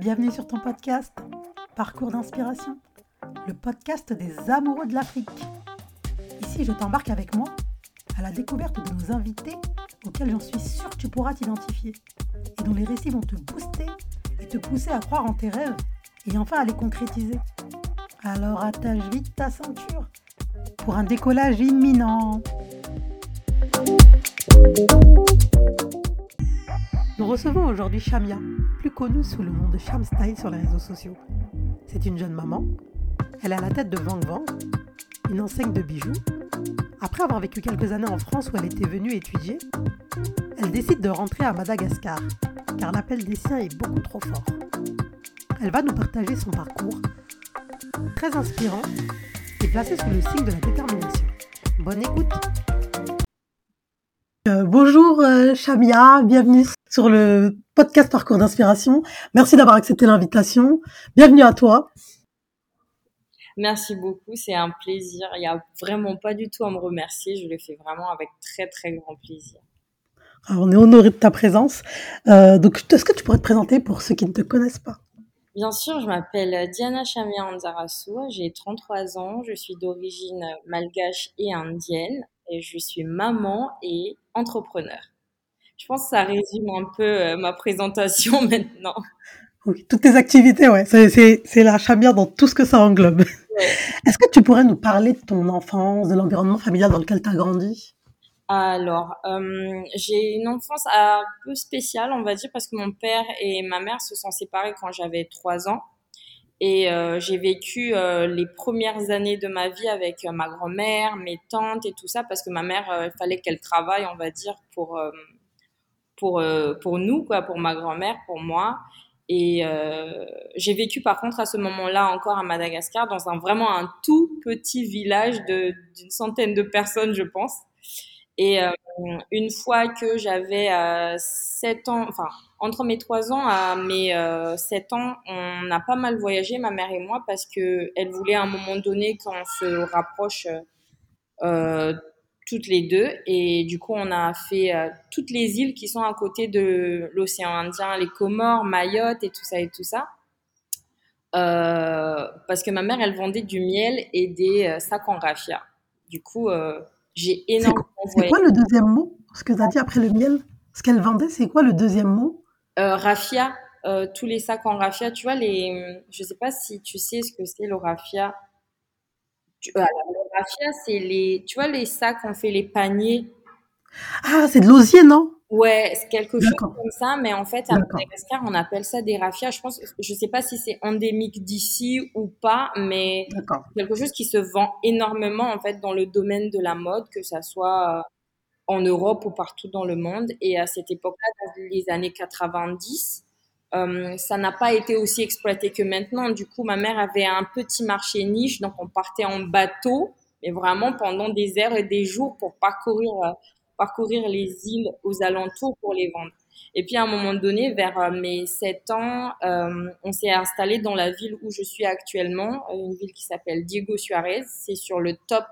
Bienvenue sur ton podcast Parcours d'inspiration, le podcast des amoureux de l'Afrique. Ici, je t'embarque avec moi à la découverte de nos invités auxquels j'en suis sûre tu pourras t'identifier et dont les récits vont te booster et te pousser à croire en tes rêves et enfin à les concrétiser. Alors attache vite ta ceinture pour un décollage imminent. Nous recevons aujourd'hui Shamia, plus connue sous le nom de Sham Style sur les réseaux sociaux. C'est une jeune maman. Elle a la tête de Vang Vang, une enseigne de bijoux. Après avoir vécu quelques années en France où elle était venue étudier, elle décide de rentrer à Madagascar, car l'appel des siens est beaucoup trop fort. Elle va nous partager son parcours, très inspirant et placé sous le signe de la détermination. Bonne écoute euh, bonjour euh, Shamia, bienvenue sur le podcast Parcours d'inspiration. Merci d'avoir accepté l'invitation. Bienvenue à toi. Merci beaucoup, c'est un plaisir. Il n'y a vraiment pas du tout à me remercier. Je le fais vraiment avec très très grand plaisir. Alors, on est honoré de ta présence. Euh, donc, est-ce que tu pourrais te présenter pour ceux qui ne te connaissent pas? Bien sûr, je m'appelle Diana Shamia Anzarasu, j'ai 33 ans, je suis d'origine malgache et indienne et je suis maman et entrepreneur. Je pense que ça résume un peu euh, ma présentation maintenant. Oui, toutes tes activités, ouais. C'est la chamia dans tout ce que ça englobe. Est-ce que tu pourrais nous parler de ton enfance, de l'environnement familial dans lequel tu as grandi? Alors, euh, j'ai une enfance un peu spéciale, on va dire, parce que mon père et ma mère se sont séparés quand j'avais trois ans. Et euh, j'ai vécu euh, les premières années de ma vie avec ma grand-mère, mes tantes et tout ça, parce que ma mère, il fallait qu'elle travaille, on va dire, pour, pour, pour nous, quoi, pour ma grand-mère, pour moi. Et j'ai vécu par contre à ce moment-là encore à Madagascar, dans un vraiment un tout petit village d'une centaine de personnes, je pense. Et euh, une fois que j'avais euh, 7 ans, enfin, entre mes 3 ans à mes euh, 7 ans, on a pas mal voyagé, ma mère et moi, parce que elle voulait à un moment donné qu'on se rapproche euh, toutes les deux. Et du coup, on a fait euh, toutes les îles qui sont à côté de l'océan Indien, les Comores, Mayotte et tout ça et tout ça. Euh, parce que ma mère, elle vendait du miel et des sacs en raffia. Du coup, j'ai énormément C'est quoi le deuxième mot Ce que tu as dit après le miel Ce qu'elle vendait, c'est quoi le deuxième mot? Euh, Raffia. Euh, tous les sacs en raffia. Tu vois, les... je sais pas si tu sais ce que c'est le raffia. Tu... Euh, raffia, c'est les... Tu vois, les sacs, on fait les paniers. Ah, c'est de l'osier, non? Ouais, c'est quelque chose comme ça, mais en fait, à Madagascar, on appelle ça des raffias. Je pense, je sais pas si c'est endémique d'ici ou pas, mais quelque chose qui se vend énormément, en fait, dans le domaine de la mode, que ça soit euh, en Europe ou partout dans le monde. Et à cette époque-là, dans les années 90, euh, ça n'a pas été aussi exploité que maintenant. Du coup, ma mère avait un petit marché niche, donc on partait en bateau, mais vraiment pendant des heures et des jours pour parcourir euh, parcourir les îles aux alentours pour les vendre. Et puis à un moment donné, vers euh, mes 7 ans, euh, on s'est installé dans la ville où je suis actuellement, euh, une ville qui s'appelle Diego Suarez. C'est sur le top,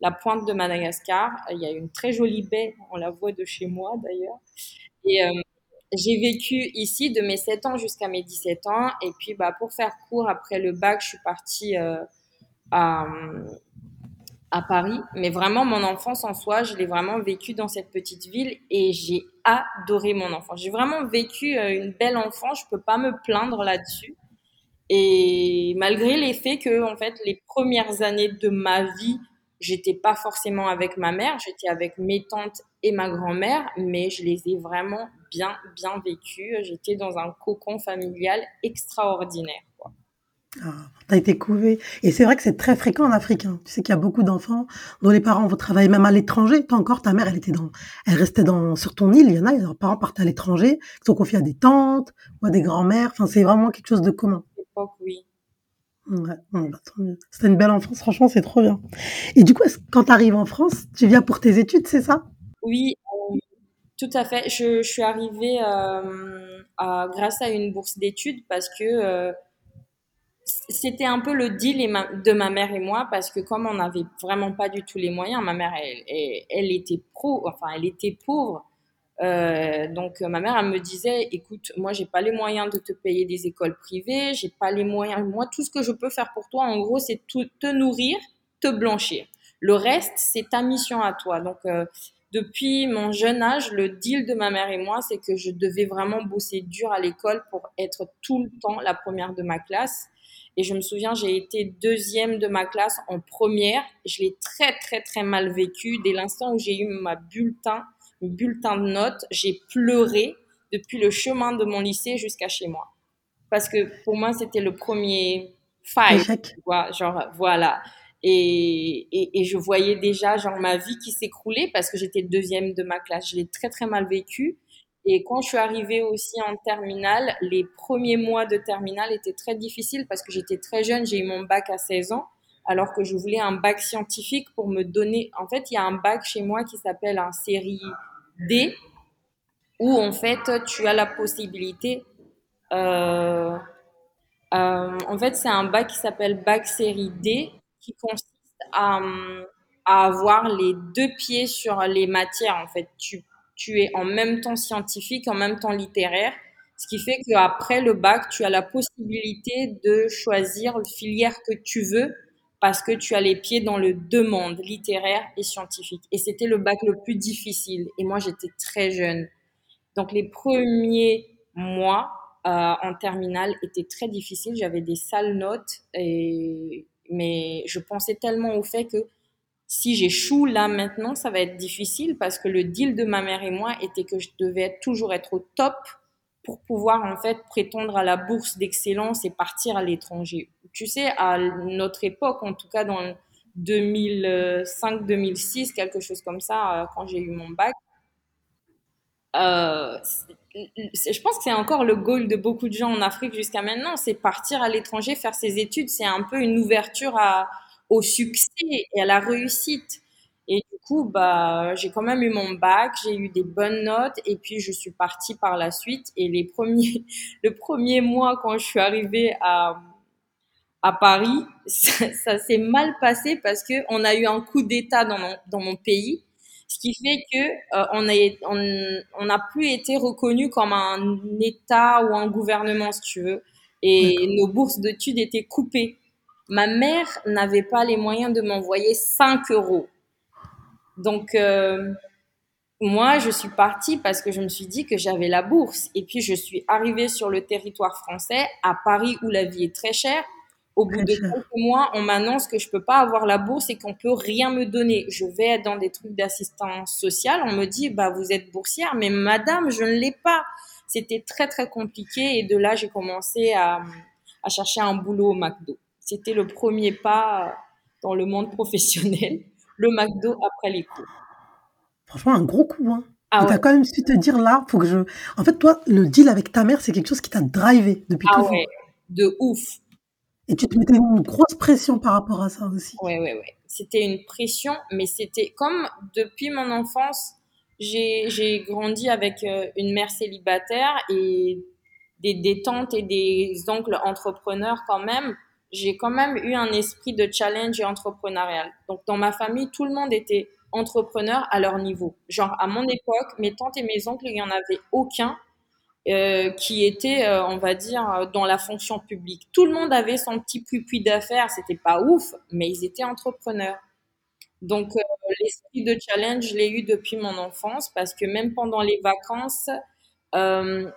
la pointe de Madagascar. Il y a une très jolie baie, on la voit de chez moi d'ailleurs. Et j'ai vécu ici de mes 7 ans jusqu'à mes 17 ans. Et puis bah, pour faire court, après le bac, je suis partie à à Paris, mais vraiment mon enfance en soi, je l'ai vraiment vécu dans cette petite ville et j'ai adoré mon enfance. J'ai vraiment vécu euh, une belle enfance, je peux pas me plaindre là-dessus. Et malgré les faits que en fait les premières années de ma vie, j'étais pas forcément avec ma mère, j'étais avec mes tantes et ma grand-mère, mais je les ai vraiment bien bien vécues. J'étais dans un cocon familial extraordinaire. Ah, t'as été couvé. Et c'est vrai que c'est très fréquent en Afrique. Hein. Tu sais qu'il y a beaucoup d'enfants dont les parents vont travailler même à l'étranger. Toi encore, ta mère, elle était dans, elle restait dans, sur ton île. Il y en a, leurs parents partent à l'étranger, qui sont confiés à des tantes ou à des grands-mères. Enfin, c'est vraiment quelque chose de commun. L'époque, oui. Ouais, bah, C'était une belle enfance, franchement, c'est trop bien. Et du coup, quand tu arrives en France, tu viens pour tes études, c'est ça? Oui, euh, tout à fait. Je, je suis arrivée euh, à, grâce à une bourse d'études parce que euh, c'était un peu le deal de ma mère et moi parce que comme on n'avait vraiment pas du tout les moyens, ma mère elle, elle, était pro, enfin elle était pauvre. Euh, donc ma mère elle me disait écoute moi j'ai pas les moyens de te payer des écoles privées j'ai pas les moyens. Moi tout ce que je peux faire pour toi en gros c'est te nourrir te blanchir. Le reste c'est ta mission à toi. Donc euh, depuis mon jeune âge le deal de ma mère et moi c'est que je devais vraiment bosser dur à l'école pour être tout le temps la première de ma classe et je me souviens, j'ai été deuxième de ma classe en première. Je l'ai très, très, très mal vécu. Dès l'instant où j'ai eu ma bulletin, bulletin de notes, j'ai pleuré depuis le chemin de mon lycée jusqu'à chez moi. Parce que pour moi, c'était le premier fight. genre, voilà. Et, et, et, je voyais déjà genre ma vie qui s'écroulait parce que j'étais deuxième de ma classe. Je l'ai très très mal vécu. Et quand je suis arrivée aussi en terminale, les premiers mois de terminale étaient très difficiles parce que j'étais très jeune. J'ai eu mon bac à 16 ans, alors que je voulais un bac scientifique pour me donner. En fait, il y a un bac chez moi qui s'appelle un série D, où en fait tu as la possibilité. Euh, euh, en fait, c'est un bac qui s'appelle bac série D, qui consiste à, à avoir les deux pieds sur les matières. En fait, tu tu es en même temps scientifique, en même temps littéraire, ce qui fait qu'après le bac, tu as la possibilité de choisir la filière que tu veux parce que tu as les pieds dans le deux mondes, littéraire et scientifique. Et c'était le bac le plus difficile. Et moi, j'étais très jeune. Donc les premiers mois euh, en terminale étaient très difficiles. J'avais des sales notes, et... mais je pensais tellement au fait que si j'échoue là maintenant, ça va être difficile parce que le deal de ma mère et moi était que je devais toujours être au top pour pouvoir en fait prétendre à la bourse d'excellence et partir à l'étranger. Tu sais, à notre époque, en tout cas dans 2005-2006, quelque chose comme ça, euh, quand j'ai eu mon bac, euh, je pense que c'est encore le goal de beaucoup de gens en Afrique jusqu'à maintenant, c'est partir à l'étranger, faire ses études. C'est un peu une ouverture à, au succès et à la réussite. Et du coup, bah, j'ai quand même eu mon bac, j'ai eu des bonnes notes et puis je suis partie par la suite. Et les premiers, le premier mois quand je suis arrivée à, à Paris, ça, s'est mal passé parce que on a eu un coup d'État dans mon, dans mon pays, ce qui fait que euh, on a on, on n'a plus été reconnu comme un État ou un gouvernement, si tu veux, et nos bourses d'études étaient coupées. Ma mère n'avait pas les moyens de m'envoyer 5 euros. Donc, euh, moi, je suis partie parce que je me suis dit que j'avais la bourse. Et puis, je suis arrivée sur le territoire français, à Paris, où la vie est très chère. Au bout de quelques mois, on m'annonce que je peux pas avoir la bourse et qu'on peut rien me donner. Je vais dans des trucs d'assistance sociale. On me dit, bah, vous êtes boursière, mais madame, je ne l'ai pas. C'était très, très compliqué. Et de là, j'ai commencé à, à chercher un boulot au McDo. C'était le premier pas dans le monde professionnel, le McDo après les cours. Franchement, un gros coup. Hein. Ah tu as quand même su te dire là, faut que je. En fait, toi, le deal avec ta mère, c'est quelque chose qui t'a drivé depuis ah, ouais, de ouf. Et tu te mettais une grosse pression par rapport à ça aussi. Ouais, ouais, ouais. C'était une pression, mais c'était comme depuis mon enfance, j'ai grandi avec euh, une mère célibataire et des, des tantes et des oncles entrepreneurs quand même j'ai quand même eu un esprit de challenge et entrepreneurial. Donc, dans ma famille, tout le monde était entrepreneur à leur niveau. Genre, à mon époque, mes tantes et mes oncles, il n'y en avait aucun euh, qui était, euh, on va dire, dans la fonction publique. Tout le monde avait son petit puits d'affaires. C'était pas ouf, mais ils étaient entrepreneurs. Donc, euh, l'esprit de challenge, je l'ai eu depuis mon enfance parce que même pendant les vacances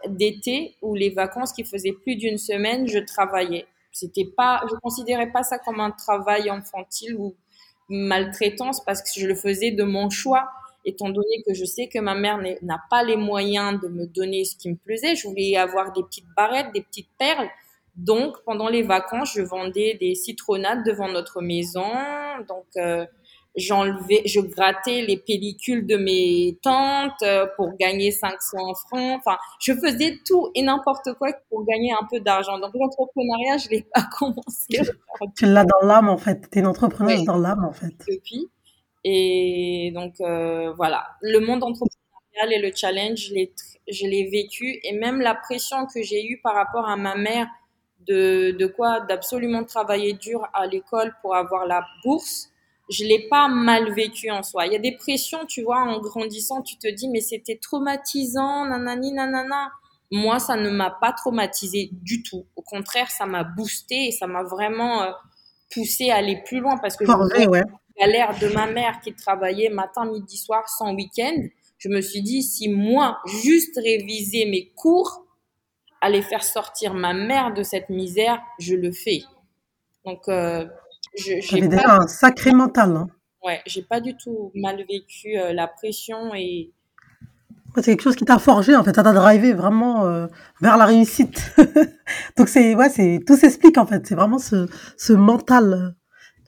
d'été ou les vacances qui faisaient plus d'une semaine, je travaillais. C'était pas, je considérais pas ça comme un travail infantile ou maltraitance parce que je le faisais de mon choix, étant donné que je sais que ma mère n'a pas les moyens de me donner ce qui me plaisait. Je voulais avoir des petites barrettes, des petites perles. Donc, pendant les vacances, je vendais des citronnades devant notre maison. Donc, euh, j'enlevais, je grattais les pellicules de mes tantes euh, pour gagner 500 francs. Enfin, je faisais tout et n'importe quoi pour gagner un peu d'argent. Donc, l'entrepreneuriat, je l'ai pas commencé. Tu l'as dans l'âme, en fait. Tu es une entrepreneuse dans l'âme, en fait. Depuis. Et donc, euh, voilà. Le monde entrepreneurial et le challenge, je l'ai vécu. Et même la pression que j'ai eue par rapport à ma mère de, de quoi? D'absolument travailler dur à l'école pour avoir la bourse je l'ai pas mal vécu en soi. Il y a des pressions, tu vois, en grandissant, tu te dis, mais c'était traumatisant, nanani, nanana. Moi, ça ne m'a pas traumatisé du tout. Au contraire, ça m'a boosté et ça m'a vraiment euh, poussé à aller plus loin parce que je ouais. galère de ma mère qui travaillait matin, midi, soir, sans week-end. Je me suis dit, si moi, juste réviser mes cours, aller faire sortir ma mère de cette misère, je le fais. Donc, euh, j'ai déjà un sacré mental. Hein. Ouais, j'ai pas du tout mal vécu euh, la pression et. C'est quelque chose qui t'a forgé en fait, ça t'a drivé vraiment euh, vers la réussite. Donc c'est ouais, c'est tout s'explique en fait. C'est vraiment ce, ce mental.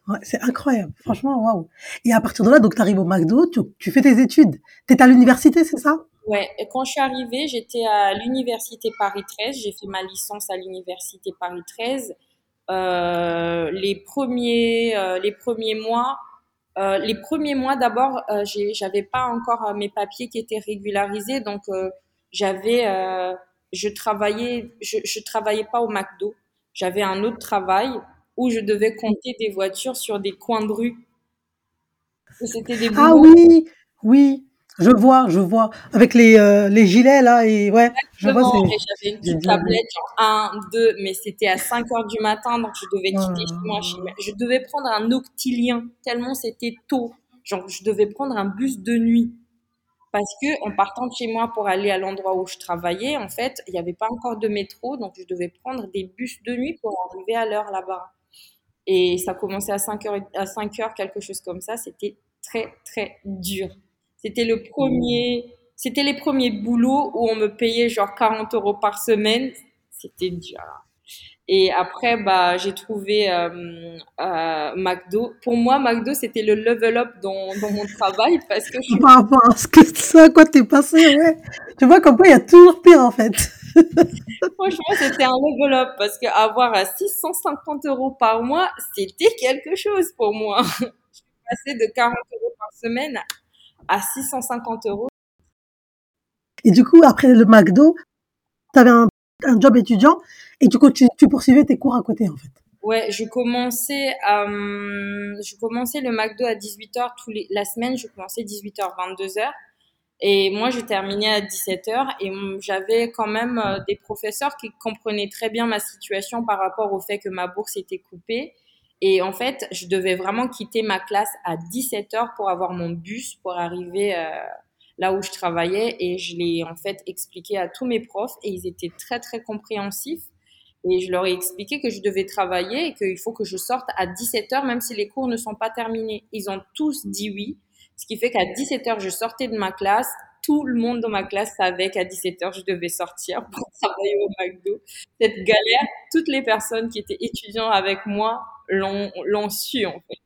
Ouais, c'est incroyable, franchement, waouh. Et à partir de là, donc tu arrives au McDo, tu, tu fais tes études. Tu es à l'université, c'est ça? Ouais, et quand je suis arrivée, j'étais à l'université Paris 13. J'ai fait ma licence à l'université Paris 13. Euh, les premiers, euh, les premiers mois, euh, les premiers mois d'abord, j'avais pas encore mes papiers qui étaient régularisés, donc j'avais, je travaillais, je, je travaillais pas au McDo. J'avais un autre travail où je devais compter des voitures sur des coins de rue. C'était des ah oui, oui. Je vois, je vois. Avec les, euh, les gilets, là, et ouais, je vois. J'avais une petite tablette, genre 1, 2, mais c'était à 5 heures du matin, donc je devais quitter chez moi. Je devais prendre un octilien, tellement c'était tôt. Genre, je devais prendre un bus de nuit. Parce que, en partant de chez moi pour aller à l'endroit où je travaillais, en fait, il n'y avait pas encore de métro, donc je devais prendre des bus de nuit pour arriver à l'heure là-bas. Et ça commençait à 5 heures, à 5 heures, quelque chose comme ça. C'était très, très dur. C'était le premier, c'était les premiers boulots où on me payait genre 40 euros par semaine. C'était dur. Et après, bah, j'ai trouvé euh, euh, McDo. Pour moi, McDo, c'était le level up dans, dans mon travail parce que je Par rapport à ce que ça, quoi, t'es passé, ouais. Tu vois, comme quoi, il y a toujours pire, en fait. Franchement, c'était un level up parce qu'avoir à 650 euros par mois, c'était quelque chose pour moi. Je suis passée de 40 euros par semaine à 650 euros. Et du coup, après le McDo, tu avais un, job étudiant et du coup, tu, poursuivais tes cours à côté, en fait. Ouais, je commençais, euh, je commençais le McDo à 18h tous les, la semaine, je commençais 18h, 22h. Et moi, je terminais à 17h et j'avais quand même euh, des professeurs qui comprenaient très bien ma situation par rapport au fait que ma bourse était coupée et en fait, je devais vraiment quitter ma classe à 17 heures pour avoir mon bus pour arriver euh, là où je travaillais. Et je l'ai en fait expliqué à tous mes profs et ils étaient très très compréhensifs. Et je leur ai expliqué que je devais travailler et qu'il faut que je sorte à 17 heures même si les cours ne sont pas terminés. Ils ont tous dit oui. Ce qui fait qu'à 17 heures, je sortais de ma classe. Tout le monde dans ma classe savait qu'à 17 heures, je devais sortir pour travailler au McDo. Cette galère, toutes les personnes qui étaient étudiants avec moi l'ont su en fait.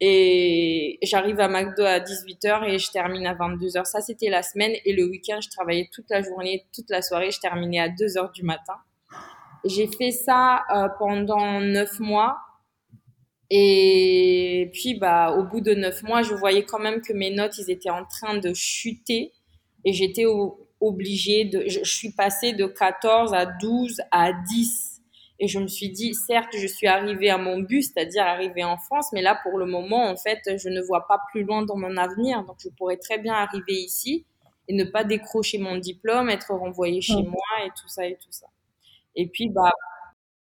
Et j'arrive à McDo à 18h et je termine à 22h. Ça, c'était la semaine. Et le week-end, je travaillais toute la journée, toute la soirée. Je terminais à 2h du matin. J'ai fait ça euh, pendant 9 mois. Et puis, bah, au bout de 9 mois, je voyais quand même que mes notes, ils étaient en train de chuter. Et j'étais obligée de... Je, je suis passée de 14 à 12 à 10 et je me suis dit, certes, je suis arrivée à mon but, c'est-à-dire arrivée en France, mais là, pour le moment, en fait, je ne vois pas plus loin dans mon avenir. Donc, je pourrais très bien arriver ici et ne pas décrocher mon diplôme, être renvoyée chez moi et tout ça et tout ça. Et puis, bah,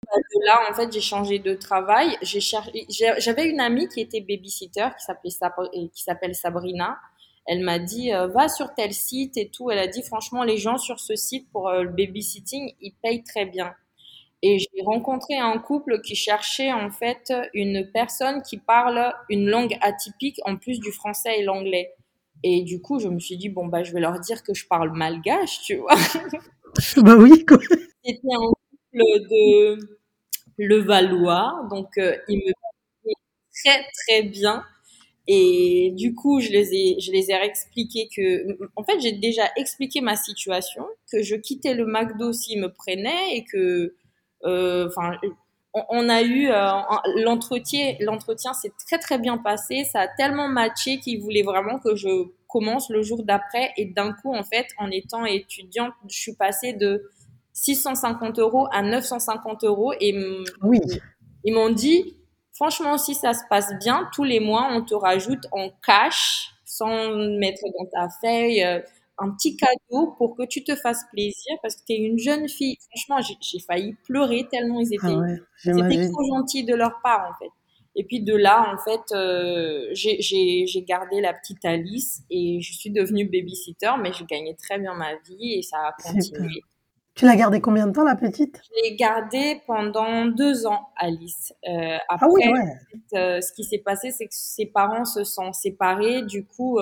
bah de là, en fait, j'ai changé de travail. J'avais une amie qui était babysitter, qui s'appelle Sabrina. Elle m'a dit, euh, va sur tel site et tout. Elle a dit, franchement, les gens sur ce site pour euh, le babysitting, ils payent très bien. Et j'ai rencontré un couple qui cherchait en fait une personne qui parle une langue atypique en plus du français et l'anglais. Et du coup, je me suis dit, bon, bah, je vais leur dire que je parle malgache, tu vois. bah oui, quoi. C'était un couple de Levallois, donc euh, ils me parlaient très, très bien. Et du coup, je les ai, je les ai expliqué que, en fait, j'ai déjà expliqué ma situation, que je quittais le McDo s'ils me prenaient et que enfin, on, a eu euh, l'entretien, l'entretien s'est très très bien passé. Ça a tellement matché qu'ils voulaient vraiment que je commence le jour d'après. Et d'un coup, en fait, en étant étudiante, je suis passée de 650 euros à 950 euros. Et oui. ils m'ont dit, franchement, si ça se passe bien, tous les mois, on te rajoute en cash, sans mettre dans ta feuille, euh, un petit cadeau pour que tu te fasses plaisir parce que tu es une jeune fille. Franchement, j'ai failli pleurer tellement ils étaient, ah trop gentils de leur part, en fait. Et puis de là, en fait, euh, j'ai gardé la petite Alice et je suis devenue babysitter, mais j'ai gagné très bien ma vie et ça a continué. Tu l'as gardée combien de temps, la petite? Je l'ai gardée pendant deux ans, Alice. Euh, après, ah oui, ouais. Euh, ce qui s'est passé, c'est que ses parents se sont séparés. Du coup,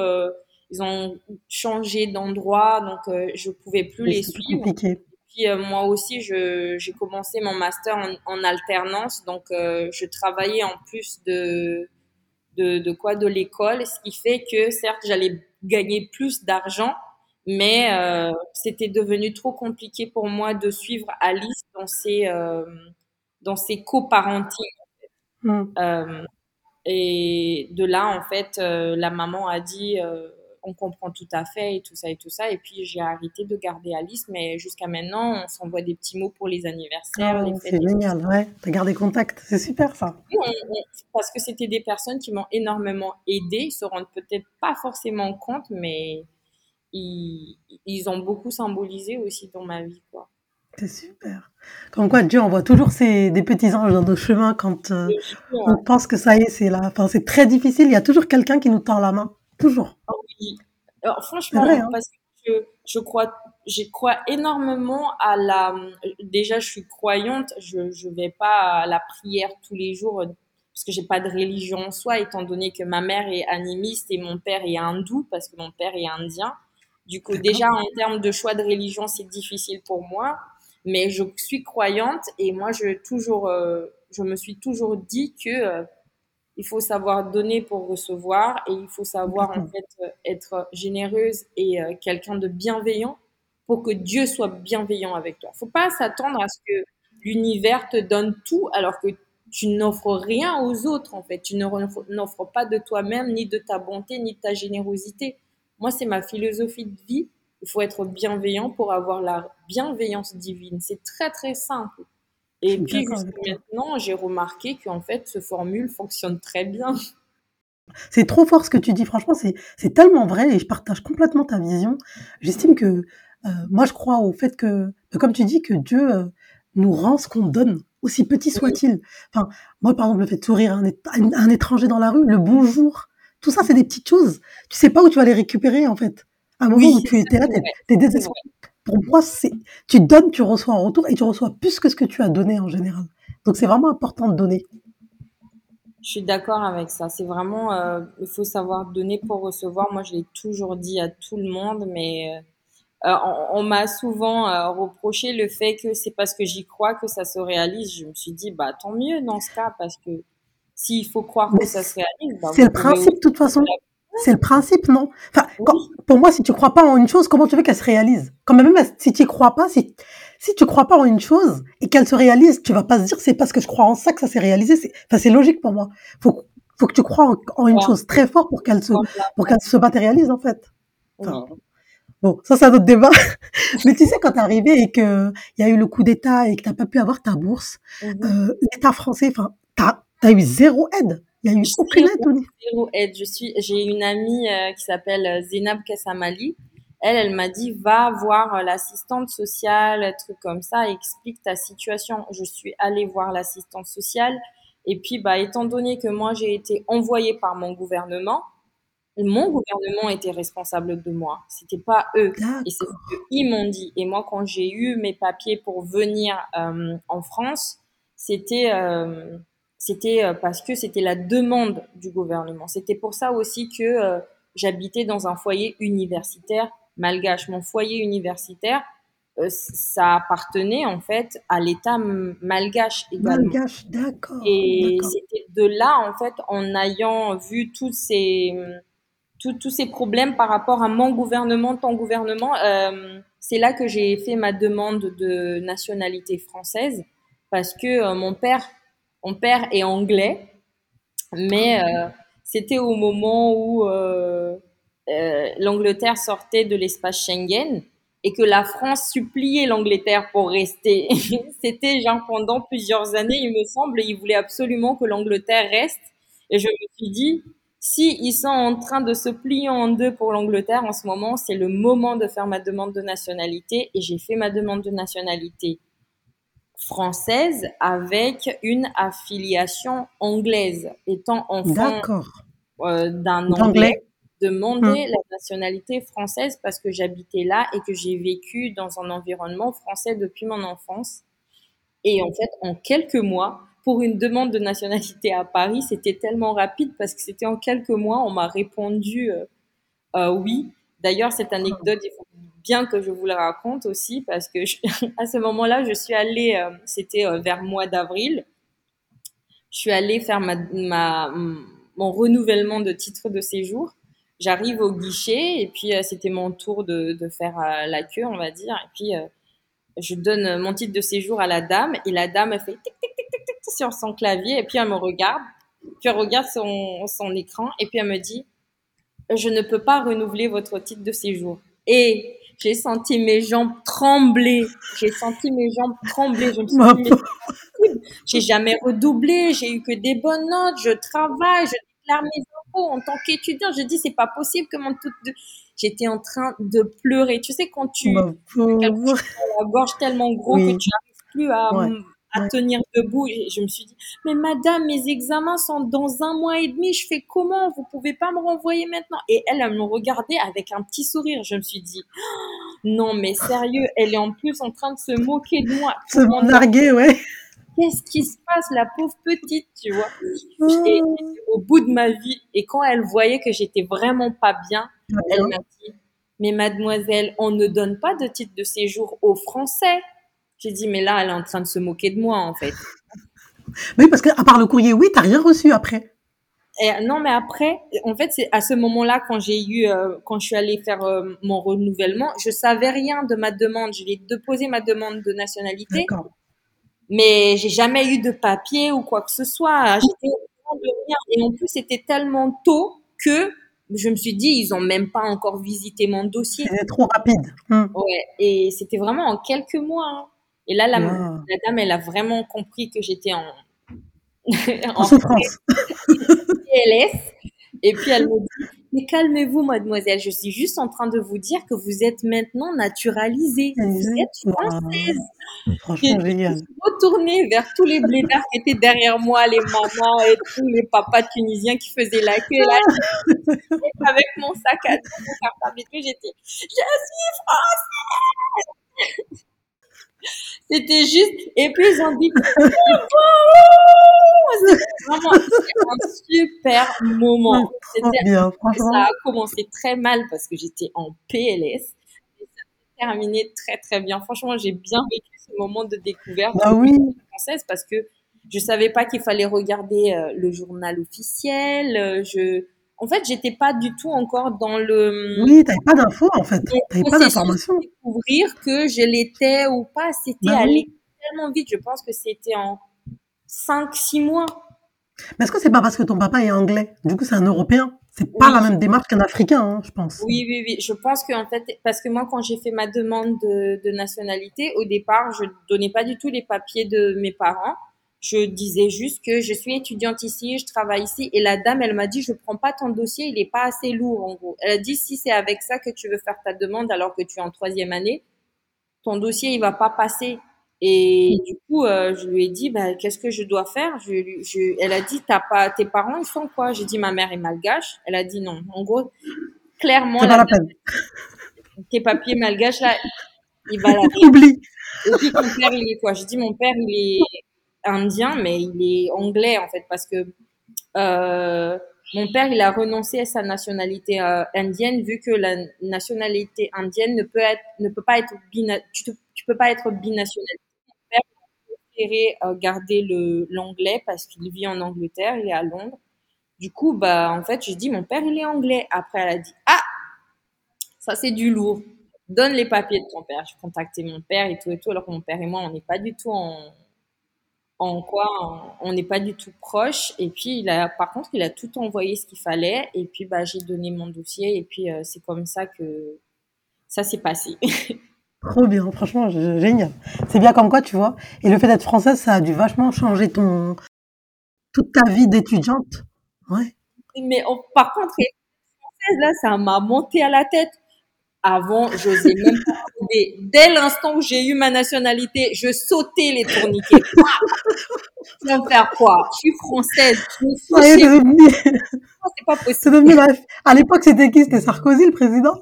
ils ont changé d'endroit, donc euh, je pouvais plus les suivre. Compliqué. Puis euh, moi aussi, j'ai commencé mon master en, en alternance, donc je travaillais en plus de, de, de quoi de l'école, ce qui fait que certes, j'allais gagner plus d'argent, mais euh, c'était devenu trop compliqué pour moi de suivre Alice dans ses, euh, dans ses coparentings. Mm. Euh, et de là, en fait, euh, la maman a dit euh, on comprend tout à fait et tout ça et tout ça. Et puis j'ai arrêté de garder Alice, mais jusqu'à maintenant, on s'envoie des petits mots pour les anniversaires. Ah, c'est génial, ouais. T'as gardé contact, c'est super ça. parce que c'était des personnes qui m'ont énormément aidé. Ils se rendent peut-être pas forcément compte, mais ils, ils ont beaucoup symbolisé aussi dans ma vie, quoi. C'est super. Comme quoi, Dieu envoie toujours des petits anges dans nos chemins quand euh, on pense que ça y est, c'est là. Enfin, c'est très difficile. Il y a toujours quelqu'un qui nous tend la main. Toujours. Ah oui. Alors, franchement, hein. parce que je crois, je crois énormément à la. Déjà, je suis croyante. Je je vais pas à la prière tous les jours parce que j'ai pas de religion en soi, étant donné que ma mère est animiste et mon père est hindou parce que mon père est indien. Du coup, déjà en termes de choix de religion, c'est difficile pour moi, mais je suis croyante et moi, je toujours, euh, je me suis toujours dit que euh, il faut savoir donner pour recevoir et il faut savoir en fait euh, être généreuse et quelqu'un de bienveillant pour que Dieu soit bienveillant avec toi. Faut pas s'attendre à ce que l'univers te donne tout alors que tu n'offres rien aux autres en fait. Tu n'offres pas de toi-même, ni de ta bonté, ni de ta générosité. Moi, c'est ma philosophie de vie. Il faut être bienveillant pour avoir la bienveillance divine. C'est très, très simple. Et puis, maintenant, j'ai remarqué qu'en fait, ce formule fonctionne très bien. C'est trop fort ce que tu dis. Franchement, c'est tellement vrai et je partage complètement ta vision. J'estime que euh, moi, je crois au fait que, comme tu dis, que Dieu euh, nous rend ce qu'on donne, aussi petit soit-il. Enfin, moi, par exemple, le fait de sourire à un, étranger dans la rue, le bonjour, tout ça, c'est des petites choses. Tu sais pas où tu vas les récupérer, en fait. À un moment où tu étais là, t'es désespéré. Pour moi, c'est, tu donnes, tu reçois en retour et tu reçois plus que ce que tu as donné en général. Donc, c'est vraiment important de donner. Je suis d'accord avec ça. C'est vraiment, euh, il faut savoir donner pour recevoir. Moi, je l'ai toujours dit à tout le monde, mais euh, on, m'a souvent euh, reproché le fait que c'est parce que j'y crois que ça se réalise. Je me suis dit, bah tant mieux dans ce cas, parce que s'il faut croire que ça se réalise. Ben, c'est le principe, de toute façon. C'est le principe, non? Enfin, Pour moi, si tu crois pas en une chose, comment tu veux qu'elle se réalise? Quand même, si tu crois pas, si, si tu crois pas en une chose et qu'elle se réalise, tu vas pas se dire c'est parce que je crois en ça que ça s'est réalisé. Enfin, c'est logique pour moi. Faut, faut que tu crois en, une chose très fort pour qu'elle se, pour qu'elle se matérialise, en fait. Bon, ça, c'est un autre débat. Mais tu sais, quand t'es arrivé et que il y a eu le coup d'État et que t'as pas pu avoir ta bourse, mhm. euh, l'État français, enfin, t'as T'as eu zéro aide. Il y a eu aucune aide, Zéro aide. Je suis, j'ai une amie euh, qui s'appelle euh, Zénab Kassamali. Elle, elle m'a dit, va voir euh, l'assistante sociale, un truc comme ça, explique ta situation. Je suis allée voir l'assistante sociale. Et puis, bah, étant donné que moi, j'ai été envoyée par mon gouvernement, mon gouvernement était responsable de moi. C'était pas eux. Et c'est ce qu'ils m'ont dit. Et moi, quand j'ai eu mes papiers pour venir en France, c'était c'était euh, parce que c'était la demande du gouvernement. C'était pour ça aussi que euh, j'habitais dans un foyer universitaire malgache. Mon foyer universitaire, euh, ça appartenait en fait à l'État malgache également. Malgache, d'accord. Et c'était de là, en fait, en ayant vu tous ces, tous ces problèmes par rapport à mon gouvernement, ton gouvernement, c'est là que j'ai fait ma demande de nationalité française parce que mon père mon père est anglais, mais euh, c'était au moment où euh, euh, l'Angleterre sortait de l'espace Schengen. et que la France suppliait l'Angleterre pour rester. C'était genre pendant plusieurs années, il me semble, ils voulaient absolument que l'Angleterre reste. Et je me suis dit, si ils sont en train de se plier en deux pour l'Angleterre en ce moment, c'est le moment de faire ma demande de nationalité. Et j'ai fait ma demande de nationalité française avec une affiliation anglaise, étant enfant euh, d'un anglais demander hmm. la nationalité française parce que j'habitais là et que j'ai vécu dans un environnement français depuis mon enfance. Et en fait, en quelques mois, pour une demande de nationalité à Paris, c'était tellement rapide parce que c'était en quelques mois, on m'a répondu euh, euh, oui. D'ailleurs, cette anecdote, il faut bien que je vous la raconte aussi parce que à ce moment-là, je suis allée, euh, c'était vers mois d'avril, je suis allée faire ma, mon renouvellement de titre de séjour j'arrive au guichet et puis euh, c'était mon tour de, de faire euh, la queue, on va dire. Et puis euh, je donne mon titre de séjour à la dame et la dame fait tic tic tic tic tic sur son clavier et puis elle me regarde, puis elle regarde son, son écran et puis elle me dit je ne peux pas renouveler votre titre de séjour. Et j'ai senti mes jambes trembler. J'ai senti mes jambes trembler. Je me suis dit, j'ai jamais redoublé. J'ai eu que des bonnes notes. Je travaille. Je déclare mes en tant qu'étudiant. Je dis, c'est pas possible que mon tout. J'étais en train de pleurer. Tu sais, quand tu. as la gorge tellement gros que tu n'arrives plus à. À tenir debout. je me suis dit, mais madame, mes examens sont dans un mois et demi, je fais comment? Vous pouvez pas me renvoyer maintenant? Et elle, elle me regardait avec un petit sourire. Je me suis dit, non, mais sérieux, elle est en plus en train de se moquer de moi. Se narguer, ouais qu'est-ce qui se passe, la pauvre petite, tu vois? J'étais au bout de ma vie. Et quand elle voyait que j'étais vraiment pas bien, elle m'a dit, mais mademoiselle, on ne donne pas de titre de séjour aux Français. J'ai dit, mais là, elle est en train de se moquer de moi, en fait. Oui, parce qu'à part le courrier, oui, t'as rien reçu après. non, mais après, en fait, c'est à ce moment-là, quand j'ai eu, euh, quand je suis allée faire euh, mon renouvellement, je savais rien de ma demande. Je l'ai déposé ma demande de nationalité. Mais j'ai jamais eu de papier ou quoi que ce soit. J'étais au de rien. Et en plus, c'était tellement tôt que je me suis dit, ils ont même pas encore visité mon dossier. C'était trop rapide. Hmm. Ouais. Et c'était vraiment en quelques mois. Hein. Et là, la, la, dame, elle a vraiment compris que j'étais en, en, souffrance. Et puis elle me dit, mais calmez-vous, mademoiselle. Je suis juste en train de vous dire que vous êtes maintenant naturalisée. Vous êtes française. Franchement, génial. Je retournée vers tous les blédards qui étaient derrière moi, les mamans et tous les papas tunisiens qui faisaient la queue là. avec mon sac à dos, mon cartable et tout, j'étais, je suis française! C'était juste, et puis ils ont dit, c'était vraiment un super moment. Bien, ça a commencé très mal parce que j'étais en PLS. Et ça s'est terminé très très bien. Franchement, j'ai bien vécu ce moment de découverte bah oui. française parce que je savais pas qu'il fallait regarder euh, le journal officiel. Euh, je, en fait, j'étais pas du tout encore dans le. Oui, t'avais pas d'infos en fait. T'avais pas d'informations. Découvrir que je l'étais ou pas, c'était bah allé tellement vite. Je pense que c'était en 5-6 mois. Mais est-ce que c'est pas parce que ton papa est anglais? Du coup, c'est un Européen. C'est pas la même démarche qu'un Africain, hein, je pense. Oui, oui, oui. Je pense qu'en fait, parce que moi, quand j'ai fait ma demande de, de nationalité, au départ, je donnais pas du tout les papiers de mes parents. Je disais juste que je suis étudiante ici, je travaille ici. Et la dame, elle m'a dit, je prends pas ton dossier, il est pas assez lourd, en gros. Elle a dit, si c'est avec ça que tu veux faire ta demande alors que tu es en troisième année, ton dossier, il va pas passer. Et du coup, euh, je lui ai dit, bah, qu'est-ce que je dois faire? Je, je, Elle a dit, t'as pas, tes parents, ils sont quoi? J'ai dit, ma mère est malgache. Elle a dit non. En gros, clairement, la, peine. tes papiers malgaches, là, il va la Oublie. Et puis, ton père, il est quoi? J'ai dit, mon père, il est indien, mais il est anglais en fait parce que euh, mon père il a renoncé à sa nationalité euh, indienne vu que la nationalité indienne ne peut ne peut pas être tu, tu, peux pas être. Mon père a préféré euh, garder l'anglais parce qu'il vit en Angleterre, il est à Londres. Du coup bah en fait je dis mon père il est anglais. Après elle a dit ah ça c'est du lourd. Donne les papiers de ton père. Je contactais mon père et tout et tout alors que mon père et moi on n'est pas du tout en en quoi on n'est pas du tout proche. Et puis, il a, par contre, il a tout envoyé ce qu'il fallait. Et puis, bah, j'ai donné mon dossier. Et puis, euh, c'est comme ça que ça s'est passé. Trop bien, franchement, génial. C'est bien comme quoi, tu vois. Et le fait d'être française, ça a dû vachement changer ton toute ta vie d'étudiante. Ouais. Mais par contre, être française, là, ça m'a monté à la tête. Avant, j'osais même pas Dès l'instant où j'ai eu ma nationalité, je sautais les tourniquets. Je vais faire quoi Je suis française. Je suis c'est pas possible. À l'époque, c'était qui? C'était Sarkozy, le président?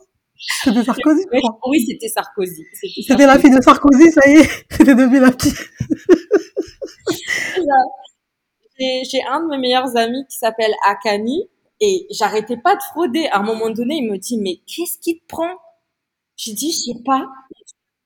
C'était Sarkozy, Oui, c'était Sarkozy. C'était la fille de Sarkozy, ça y est, c'était devenu la petite. J'ai un de mes meilleurs amis qui s'appelle Akani et j'arrêtais pas de frauder. À un moment donné, il me dit, mais qu'est-ce qui te prend? J'ai dit, je sais pas,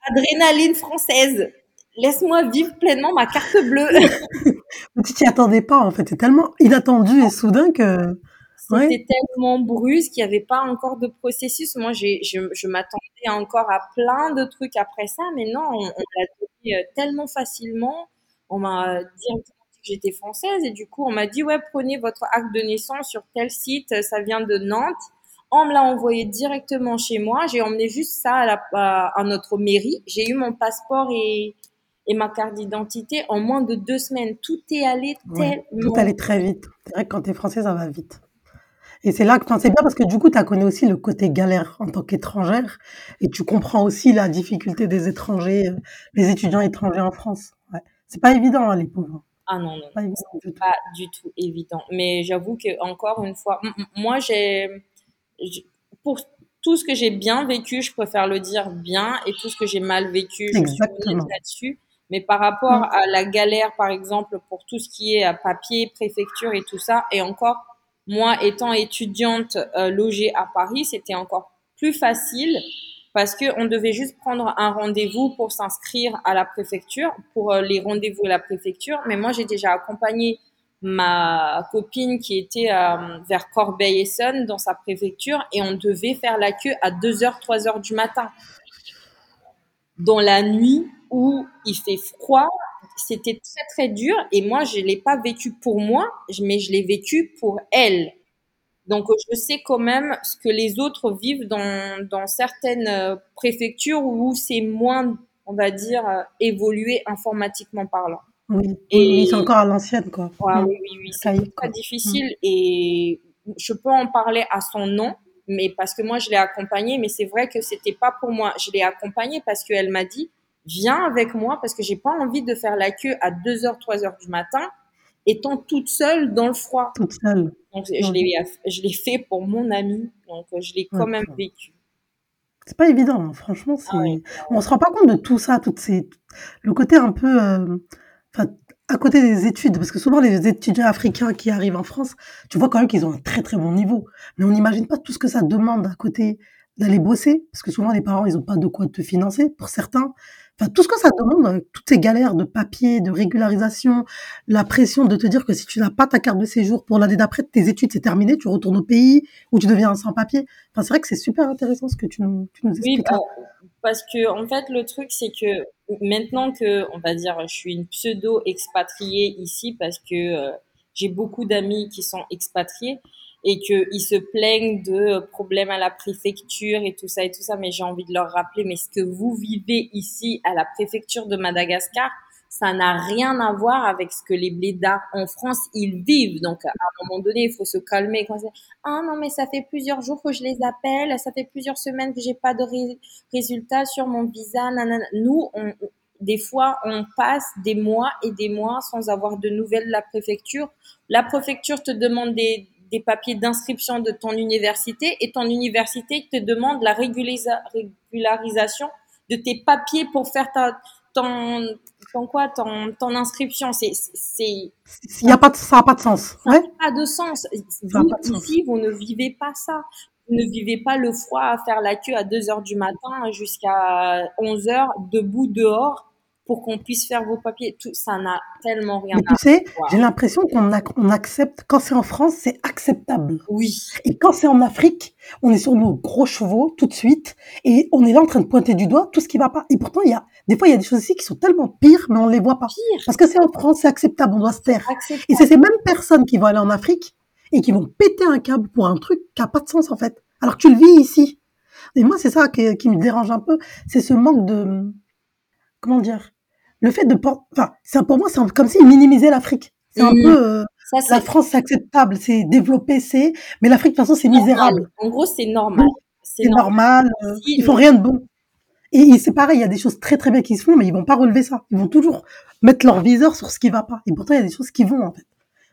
adrénaline française. Laisse-moi vivre pleinement ma carte bleue. tu t'y attendais pas, en fait. C'est tellement inattendu et soudain que... C'était tellement brusque, il n'y avait pas encore de processus. Moi, je, je m'attendais encore à plein de trucs après ça, mais non, on, l'a dit euh, tellement facilement. On m'a dit que j'étais française et du coup, on m'a dit, ouais, prenez votre acte de naissance sur tel site, ça vient de Nantes. On me l'a envoyé directement chez moi. J'ai emmené juste ça à, la, à notre mairie. J'ai eu mon passeport et, et ma carte d'identité en moins de deux semaines. Tout est allé tellement... tout allait très vite. C'est vrai que quand tu es française, ça va vite. Et c'est là que c'est bien parce que du coup, tu as connu aussi le côté galère en tant qu'étrangère et tu comprends aussi la difficulté des étrangers, les étudiants étrangers en France. Ouais. C'est pas évident, hein, les pauvres. Ah non, non, pas, pas du tout évident. Mais j'avoue que encore une fois, moi, j'ai, pour tout ce que j'ai bien vécu, je préfère le dire bien, et tout ce que j'ai mal vécu, je suis là-dessus. Mais par rapport mm. à la galère, par exemple, pour tout ce qui est papier, préfecture et tout ça, et encore, moi, étant étudiante euh, logée à Paris, c'était encore plus facile parce que on devait juste prendre un rendez-vous pour s'inscrire à la préfecture, pour euh, les rendez-vous à la préfecture. Mais moi, j'ai déjà accompagné ma copine qui était euh, vers Corbeil-Essonne dans sa préfecture et on devait faire la queue à 2h, 3h du matin. Dans la nuit où il fait froid, c'était très très dur et moi je l'ai pas vécu pour moi, mais je l'ai vécu pour elle. Donc je sais quand même ce que les autres vivent dans, dans certaines euh, préfectures où c'est moins, on va dire, euh, évolué informatiquement parlant. Oui, et c'est encore à l'ancienne quoi. Mm. Oui, oui, oui, c'est très difficile mm. et je peux en parler à son nom, mais parce que moi je l'ai accompagnée, mais c'est vrai que c'était pas pour moi. Je l'ai accompagnée parce qu'elle m'a dit viens avec moi parce que j'ai pas envie de faire la queue à 2h, 3h du matin, étant toute seule dans le froid. Toute seule. Donc, je l'ai fait pour mon ami, donc je l'ai quand même vécu. C'est pas évident, hein. franchement. Ah on se rend pas compte de tout ça, toutes ces... le côté un peu, euh, à côté des études, parce que souvent les étudiants africains qui arrivent en France, tu vois quand même qu'ils ont un très très bon niveau, mais on n'imagine pas tout ce que ça demande à côté d'aller bosser, parce que souvent les parents ils ont pas de quoi te financer pour certains, tout ce que ça demande, euh, toutes ces galères de papier, de régularisation, la pression de te dire que si tu n'as pas ta carte de séjour pour l'année d'après, tes études, c'est terminé, tu retournes au pays ou tu deviens sans papier. Enfin, c'est vrai que c'est super intéressant ce que tu nous, tu nous expliques. Oui, bah, parce que, en fait, le truc, c'est que maintenant que, on va dire, je suis une pseudo-expatriée ici parce que euh, j'ai beaucoup d'amis qui sont expatriés, et qu'ils se plaignent de problèmes à la préfecture et tout ça et tout ça. Mais j'ai envie de leur rappeler, mais ce que vous vivez ici à la préfecture de Madagascar, ça n'a rien à voir avec ce que les blédards en France, ils vivent. Donc, à un moment donné, il faut se calmer. Quand ah non, mais ça fait plusieurs jours que je les appelle, ça fait plusieurs semaines que j'ai pas de résultats sur mon visa. Nanana. Nous, on, des fois, on passe des mois et des mois sans avoir de nouvelles de la préfecture. La préfecture te demande des, des papiers d'inscription de ton université et ton université te demande la régularisation de tes papiers pour faire ta, ton, ton quoi, ton, ton inscription. C'est, c'est, il y a pas de, ça n'a pas de sens. Ça n'a pas de sens. Vous, ici, vous ne vivez pas ça. Vous ne vivez pas le froid à faire la queue à 2 heures du matin jusqu'à 11 heures debout dehors pour qu'on puisse faire vos papiers. Tout, ça n'a tellement rien Mais tu sais, j'ai l'impression qu'on on accepte, quand c'est en France, c'est acceptable. Oui. Et quand c'est en Afrique, on est sur nos gros chevaux tout de suite et on est là en train de pointer du doigt tout ce qui va pas. Et pourtant, il y a, des fois, il y a des choses ici qui sont tellement pires, mais on les voit pas. Pire. Parce que c'est en France, c'est acceptable, on doit se taire. Et c'est ces mêmes personnes qui vont aller en Afrique et qui vont péter un câble pour un truc qui a pas de sens, en fait. Alors que tu le vis ici. Et moi, c'est ça qui, qui, me dérange un peu, c'est ce manque de, comment dire, le fait de, enfin, ça pour moi, c'est comme s'ils minimisaient l'Afrique. C'est un mmh. peu, euh, la France, c'est acceptable, c'est développé, c'est, mais l'Afrique, de toute façon, c'est misérable. En gros, c'est normal. C'est normal. Euh, ils font rien de bon. Et, c'est pareil, il y a des choses très très bien qui se font, mais ils vont pas relever ça. Ils vont toujours mettre leur viseur sur ce qui va pas. Et pourtant, il y a des choses qui vont, en fait.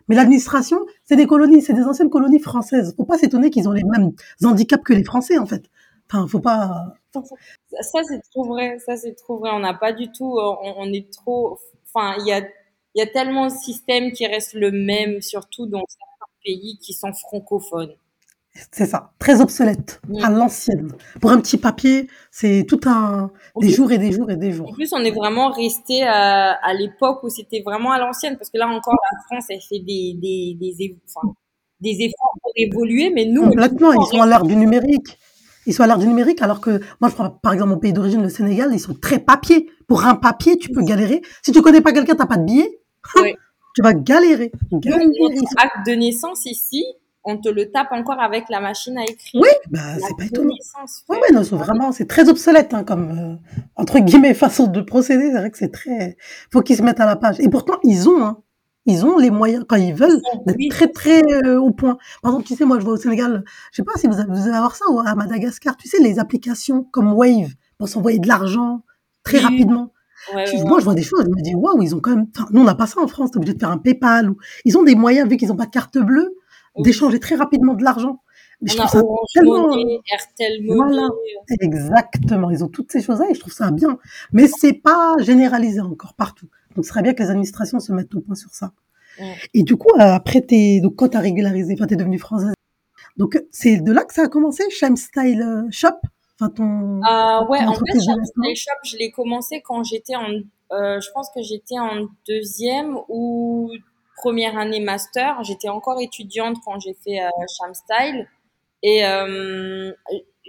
Mais l'administration, c'est des colonies, c'est des anciennes colonies françaises. Faut pas s'étonner qu'ils ont les mêmes handicaps que les Français, en fait. Enfin, faut pas. Ça, c'est trop vrai. Ça, c'est trop vrai. On n'a pas du tout. Euh, on, est trop. Enfin, il y a, il y a tellement de systèmes qui restent le même, surtout dans certains pays qui sont francophones. C'est ça, très obsolète, à l'ancienne. Pour un petit papier, c'est tout un des jours et des jours et des jours. En plus, on est vraiment resté à, à l'époque où c'était vraiment à l'ancienne, parce que là encore, la France, elle fait des des des, enfin, des efforts pour évoluer, mais nous, complètement, ils sont à l'heure du numérique. Ils sont à l'heure du numérique, alors que moi, je prends par exemple mon pays d'origine, le Sénégal, ils sont très papier. Pour un papier, tu peux galérer. Si tu connais pas quelqu'un, t'as pas de billet. tu vas galérer. galérer. acte de naissance ici, on te le tape encore avec la machine à écrire. Oui, bah, c'est pas étonnant. Oui, ouais, non, c'est vraiment, c'est très obsolète, hein, comme, euh, entre guillemets, façon de procéder. C'est vrai que c'est très, faut qu'ils se mettent à la page. Et pourtant, ils ont, hein, ils ont les moyens, quand ils veulent, d'être très, très euh, au point. Par exemple, tu sais, moi, je vois au Sénégal, je sais pas si vous, allez avoir ça, à Madagascar, tu sais, les applications comme Wave, pour s'envoyer de l'argent très rapidement. moi, je vois des choses, je me dis, waouh, ils ont quand même, nous, on n'a pas ça en France, t'es obligé de faire un PayPal ou, ils ont des moyens, vu qu'ils n'ont pas de carte bleue, d'échanger très rapidement de l'argent. Mais je trouve ça tellement... Voilà. Exactement. Ils ont toutes ces choses-là et je trouve ça bien. Mais c'est pas généralisé encore partout. Donc, ce serait bien que les administrations se mettent au point sur ça. Et du coup, euh, après, t'es, donc, quand t'as régularisé, enfin, t'es devenue française. Donc, c'est de là que ça a commencé, Shame Style euh, Shop? Enfin, ton, euh, ouais, en fait, Shame Style Shop, je l'ai commencé quand j'étais en, euh, je pense que j'étais en deuxième ou première année master. J'étais encore étudiante quand j'ai fait euh, Style et euh,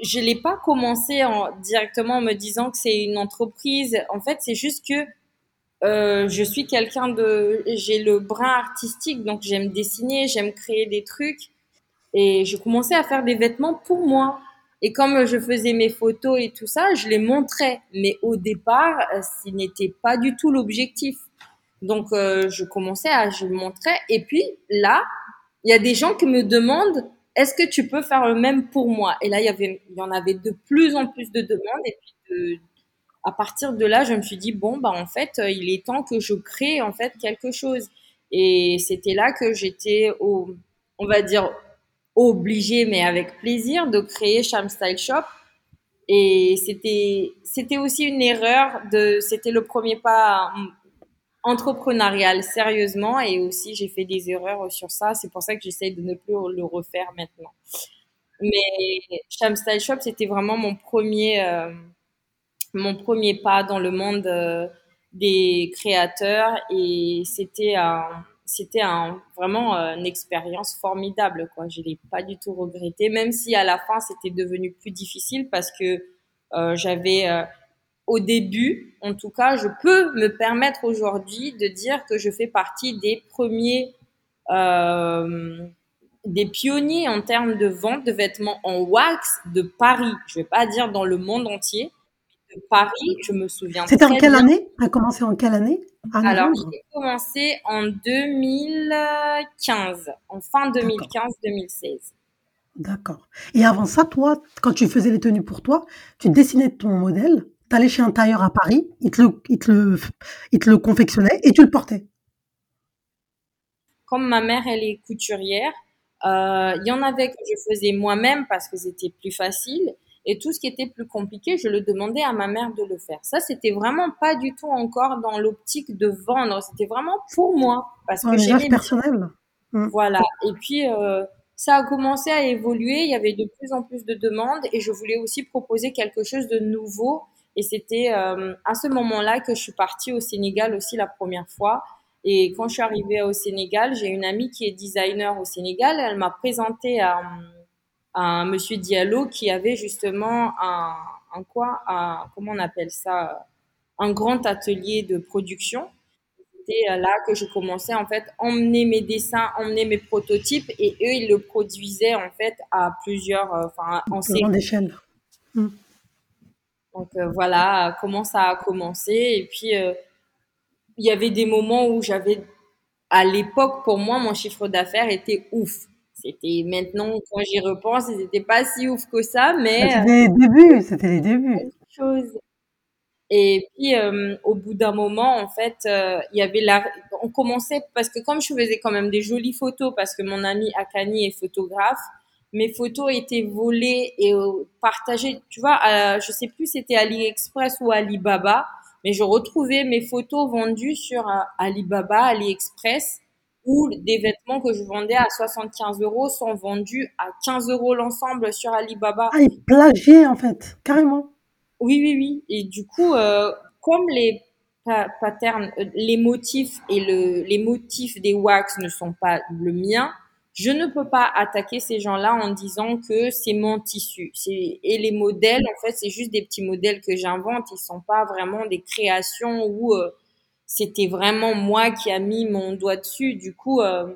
je l'ai pas commencé en, directement en me disant que c'est une entreprise. En fait, c'est juste que euh, je suis quelqu'un de, j'ai le brin artistique, donc j'aime dessiner, j'aime créer des trucs, et j'ai commencé à faire des vêtements pour moi. Et comme je faisais mes photos et tout ça, je les montrais. Mais au départ, euh, ce n'était pas du tout l'objectif. Donc, euh, je commençais à, je montrais. Et puis là, il y a des gens qui me demandent, est-ce que tu peux faire le même pour moi? Et là, il y avait, il y en avait de plus en plus de demandes. Et puis, à partir de là, je me suis dit, bon, bah, en fait, euh, il est temps que je crée, en fait, quelque chose. Et c'était là que j'étais au, on va dire, obligée, mais avec plaisir, de créer Sham Style Shop. Et c'était, c'était aussi une erreur de, c'était le premier pas entrepreneurial sérieusement et aussi j'ai fait des erreurs sur ça. C'est pour ça que j'essaye de ne plus le refaire maintenant. Mais Sham Style Shop, c'était vraiment mon premier, euh, mon premier pas dans le monde euh, des créateurs et c'était un, c'était un, vraiment euh, une expérience formidable. Quoi. Je l'ai pas du tout regretté, même si à la fin c'était devenu plus difficile parce que j'avais au début, en tout cas, je peux me permettre aujourd'hui de dire que je fais partie des premiers, euh, des pionniers en termes de vente de vêtements en wax de Paris. Je vais pas dire dans le monde entier. De Paris, je me souviens. C'était en quelle année? A commencé en quelle année? Alors, j'ai commencé en 2015, en fin 2015-2016. D'accord. Et avant ça, toi, quand tu faisais les tenues pour toi, tu dessinais ton modèle t'allais chez un tailleur à Paris, il te le, il te le, il te le confectionnait et tu le portais. Comme ma mère, elle est couturière, euh, il y en avait que je faisais moi-même parce que c'était plus facile. Et tout ce qui était plus compliqué, je le demandais à ma mère de le faire. Ça, c'était vraiment pas du tout encore dans l'optique de vendre. C'était vraiment pour moi. Parce que j'ai personnel. Mmh. Voilà. Et puis, euh, ça a commencé à évoluer. Il y avait de plus en plus de demandes et je voulais aussi proposer quelque chose de nouveau et c'était euh, à ce moment-là que je suis partie au Sénégal aussi la première fois. Et quand je suis arrivée au Sénégal, j'ai une amie qui est designer au Sénégal. Elle m'a présenté à, un monsieur Diallo qui avait justement un, un quoi, un, comment on appelle ça, un grand atelier de production. C'était là que je commençais en fait emmener mes dessins, emmener mes prototypes et eux ils le produisaient en fait à plusieurs, euh, enfin en grande échelle. Mmh. Donc voilà comment ça a commencé. Et puis il y avait des moments où j'avais, à l'époque pour moi, mon chiffre d'affaires était ouf. C'était maintenant, quand j'y repense, c'était pas si ouf que ça, mais. C'était les débuts, c'était les débuts. Chose. Et puis, euh, au bout d'un moment, en fait, euh, il y avait la. On commençait parce que comme je faisais quand même des jolies photos, parce que mon ami Akani est photographe, mes photos étaient volées et euh, partagées. Tu vois, je sais plus c'était AliExpress ou Alibaba, mais je retrouvais mes photos vendues sur Alibaba, AliExpress ou des vêtements que je vendais à 75 euros sont vendus à 15 euros l'ensemble sur Alibaba. Ah, ils plagiaient en fait, carrément. Oui, oui, oui. Et du coup, euh, comme les patterns, euh, les motifs et le, les motifs des wax ne sont pas le mien, je ne peux pas attaquer ces gens-là en disant que c'est mon tissu. Et les modèles, en fait, c'est juste des petits modèles que j'invente. Ils sont pas vraiment des créations où euh, c'était vraiment moi qui a mis mon doigt dessus. Du coup, euh,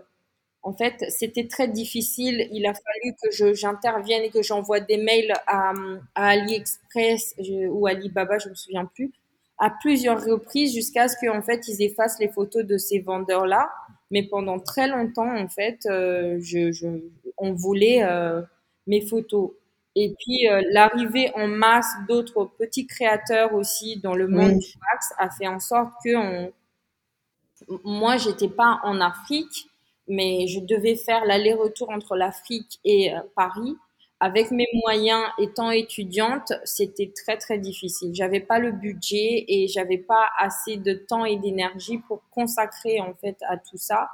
en fait, c'était très difficile. Il a fallu que j'intervienne et que j'envoie des mails à, à AliExpress ou Alibaba, je me souviens plus, à plusieurs reprises jusqu'à ce qu'en fait ils effacent les photos de ces vendeurs-là. Mais pendant très longtemps, en fait, euh, je, je, on voulait euh, mes photos. Et puis euh, l'arrivée en masse d'autres petits créateurs aussi dans le monde du wax a fait en sorte que on... moi j'étais pas en Afrique, mais je devais faire l'aller-retour entre l'Afrique et euh, Paris. Avec mes moyens étant étudiante, c'était très très difficile. J'avais pas le budget et j'avais pas assez de temps et d'énergie pour consacrer en fait à tout ça.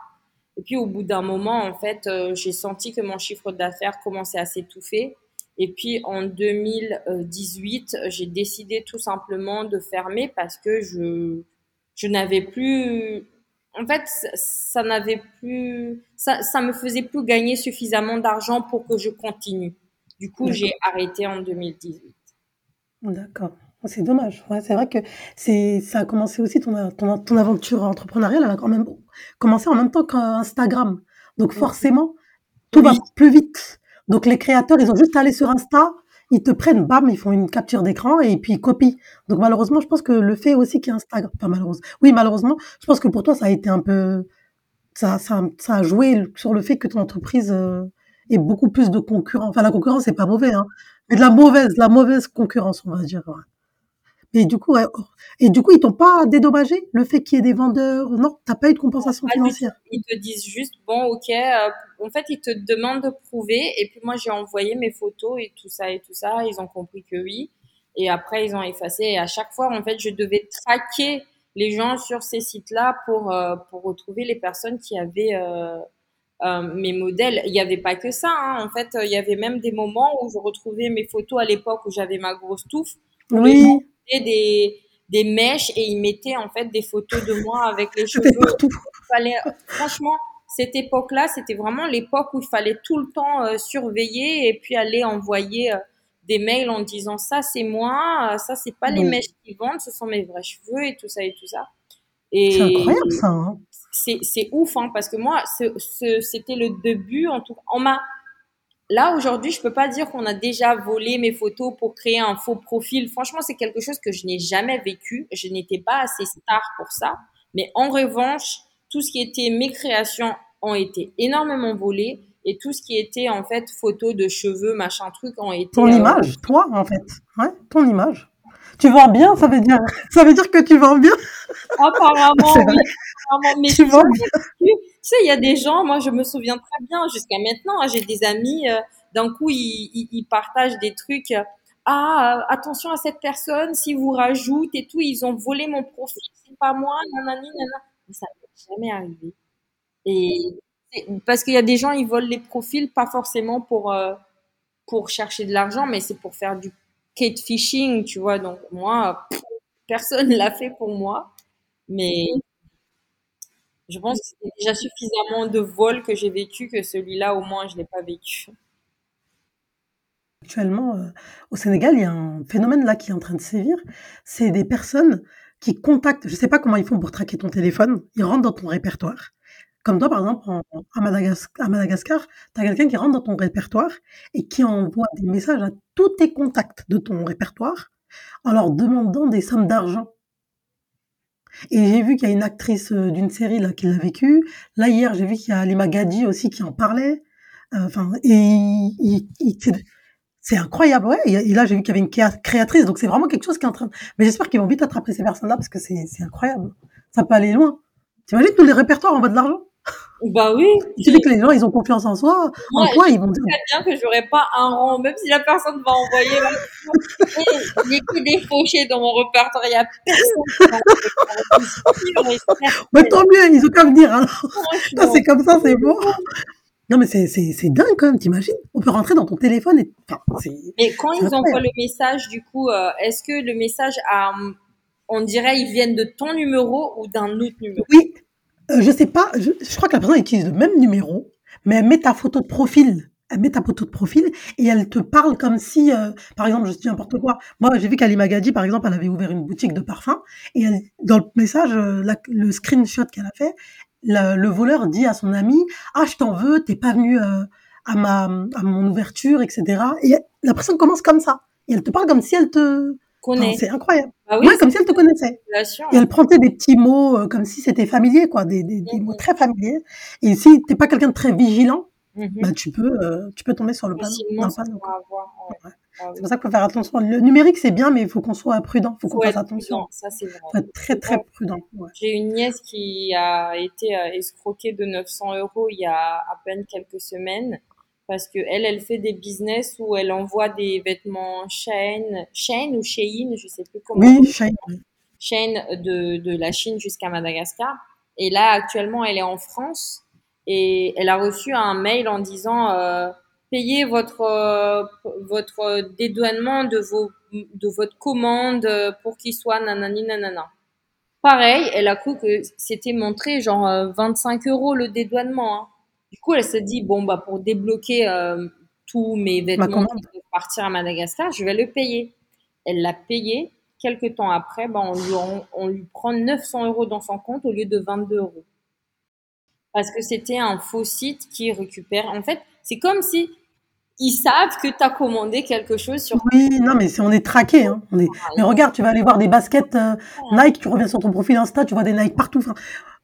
Et puis au bout d'un moment, en fait, euh, j'ai senti que mon chiffre d'affaires commençait à s'étouffer et puis en 2018, j'ai décidé tout simplement de fermer parce que je, je n'avais plus, en fait, ça n'avait plus, ça, ça me faisait plus gagner suffisamment d'argent pour que je continue. Du coup, j'ai arrêté en 2018. D'accord. C'est dommage. Ouais, c'est vrai que c'est, ça a commencé aussi ton, ton, ton, aventure entrepreneuriale. Elle a quand même commencé en même temps qu'Instagram. Donc forcément, tout va plus vite. Donc les créateurs, ils ont juste à aller sur Insta, ils te prennent, bam, ils font une capture d'écran et puis ils copient. Donc malheureusement, je pense que le fait aussi qu'il y a Instagram, pas malheureusement, oui malheureusement, je pense que pour toi ça a été un peu, ça, ça, ça a joué sur le fait que ton entreprise euh, ait beaucoup plus de concurrents. Enfin la concurrence c'est pas mauvais, hein, mais de la mauvaise, la mauvaise concurrence on va dire. Et du coup, oh, et du coup, ils t'ont pas dédommagé le fait qu'il y ait des vendeurs Non, t'as pas eu de compensation financière. Ils te disent juste bon, ok. Euh, en fait, ils te demandent de prouver. Et puis moi, j'ai envoyé mes photos et tout ça et tout ça. Ils ont compris que oui. Et après, ils ont effacé. Et à chaque fois, en fait, je devais traquer les gens sur ces sites-là pour euh, pour retrouver les personnes qui avaient euh, euh, mes modèles. Il n'y avait pas que ça. Hein. En fait, il y avait même des moments où je retrouvais mes photos à l'époque où j'avais ma grosse touffe. Oui des, des mèches et ils mettaient en fait des photos de moi avec les cheveux. Fallait, franchement, cette époque-là, c'était vraiment l'époque où il fallait tout le temps euh, surveiller et puis aller envoyer euh, des mails en disant ça c'est moi, euh, ça c'est pas les mèches qui vendent, ce sont mes vrais cheveux et tout ça et tout ça. C'est incroyable ça. Hein. c'est ouf hein, parce que moi c'était le début en tout on m'a Là, aujourd'hui, je peux pas dire qu'on a déjà volé mes photos pour créer un faux profil. Franchement, c'est quelque chose que je n'ai jamais vécu. Je n'étais pas assez star pour ça. Mais en revanche, tout ce qui était mes créations ont été énormément volées et tout ce qui était en fait photos de cheveux, machin truc ont été. Ton euh, image, toi en fait, ouais, ton image. Tu vends bien, ça veut dire, ça veut dire que tu vends bien. Apparemment, oui. Apparemment, mais tu vends bien sais, il y a des gens, moi je me souviens très bien jusqu'à maintenant, hein, j'ai des amis, euh, d'un coup ils, ils, partagent des trucs. ah, euh, attention à cette personne, si vous rajoutez et tout, ils ont volé mon profil, c'est pas moi, nanani, nanana. Ça m'est jamais arrivé. Et parce qu'il y a des gens, ils volent les profils, pas forcément pour, euh, pour chercher de l'argent, mais c'est pour faire du catfishing, tu vois. Donc moi, personne l'a fait pour moi. Mais je pense que c'est déjà suffisamment de vols que j'ai vécu que celui-là, au moins, je ne l'ai pas vécu. Actuellement, euh, au Sénégal, il y a un phénomène là qui est en train de sévir. C'est des personnes qui contactent, je ne sais pas comment ils font pour traquer ton téléphone, ils rentrent dans ton répertoire Comme toi, par exemple, à, Madagascar, tu as quelqu'un qui rentre dans ton répertoire et qui envoie des messages à tous tes contacts de ton répertoire en leur demandant des sommes d'argent. Et j'ai vu qu'il y a une actrice euh, d'une série là qui l'a vécu. Là hier, j'ai vu qu'il y a Lima Gadi aussi qui en parlait. Euh, enfin, et c'est incroyable, ouais. Et, là, j'ai vu qu'il y avait une créatrice, donc c'est vraiment quelque chose qui est en train. Mais j'espère qu'ils vont vite attraper ces personnes-là parce que c'est incroyable. Ça peut aller loin. T'imagines tous les répertoires en bas de l'argent bah oui. Tu dis que les gens, ils ont confiance en soi. en toi, ils vont dire. bien que j'aurais pas un rang, même si la personne va envoyer les coups défauchés dans mon répertoire, il y a personne. Mais tant mieux, ils ont qu'à venir, alors. c'est comme ça, c'est bon. Non, mais c'est dingue quand même, t'imagines On peut rentrer dans ton téléphone et. Enfin, mais quand ils envoient le message, du coup, euh, est-ce que le message a. On dirait, ils viennent de ton numéro ou d'un autre numéro? Oui, euh, je sais pas, je, crois que la personne utilise le même numéro, mais elle met ta photo de profil. Elle met ta photo de profil et elle te parle comme si, euh, par exemple, je dis n'importe quoi. Moi, j'ai vu qu'Ali Magadi, par exemple, elle avait ouvert une boutique de parfum et elle, dans le message, euh, le screenshot qu'elle a fait, le, voleur dit à son ami, ah, je t'en veux, t'es pas venu à ma, à mon ouverture, etc. Et la personne commence comme ça. Et elle te parle comme si elle te, c'est incroyable. Ah oui, comme si elle te connaissait. Et elle prenait des petits mots euh, comme si c'était familier, quoi, des, des, des mots très familiers. Et si t'es pas quelqu'un de très vigilant, mm -hmm. bah, tu peux, euh, tu peux tomber sur le panneau. Ouais. Ah c'est pour ça qu'il faut faire attention. Le numérique, c'est bien, mais il faut qu'on soit prudent. Il faut qu'on fasse attention. Ça, c'est vrai. Faut être très, très prudent. J'ai une nièce qui a été euh, escroquée de 900 euros il y a à peine quelques semaines parce que elle, elle fait des business où elle envoie des vêtements Shein, Shein ou Shein, je sais plus comment. Oui, Shein. Shein de, de la Chine jusqu'à Madagascar. Et là, actuellement, elle est en France et elle a reçu un mail en disant euh, payez votre euh, votre dédouanement de vos de votre commande pour qu'il soit nanani nanana. Pareil, elle a cru que c'était montré genre 25 euh, euros le dédouanement. Hein. Du coup, elle s'est dit, bon, bah, pour débloquer euh, tous mes vêtements qui partir à Madagascar, je vais le payer. Elle l'a payé. Quelques temps après, bah, on, lui, on, lui prend 900 euros dans son compte au lieu de 22 euros. Parce que c'était un faux site qui récupère. En fait, c'est comme si ils savent que tu as commandé quelque chose sur. Oui, non, mais on est traqué. Hein. On est... Mais regarde, tu vas aller voir des baskets euh, Nike, tu reviens sur ton profil Insta, tu vois des Nike partout. Enfin,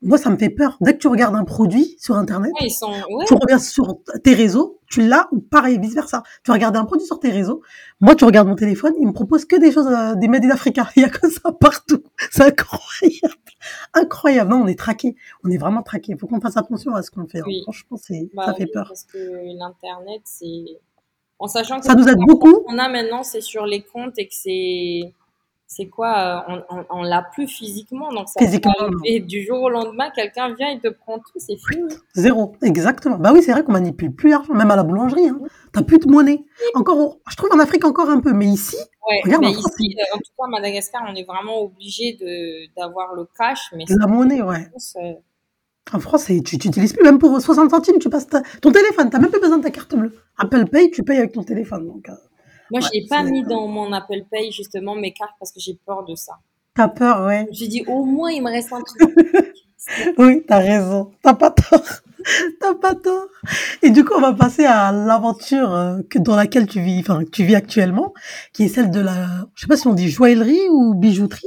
moi, ça me fait peur. Dès que tu regardes un produit sur Internet, tu reviens sur tes réseaux, tu l'as ou pareil, vice versa. Tu regardes un produit sur tes réseaux. Moi, tu regardes mon téléphone, il me propose que des choses, euh, des Made in Africa. Il y a que ça partout. C'est incroyable. Incroyable. Non, on est traqué. On est vraiment traqué. Il faut qu'on fasse attention à ce qu'on fait. Hein. Franchement, bah ça fait peur. Parce que l'Internet, c'est, en sachant que ça nous aide beaucoup. On a maintenant, c'est sur les comptes et que c'est, c'est quoi euh, On, on, l'a plus physiquement, donc ça physiquement. Et du jour au lendemain, quelqu'un vient et te prend tout, c'est fini. Zéro, exactement. Bah oui, c'est vrai qu'on manipule plus l'argent, même à la boulangerie. Hein. T'as plus de monnaie. Encore, je trouve en Afrique encore un peu, mais ici, ouais, regarde mais en, France, ici, euh, en tout cas, à Madagascar, on est vraiment obligé de d'avoir le cash, mais la monnaie, ouais. Euh, en France, tu n'utilises plus, même pour 60 centimes, tu passes ton téléphone, tu n'as même plus besoin de ta carte bleue. Apple Pay, tu payes avec ton téléphone. Donc, moi, je n'ai pas mis dans mon Apple Pay justement mes cartes parce que j'ai peur de ça. T'as peur, ouais. J'ai dit au moins il me reste un truc. oui, t'as raison. T'as pas tort. T'as pas tort. Et du coup, on va passer à l'aventure euh, dans laquelle tu vis, enfin, tu vis actuellement, qui est celle de la, je sais pas si on dit joaillerie ou bijouterie.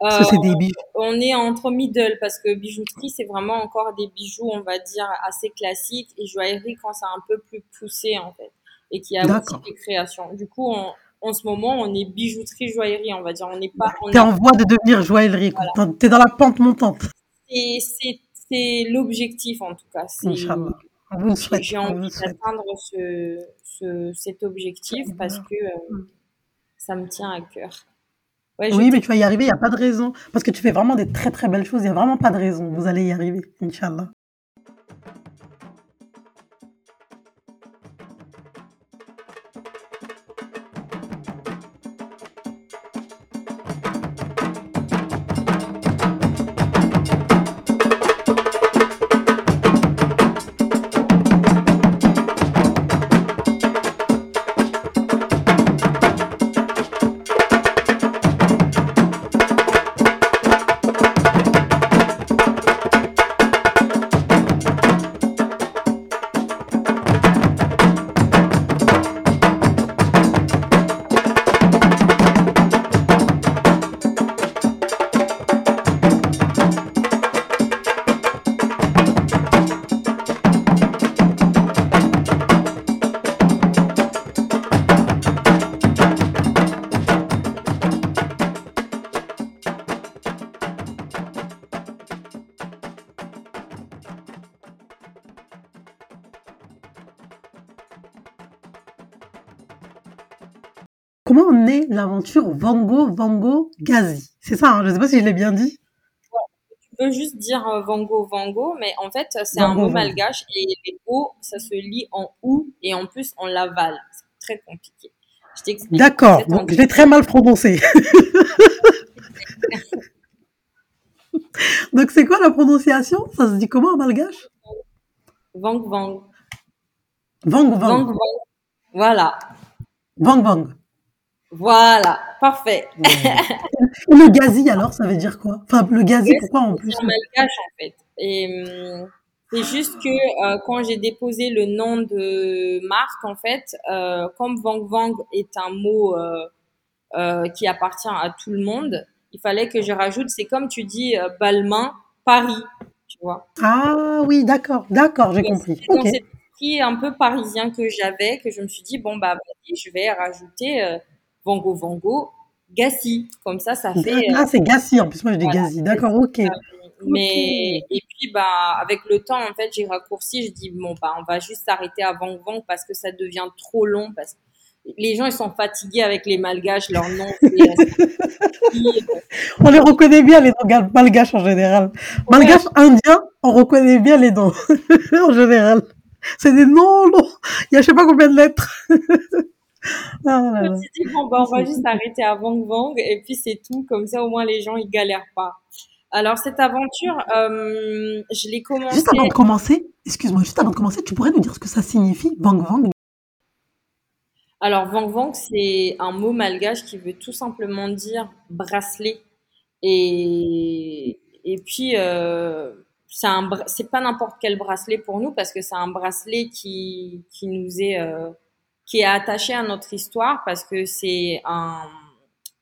Parce que c'est des euh, bijoux. On est entre middle parce que bijouterie, c'est vraiment encore des bijoux, on va dire, assez classiques et joaillerie quand c'est un peu plus poussé, en fait et qui a aussi des créations. Du coup, en ce moment, on est bijouterie joaillerie, on va dire. On n'est pas. T'es en voie de devenir joaillerie. Voilà. T'es dans la pente montante. C'est l'objectif en tout cas. J'ai envie d'atteindre ce, ce, cet objectif parce que euh, ça me tient à cœur. oui, mais tu vas y arriver, il n'y a pas de raison. Parce que tu fais vraiment des très très belles choses, il n'y a vraiment pas de raison. Vous allez y arriver, Inch'Allah. Comment naît l'aventure Vango Vango Gazi? C'est ça, hein, je ne sais pas si je l'ai bien dit. Tu peux juste dire euh, Vango Vango, mais en fait, c'est un mot malgache et les O, ça se lit en OU et en plus on l'avale. C'est très compliqué. D'accord, je l'ai très mal prononcé. Donc c'est quoi la prononciation? Ça se dit comment en malgache Vang Vang. Vang Vang. Voilà. Vang Vang. Voilà, parfait. le gazi alors, ça veut dire quoi? Enfin, le gazi, pourquoi en plus? C'est malgache en fait. Et hum, c'est juste que euh, quand j'ai déposé le nom de marque, en fait, euh, comme Vang Vang est un mot euh, qui appartient à tout le monde, il fallait que je rajoute, c'est comme tu dis, Balmain, Paris, tu vois. Ah oui, d'accord, d'accord, j'ai compris. C'est un peu parisien que j'avais, que je me suis dit, bon, bah, je vais rajouter Vango Vango, Gassi. Comme ça, ça fait. Ah, c'est Gassi, en plus, moi je dis Gassi. D'accord, ok. Mais et puis bah avec le temps en fait j'ai raccourci, je dis bon bah on va juste s'arrêter à Vang Vang parce que ça devient trop long parce que les gens ils sont fatigués avec les malgaches, leur nom. on les reconnaît bien les noms malgaches en général. Malgaches indiens, on reconnaît bien les noms en général. C'est des noms longs. Il y a je sais pas combien de lettres. ah, je me suis dit bon bah on va juste s'arrêter à Vang Vang et puis c'est tout comme ça au moins les gens ils galèrent pas. Alors cette aventure, euh, je l'ai commencé. Juste avant de commencer, excuse-moi, juste avant de commencer, tu pourrais nous dire ce que ça signifie, Vang Vang? Alors Vang Vang, c'est un mot malgache qui veut tout simplement dire bracelet. Et, et puis, euh, c'est pas n'importe quel bracelet pour nous parce que c'est un bracelet qui, qui nous est, euh, qui est attaché à notre histoire parce que c'est un,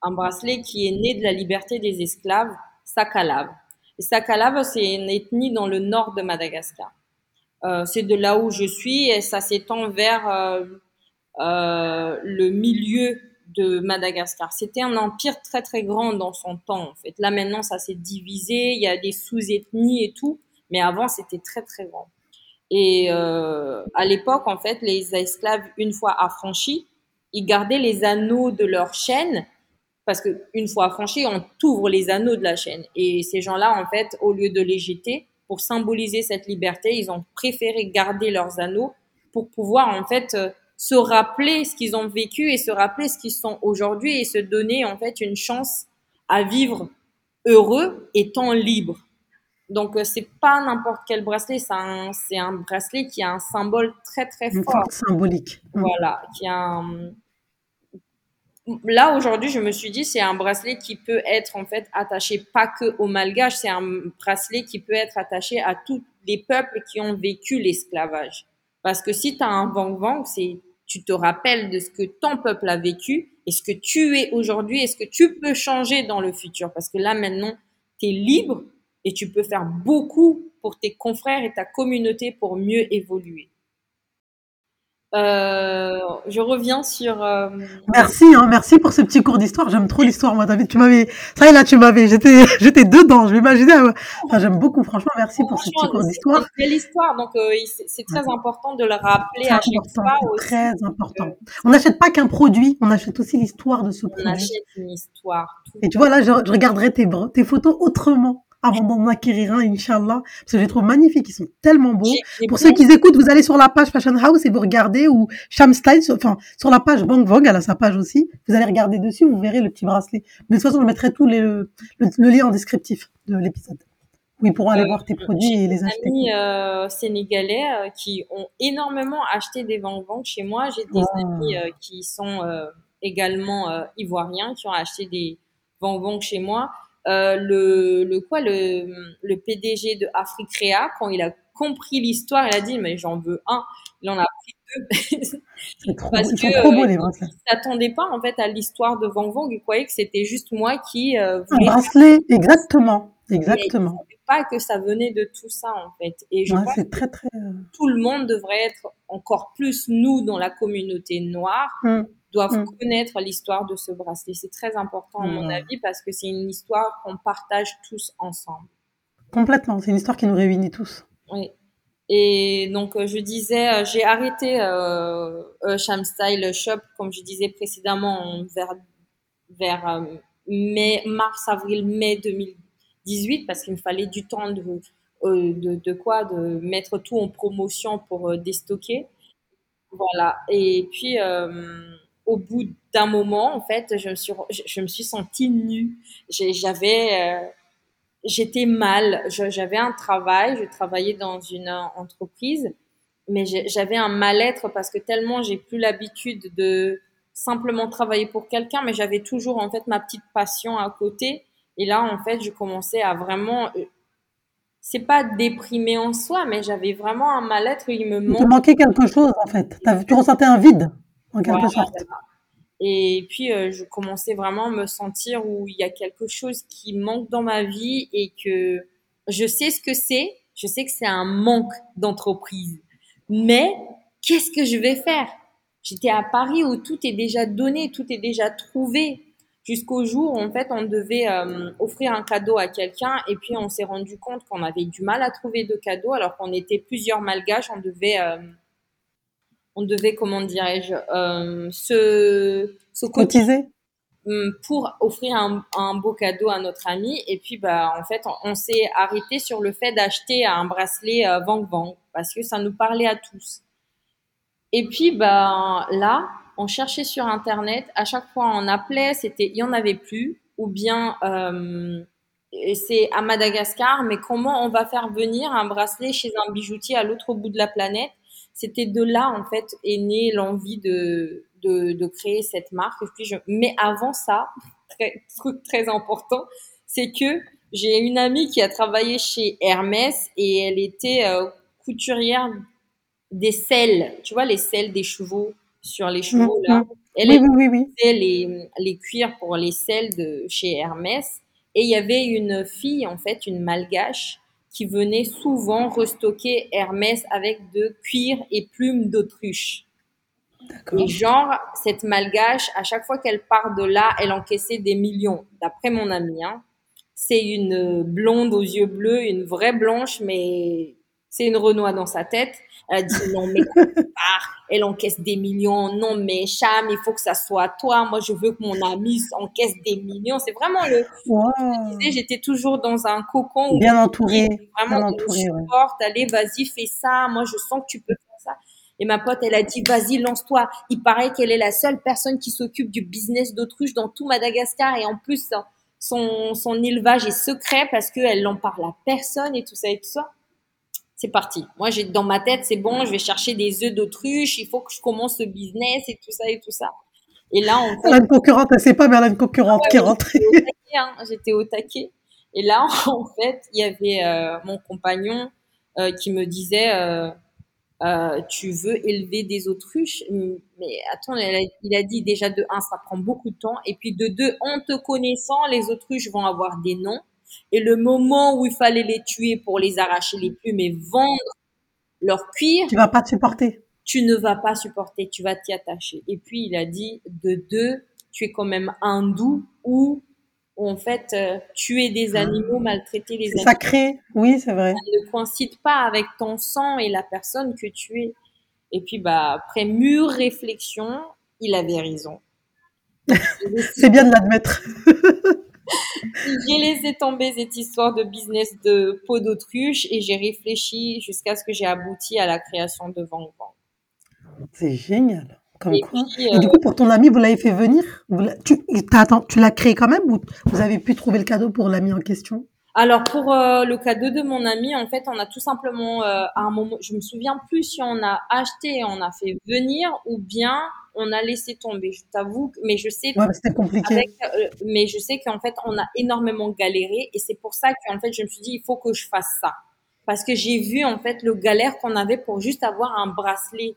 un bracelet qui est né de la liberté des esclaves Sakalav. Et Sakalav, c'est une ethnie dans le nord de Madagascar. Euh, c'est de là où je suis et ça s'étend vers euh, euh, le milieu de Madagascar. C'était un empire très très grand dans son temps en fait. Là maintenant ça s'est divisé, il y a des sous-ethnies et tout, mais avant c'était très très grand. Et à l'époque en fait les esclaves une fois affranchis, ils gardaient les anneaux de leur chaîne parce que une fois affranchi, on t'ouvre les anneaux de la chaîne. Et ces gens-là, en fait, au lieu de les jeter, pour symboliser cette liberté, ils ont préféré garder leurs anneaux pour pouvoir, en fait, euh, se rappeler ce qu'ils ont vécu et se rappeler ce qu'ils sont aujourd'hui et se donner, en fait, une chance à vivre heureux étant libre. Donc, euh, c'est pas n'importe quel bracelet, c'est un, un, bracelet qui a un symbole très, très fort. symbolique. Voilà, qui a un, là aujourd'hui, je me suis dit c'est un bracelet qui peut être en fait attaché pas que aux malgaches, c'est un bracelet qui peut être attaché à tous les peuples qui ont vécu l'esclavage. Parce que si tu as un vang vang, c'est tu te rappelles de ce que ton peuple a vécu et ce que tu es aujourd'hui et ce que tu peux changer dans le futur. Parce que là maintenant, tu es libre et tu peux faire beaucoup pour tes confrères et ta communauté pour mieux évoluer. Euh, je reviens sur. Euh, merci, hein, merci pour ce petit cours d'histoire. J'aime trop l'histoire, moi, David. Tu m'avais, ça y est, là, tu m'avais, j'étais, j'étais dedans. Je m'imaginais. Euh, enfin, j'aime beaucoup, franchement. Merci pour ce petit cours d'histoire. C'est l'histoire, donc c'est très important de le rappeler à chaque fois. Très important. On n'achète pas qu'un produit, on achète aussi l'histoire de ce produit. On achète une histoire. Et tu vois, là, je, je regarderai tes, tes photos autrement avant d'en acquérir un, Inch'Allah, parce que je les trouve magnifiques, ils sont tellement beaux. Pour ceux qui écoutent, vous allez sur la page Fashion House et vous regardez, ou Sham Style, enfin, sur la page Bang Vogue, elle a sa page aussi, vous allez regarder dessus, vous verrez le petit bracelet. Mais de toute façon, je mettrai tout les, le, lien en descriptif de l'épisode. Oui, pour aller euh, voir tes produits et les acheter. amis euh, sénégalais euh, qui ont énormément acheté des Bang Bang chez moi. J'ai des amis qui sont également ivoiriens qui ont acheté des Bang Bang chez moi. Euh, le, le quoi le, le PDG de Africrea quand il a compris l'histoire, il a dit mais j'en veux un. Il en a pris deux parce que trop beaux, les il s'attendait pas en fait à l'histoire de Van Vang. Il croyait que c'était juste moi qui euh, voulais un bracelet, exactement, exactement. Il pas que ça venait de tout ça en fait. Et je pense que très, très... Euh, tout le monde devrait être encore plus nous dans la communauté noire. Hum doivent mm. connaître l'histoire de ce bracelet. C'est très important à mon mm. avis parce que c'est une histoire qu'on partage tous ensemble. Complètement, c'est une histoire qui nous réunit tous. Oui. Et donc, je disais, j'ai arrêté euh, Sham Style Shop, comme je disais précédemment, vers, vers mai, mars, avril, mai 2018, parce qu'il me fallait du temps de, de, de, quoi? De mettre tout en promotion pour déstocker. Voilà. Et puis, au bout d'un moment, en fait, je me suis, je, me suis sentie nue. J'avais, euh, j'étais mal. J'avais un travail, je travaillais dans une entreprise, mais j'avais un mal-être parce que tellement j'ai plus l'habitude de simplement travailler pour quelqu'un, mais j'avais toujours en fait ma petite passion à côté. Et là, en fait, je commençais à vraiment, euh, c'est pas déprimer en soi, mais j'avais vraiment un mal-être. Il me manquait. manquait quelque chose en fait. Tu ressentais un vide en quelque sorte. Et puis, euh, je commençais vraiment à me sentir où il y a quelque chose qui manque dans ma vie et que je sais ce que c'est. Je sais que c'est un manque d'entreprise. Mais qu'est-ce que je vais faire? J'étais à Paris où tout est déjà donné, tout est déjà trouvé. Jusqu'au jour où, en fait, on devait euh, offrir un cadeau à quelqu'un et puis on s'est rendu compte qu'on avait du mal à trouver de cadeau alors qu'on était plusieurs malgaches. On devait... Euh, on devait, comment dirais-je, euh, se, se cotiser hum, pour offrir un, beau cadeau à notre ami. Et puis, bah, en fait, on, s'est arrêté sur le fait d'acheter un bracelet euh, Vang Vang parce que ça nous parlait à tous. Et puis, bah, là, on cherchait sur Internet. À chaque fois, on appelait, c'était, il y en avait plus. Ou bien, euh, c'est à Madagascar, mais comment on va faire venir un bracelet chez un bijoutier à l'autre bout de la planète? C'était de là en fait est née l'envie de, de, de créer cette marque. puis je... mais avant ça, très, truc très important, c'est que j'ai une amie qui a travaillé chez Hermès et elle était euh, couturière des selles, tu vois les selles des chevaux sur les chevaux là. Mm-hmm. Elle oui, oui, oui, les, les cuirs pour les selles de chez Hermès et il y avait une fille en fait, une malgache qui venait souvent restocker Hermès avec de cuir et plumes d'autruche. Et genre, cette malgache, à chaque fois qu'elle part de là, elle encaissait des millions, d'après mon ami. Hein. C'est une blonde aux yeux bleus, une vraie blanche, mais c'est une Renoir dans sa tête. Elle a dit non, mais elle encaisse des millions. Non, mais Cham, il faut que ça soit toi. Moi, je veux que mon ami encaisse des millions. C'est vraiment le. j'étais toujours dans un cocon. Bien entouré. Vraiment, bien entouré. Allez, vas-y, fais ça. Moi, je sens que tu peux faire ça. Et ma pote, elle a dit, vas-y, lance-toi. Il paraît qu'elle est la seule personne qui s'occupe du business d'autruche dans tout Madagascar. Et en plus, son, son élevage est secret parce qu'elle n'en parle à personne et tout ça et tout ça c'est parti. Moi, j'ai dans ma tête, c'est bon, je vais chercher des œufs d'autruche, il faut que je commence le business et tout ça et tout ça. Et là, on fait... Elle a une concurrente, elle sait pas, mais elle a une concurrente qui est rentrée. J'étais au, taquet. Et là, en fait, il y avait euh, mon compagnon euh, qui me disait euh, euh, Tu veux élever des autruches? Mais attends, il a dit déjà de un, ça prend beaucoup de temps. Et puis de deux, en te connaissant, les autruches vont avoir des noms. Et le moment où il fallait les tuer pour les arracher les plumes et vendre leur cuir, tu vas pas te supporter. Tu ne vas pas supporter, tu vas t'y attacher. Et puis il a dit de deux, tu es quand même hindou ou en fait euh, tuer des ah. animaux, maltraiter les animaux. Sacré, oui, c'est vrai. Ça ne coïncide pas avec ton sang et la personne que tu es. Et puis bah après mûre réflexion, il avait raison. c'est bien de l'admettre. j'ai laissé tomber cette histoire de business de peau d'autruche et j'ai réfléchi jusqu'à ce que j'ai abouti à la création de Vang C'est génial. Comme et, quoi. et du coup, pour ton ami, vous l'avez fait venir? Tu, tu l'as créé quand même ou vous avez pu trouver le cadeau pour l'ami en question? Alors pour euh, le cadeau de mon ami, en fait, on a tout simplement euh, à un moment, je me souviens plus si on a acheté et on a fait venir ou bien on a laissé tomber. Je t'avoue, mais je sais. Ouais, c'était compliqué. Euh, mais je sais qu'en fait, on a énormément galéré et c'est pour ça qu'en fait, je me suis dit, il faut que je fasse ça. Parce que j'ai vu en fait le galère qu'on avait pour juste avoir un bracelet.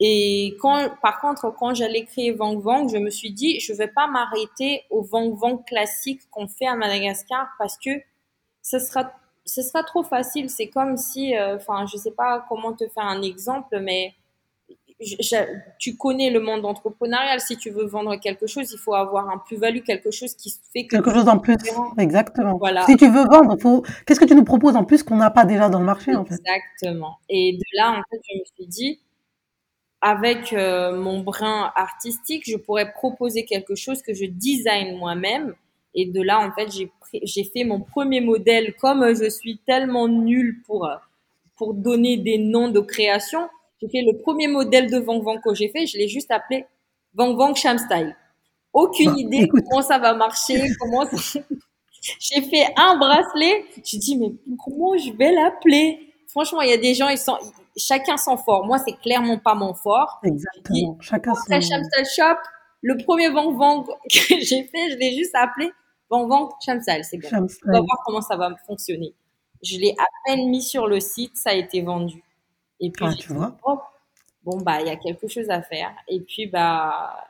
Et quand, par contre, quand j'allais créer Vang Vang, je me suis dit, je vais pas m'arrêter au Vang Vang classique qu'on fait à Madagascar parce que ce sera, ce sera trop facile. C'est comme si, euh, enfin, je sais pas comment te faire un exemple, mais tu connais le monde entrepreneurial. Si tu veux vendre quelque chose, il faut avoir un plus-value, quelque chose qui fait quelque chose en plus. Exactement. Voilà. Si tu veux vendre, faut. Qu'est-ce que tu nous proposes en plus qu'on n'a pas déjà dans le marché en fait? Exactement. Et de là, en fait, je me suis dit, avec euh, mon brin artistique, je pourrais proposer quelque chose que je design moi-même. Et de là, en fait, j'ai fait mon premier modèle. Comme je suis tellement nulle pour pour donner des noms de création, j'ai fait le premier modèle de Vang Vang que j'ai fait, je l'ai juste appelé Vang Vang Sham Style. Aucune bah, idée comment ça va marcher, comment j'ai fait un bracelet, j'ai dit mais comment je vais l'appeler? Franchement, il y a des gens ils sont chacun son fort. Moi, c'est clairement pas mon fort. Exactement. chacun son Sham Style Shop, le premier Vang Vang que j'ai fait, je l'ai juste appelé Vang Vang Sham Style, c'est bon. On va voir comment ça va fonctionner. Je l'ai à peine mis sur le site, ça a été vendu. Et puis, ah, tu vois. Oh, bon, bah, il y a quelque chose à faire. Et puis, bah,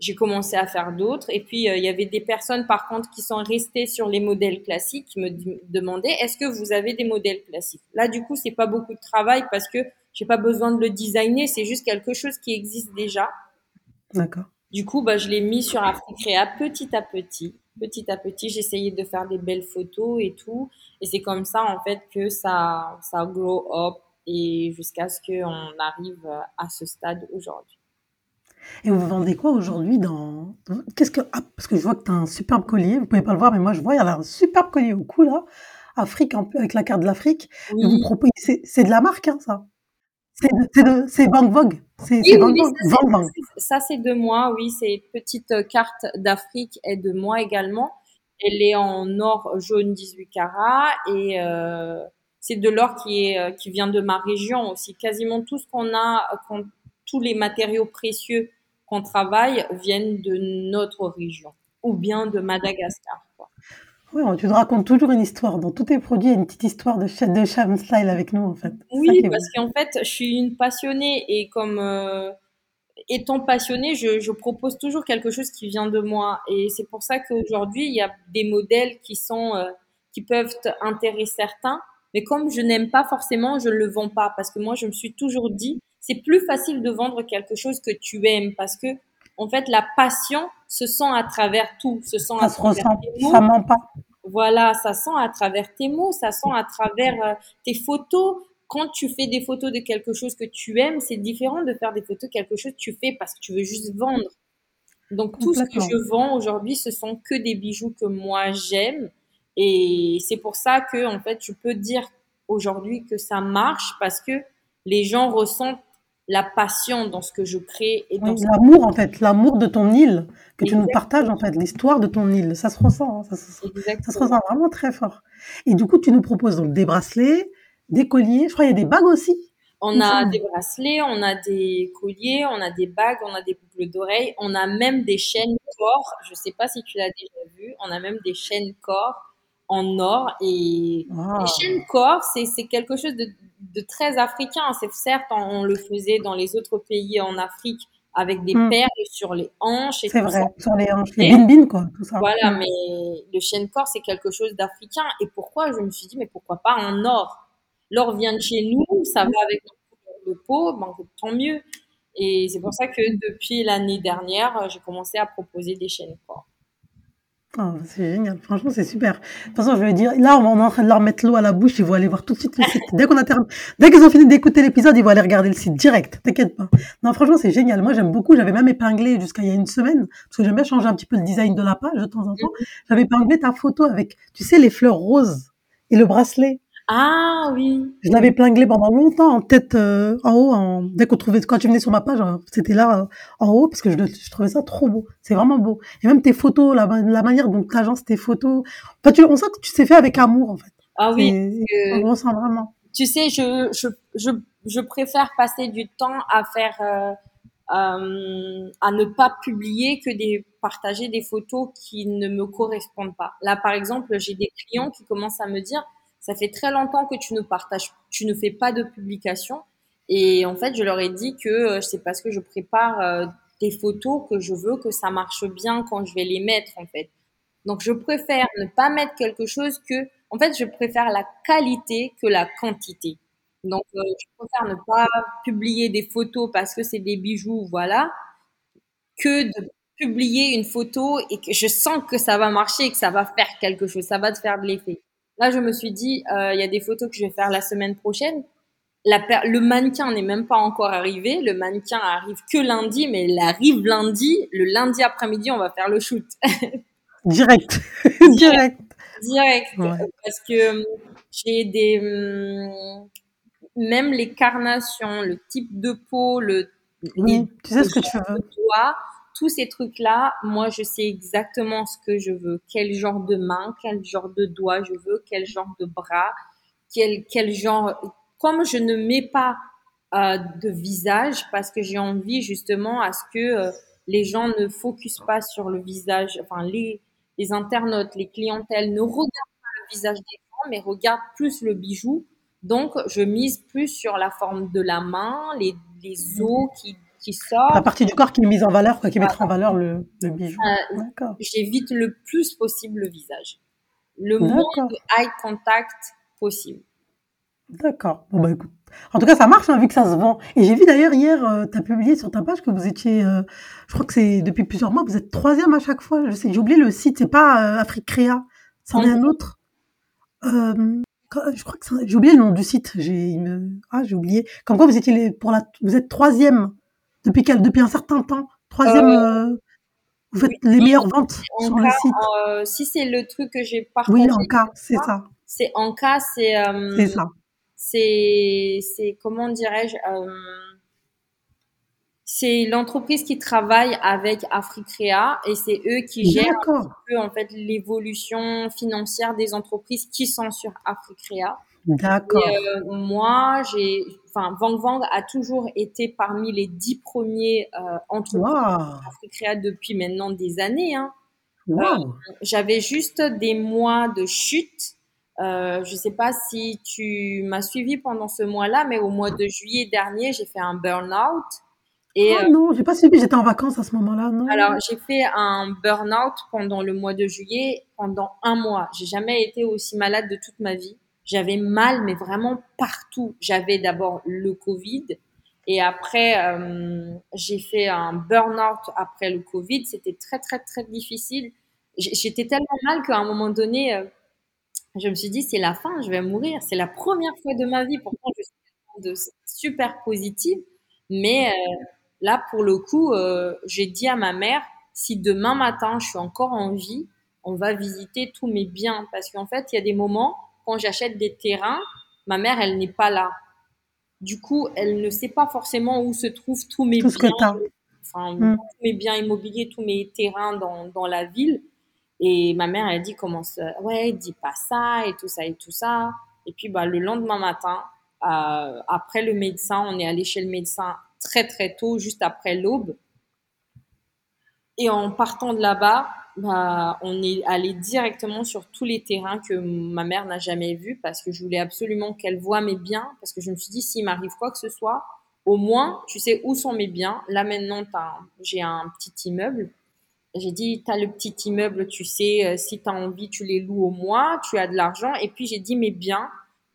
j'ai commencé à faire d'autres. Et puis, euh, il y avait des personnes, par contre, qui sont restées sur les modèles classiques, qui me demandaient, est-ce que vous avez des modèles classiques? Là, du coup, c'est pas beaucoup de travail parce que j'ai pas besoin de le designer, c'est juste quelque chose qui existe déjà. D'accord. Du coup, bah, je l'ai mis sur Africrea petit à petit. Petit à petit, j'essayais de faire des belles photos et tout. Et c'est comme ça, en fait, que ça, ça grow up et jusqu'à ce qu'on arrive à ce stade aujourd'hui. Et vous vendez quoi aujourd'hui dans Qu'est-ce que ah, parce que je vois que tu as un superbe collier, vous pouvez pas le voir mais moi je vois il y a un superbe collier au cou là, Afrique avec la carte de l'Afrique. vous proposez c'est de la marque hein, ça. C'est Bang Vogue. C'est oui, Ça c'est de moi, oui, c'est petite carte d'Afrique est de moi également. Elle est en or jaune 18 carats et euh, c'est de l'or qui est euh, qui vient de ma région aussi. Quasiment tout ce qu'on a, tous les matériaux précieux qu'on travaille viennent de notre région ou bien de Madagascar. Oui, tu te racontes toujours une histoire. Dans tous tes produits, il y a une petite histoire de, de Sham Style avec nous, en fait. Oui, parce qu'en fait, je suis une passionnée et comme euh, étant passionnée, je, je, propose toujours quelque chose qui vient de moi. Et c'est pour ça qu'aujourd'hui, il y a des modèles qui sont euh, qui peuvent intéresser certains, mais comme je n'aime pas forcément, je ne le vends pas parce que moi, je me suis toujours dit, c'est plus facile de vendre quelque chose que tu aimes parce que, en fait, la passion se sent à travers tout, se sent à travers tes mots. Ça ment pas. Voilà, ça sent à travers tes mots, ça sent à travers euh, tes photos. Quand tu fais des photos de quelque chose que tu aimes, c'est différent de faire des photos de quelque chose que tu fais parce que tu veux juste vendre. Donc tout ce que je vends aujourd'hui, ce sont que des bijoux que moi j'aime et c'est pour ça que, en fait, je peux dire aujourd'hui que ça marche parce que les gens ressentent la passion dans ce que je crée. et L'amour, en fait, l'amour de ton île, que tu nous partages, en fait, l'histoire de ton île. Ça se ressent, hein, ça, se, ressent vraiment très fort. Et du coup, tu nous proposes donc des bracelets, des colliers, je crois qu'il y a des bagues aussi. On a des bracelets, on a des colliers, on a des bagues, on a des boucles d'oreilles, on a même des chaînes corps. Je ne sais pas si tu l'as déjà vu. On a même des chaînes corps en or. Et les chaînes corps, c'est quelque chose de, de, très africain. C'est certes, on, le faisait dans les autres pays en Afrique avec des hmm. perles sur les hanches. C'est vrai, sur les hanches, les bin quoi, tout ça. Voilà, hmm. mais le chaîne corps, c'est quelque chose d'africain. Et pourquoi Je me suis dit, mais pourquoi pas en or? L'or vient de chez nous, ça va avec notre peau, ben, tant mieux. Et c'est pour ça que depuis l'année dernière, j'ai commencé à proposer des chaînes corps. Oh, c'est génial, franchement, c'est super. De toute façon, je vais dire, là, on est en train de leur mettre l'eau à la bouche, ils vont aller voir tout de suite le site. Dès qu'on a dès qu'ils ont fini d'écouter l'épisode, ils vont aller regarder le site direct, t'inquiète pas. Non, franchement, c'est génial. Moi, j'aime beaucoup, j'avais même épinglé jusqu'à il y a une semaine, parce que j'aime bien changer un petit peu le design de la page de temps en temps. Mhm. J'avais épinglé ta photo avec, tu sais, les fleurs roses et le bracelet. Ah oui. Je l'avais plinglé pendant longtemps en tête euh, en haut. En... Dès qu'on trouvait, quand tu venais sur ma page, hein, c'était là euh, en haut parce que je, je, trouvais ça trop beau. C'est vraiment beau. Et même tes photos, la, la manière dont tu agences tes photos. Enfin, tu, on sent que tu sais fait avec amour en fait. Ah oui. On ressent vraiment. Tu sais, je, je, je, je, préfère passer du temps à faire, euh, euh, à ne pas publier que des partager des photos qui ne me correspondent pas. Là, par exemple, j'ai des clients qui commencent à me dire ça fait très longtemps que tu ne partages, tu ne fais pas de publication. Et en fait, je leur ai dit que euh, c'est parce que je prépare euh, des photos que je veux que ça marche bien quand je vais les mettre, en fait. Donc, je préfère ne pas mettre quelque chose que, en fait, je préfère la qualité que la quantité. Donc, euh, je préfère ne pas publier des photos parce que c'est des bijoux, voilà, que de publier une photo et que je sens que ça va marcher que ça va faire quelque chose, ça va te faire de l'effet. Là, je me suis dit, euh, il y a des photos que je vais faire la semaine prochaine. La le mannequin n'est même pas encore arrivé. Le mannequin arrive que lundi, mais il arrive lundi. Le lundi après-midi, on va faire le shoot. Direct. Direct. Direct. Parce que hum, j'ai des, hum, même les carnations, le type de peau, le, oui, tu sais ce que tu veux tous ces trucs-là, moi, je sais exactement ce que je veux. Quel genre de main, quel genre de doigt je veux, quel genre de bras, quel, quel genre. Comme je ne mets pas euh, de visage, parce que j'ai envie justement à ce que euh, les gens ne focusent pas sur le visage, enfin, les, les internautes, les clientèles ne regardent pas le visage des gens, mais regardent plus le bijou. Donc, je mise plus sur la forme de la main, les, les os qui sort. La partie du corps qui est mise en valeur, quoi, qui mettra en valeur le, bijou. Euh, j'évite le plus possible le visage. Le moins de eye contact possible. D'accord. Bon, bah écoute. En tout cas, ça marche, hein, vu que ça se vend. Et j'ai vu d'ailleurs hier, euh, tu as publié sur ta page que vous étiez, euh, je crois que c'est depuis plusieurs mois, vous êtes troisième à chaque fois. Je sais, j'ai oublié le site, c'est pas Afrique Créa, c'en est un autre. je crois que j'ai oublié le nom du site. J'ai, ah, j'ai oublié. Comme quoi, vous étiez pour la, vous êtes troisième depuis, quel, depuis un certain temps Troisième, euh, euh, vous faites les meilleures ventes sur le site? euh, Si c'est le truc que j'ai partagé. Oui, en cas, c'est ça. C'est en cas, c'est. c'est ça. C'est, comment dirais-je c'est l'entreprise qui travaille avec Africrea et c'est eux qui gèrent un peu, en fait l'évolution financière des entreprises qui sont sur Africrea. D'accord. Euh, moi, j'ai, enfin, Vang Vang a toujours été parmi les dix premiers euh, entreprises wow. depuis maintenant des années. Hein. Wow. Euh, j'avais juste des mois de chute. Euh, je sais pas si tu m'as suivi pendant ce mois-là, mais au mois de juillet dernier, j'ai fait un burn-out. Et, oh non, j'ai pas suivi, j'étais en vacances à ce moment-là. Alors, j'ai fait un burn-out pendant le mois de juillet, pendant un mois. J'ai jamais été aussi malade de toute ma vie. J'avais mal, mais vraiment partout. J'avais d'abord le Covid et après, euh, j'ai fait un burn-out après le Covid. C'était très, très, très difficile. J'étais tellement mal qu'à un moment donné, euh, je me suis dit, c'est la fin, je vais mourir. C'est la première fois de ma vie. Pourtant, je suis super positive. Mais euh, là, pour le coup, j'ai dit à ma mère, si demain matin, je suis encore en vie, on va visiter tous mes biens. Parce qu'en fait, il y a des moments quand j'achète des terrains, ma mère, elle n'est pas là. Du coup, elle ne sait pas forcément où se trouvent tous mes biens, enfin, hmm. tous mes biens immobiliers, tous mes terrains dans, dans, la ville. Et ma mère, elle dit comment ça, ouais, dis pas ça et tout ça et tout ça. Et puis, bah, le lendemain matin, euh, après le médecin, on est allé chez le médecin très très tôt, juste après l'aube. Et en partant de là-bas, bah, on est allé directement sur tous les terrains que ma mère n'a jamais vus parce que je voulais absolument qu'elle voie mes biens parce que je me suis dit s'il m'arrive quoi que ce soit, au moins tu sais où sont mes biens. Là maintenant j'ai un petit immeuble. J'ai dit tu as le petit immeuble, tu sais euh, si tu as envie tu les loues au mois, tu as de l'argent et puis j'ai dit mes biens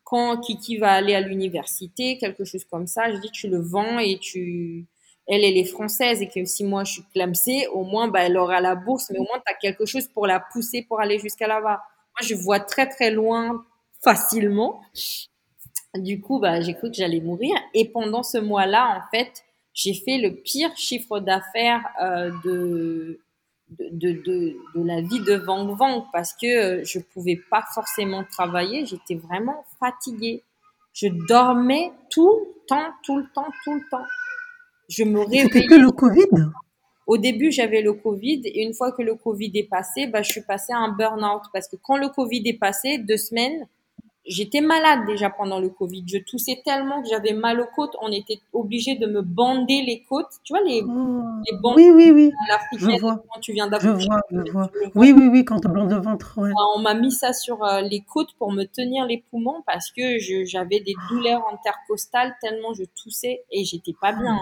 quand Kiki va aller à l'université, quelque chose comme ça, je dis tu le vends et tu elle, elle est française et que si moi je suis clamsée, au moins, bah, elle aura la bourse, mais au moins, tu as quelque chose pour la pousser pour aller jusqu'à là-bas. Moi, je vois très, très loin facilement. Du coup, bah, j'ai cru que j'allais mourir. Et pendant ce mois-là, en fait, j'ai fait le pire chiffre d'affaires euh, de, de, de, de, la vie de Vang Vang parce que euh, je pouvais pas forcément travailler. J'étais vraiment fatiguée. Je dormais tout le temps, tout le temps, tout le temps. Je me réveillais. C'était que le Covid Au début, j'avais le Covid et une fois que le Covid est passé, bah, je suis passée à un burn-out parce que quand le Covid est passé, deux semaines, j'étais malade déjà pendant le Covid. Je toussais tellement que j'avais mal aux côtes. On était obligé de me bander les côtes. Tu vois les, oh. les bandes Oui, oui, oui. Je vois. Quand tu viens Je vois, je vois. Oui, oui, oui, quand tu blanc de ventre. Ouais. On m'a mis ça sur euh, les côtes pour me tenir les poumons parce que j'avais des douleurs intercostales tellement je toussais et j'étais pas bien.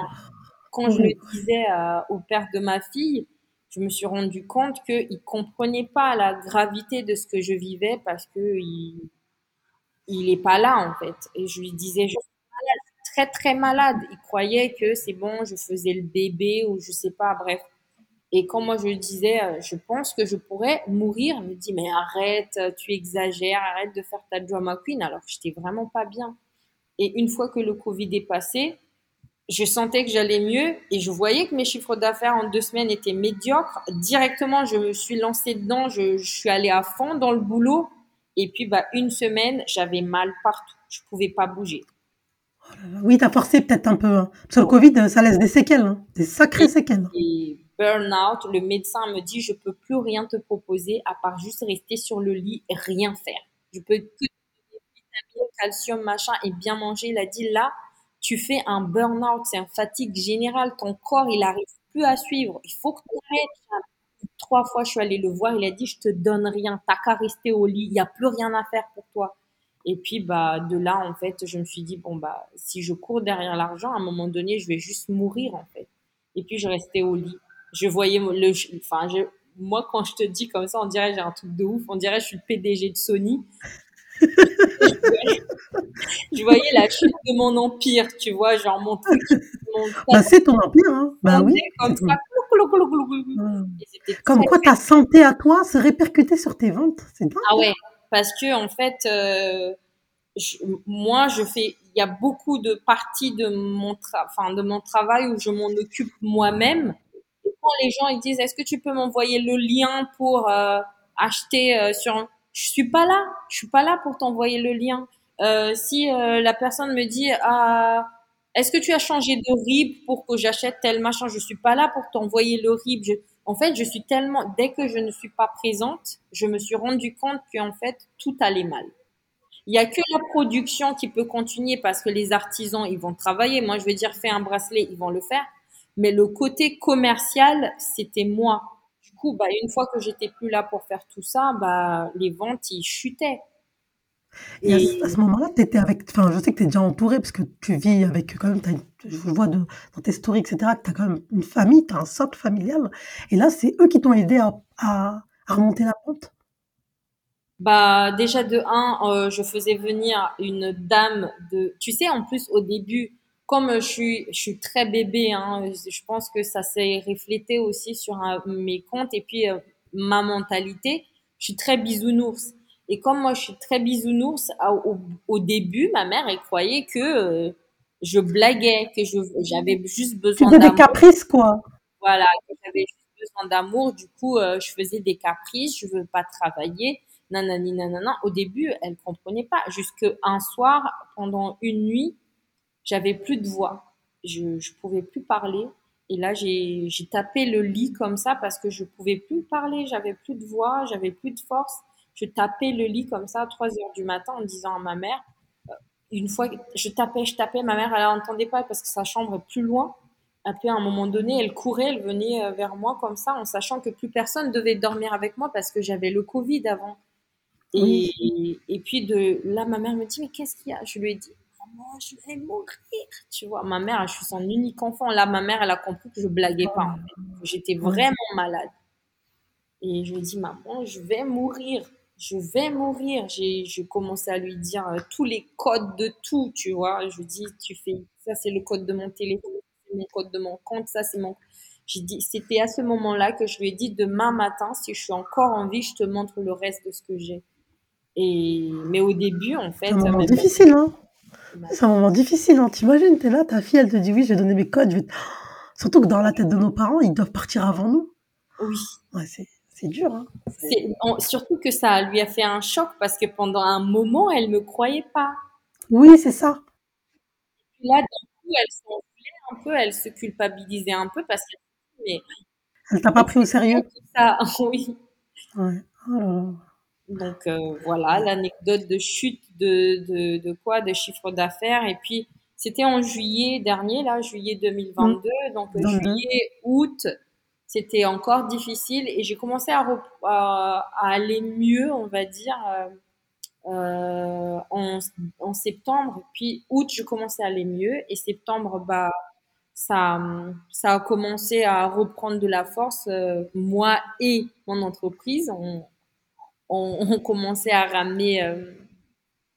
Quand je le disais au père de ma fille, je me suis rendu compte qu'il comprenait pas la gravité de ce que je vivais parce que il, il est pas là en fait. Et je lui disais très très malade. Il croyait que c'est bon, je faisais le bébé ou je sais pas, bref. Et quand moi je lui disais, euh, je pense que je pourrais mourir, il me dit, mais arrête, tu exagères, arrête de faire ta drama queen. Alors j'étais vraiment pas bien. Et une fois que le Covid est passé, je sentais que j'allais mieux et je voyais que mes chiffres d'affaires en deux semaines étaient médiocres. Directement, je me suis lancée dedans, je, je suis allée à fond dans le boulot. Et puis, bah, une semaine, j'avais mal partout. Je pouvais pas bouger. Oui, tu as forcé peut-être un peu. Hein. Parce que le Covid, ça laisse des séquelles, hein. des sacrées séquelles. Et burn-out, le médecin me dit, je peux plus rien te proposer à part juste rester sur le lit et rien faire. Je peux que vitamines, calcium, machin et bien manger. Il a dit, là, tu fais un burn-out, c'est un fatigue générale. Ton corps, il arrive plus à suivre. Il faut que tu arrêtes trois fois, je suis allée le voir. Il a dit, je te donne rien. T'as qu'à rester au lit. Il n'y a plus rien à faire pour toi. Et puis, bah, de là, en fait, je me suis dit, bon, bah, si je cours derrière l'argent, à un moment donné, je vais juste mourir, en fait. Et puis, je restais au lit. Je voyais le, enfin, je, moi, quand je te dis comme ça, on dirait j'ai un truc de ouf. On dirait je suis le PDG de Sony. Je, voyais, la chute de mon empire, tu vois, genre mon truc. bah, c'est ton empire, hein. Bah oui. Comme ça, comme quoi ta santé à toi se répercutait sur tes ventes, c'est dingue. Ah ouais, parce que en fait, euh, moi je fais, il y a beaucoup de parties de mon, enfin, de mon travail où je m'en occupe moi-même. Quand les gens ils disent, est-ce que tu peux m'envoyer le lien pour euh, acheter euh, sur, je suis pas là, je suis pas là pour t'envoyer le lien. si la personne me dit, ah est-ce que tu as changé de RIB pour que j'achète tel machin? Je suis pas là pour t'envoyer le RIB. En fait, je suis tellement, dès que je ne suis pas présente, je me suis rendu compte qu'en fait, tout allait mal. Il y a que la production qui peut continuer parce que les artisans, ils vont travailler. Moi, je veux dire, fais un bracelet, ils vont le faire. Mais le côté commercial, c'était moi. Coup, bah, une fois que j'étais plus là pour faire tout ça, bah, les ventes, ils chutaient. Et, à, ce moment-là, tu étais avec, enfin, je sais que tu es déjà entouré parce que tu vis avec, quand même, je vois de, dans tes stories, etc., que tu as quand même une famille, tu as un socle familial. Et là, c'est eux qui t'ont aidé à, à, remonter la pente? Bah, déjà, de un, euh, je faisais venir une dame de, tu sais, en plus, au début, comme je suis, je suis très bébé, hein, je pense que ça s'est reflété aussi sur mes comptes et puis euh, ma mentalité. Je suis très bisounours. Et comme moi, je suis très bisounours, au, début, ma mère, elle croyait que euh, je blaguais, que j'avais juste besoin d'amour. des caprices, quoi. Voilà, que j'avais juste besoin d'amour. Du coup, euh, je faisais des caprices, je veux pas travailler, nanani, nanana. Au début, elle comprenait pas. Jusqu'à un soir, pendant une nuit, j'avais plus de voix. Je, je pouvais plus parler. Et là, j'ai tapé le lit comme ça parce que je pouvais plus parler, j'avais plus de voix, j'avais plus de force je tapais le lit comme ça à 3 heures du matin en disant à ma mère, euh, une fois, je tapais, je tapais, ma mère, elle n'entendait pas parce que sa chambre est plus loin. Puis à un moment donné, elle courait, elle venait euh, vers moi comme ça, en sachant que plus personne devait dormir avec moi parce que j'avais le Covid avant. Et, et puis de là, ma mère me dit, mais qu'est-ce qu'il y a? Je lui ai dit, maman, je vais mourir. Tu vois, ma mère, je suis son unique enfant. Là, ma mère, elle a compris que je blaguais pas. J'étais vraiment malade. Et je lui ai dit, maman, je vais mourir je vais mourir. J'ai, commencé à lui dire euh, tous les codes de tout, tu vois. Je lui dis, tu fais, ça c'est le code de mon téléphone, c'est mon code de mon compte, ça c'est mon. J'ai dit, c'était à ce moment-là que je lui ai dit, demain matin, si je suis encore en vie, je te montre le reste de ce que j'ai. Et, mais au début, en fait. C'est un moment difficile, hein. C'est un moment difficile, hein. T'imagines, t'es là, ta fille, elle te dit, oui, je vais donner mes codes. Surtout que dans la tête de nos parents, ils doivent partir avant nous. Oui. Ouais, c'est c'est dur. Hein. surtout que ça lui a fait un choc parce que pendant un moment, elle ne me croyait pas. Oui, c'est ça. là, d'un coup, elle s'enflait un peu, elle se culpabilisait un peu parce que. Mais, elle t'a pas pris au sérieux ça, oui. Ouais. Oh Donc euh, voilà, l'anecdote de chute de, de, de quoi De chiffre d'affaires. Et puis, c'était en juillet dernier, là, juillet 2022. Mmh. Donc, juillet, août, c'était encore difficile et j'ai commencé à, à, aller mieux, on va dire, euh, euh, en, en, septembre. Puis août, je commençais à aller mieux et septembre, bah, ça, ça a commencé à reprendre de la force. Euh, moi et mon entreprise, on, on, on commençait à ramener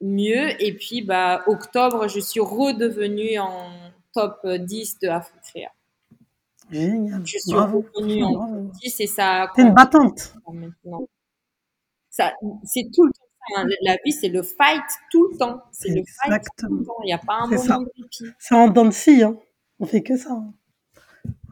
mieux. Et puis, bah, octobre, je suis redevenue en top 10 de Africrea. Génial. Je suis revenue en top 10 et ça. T'es une battante. Maintenant. Ça, c'est tout le temps. Hein. La vie, c'est le fight tout le temps. C'est le fight tout le temps. Il n'y a pas un moment de répit. C'est en scie, hein. On fait que ça. Hein.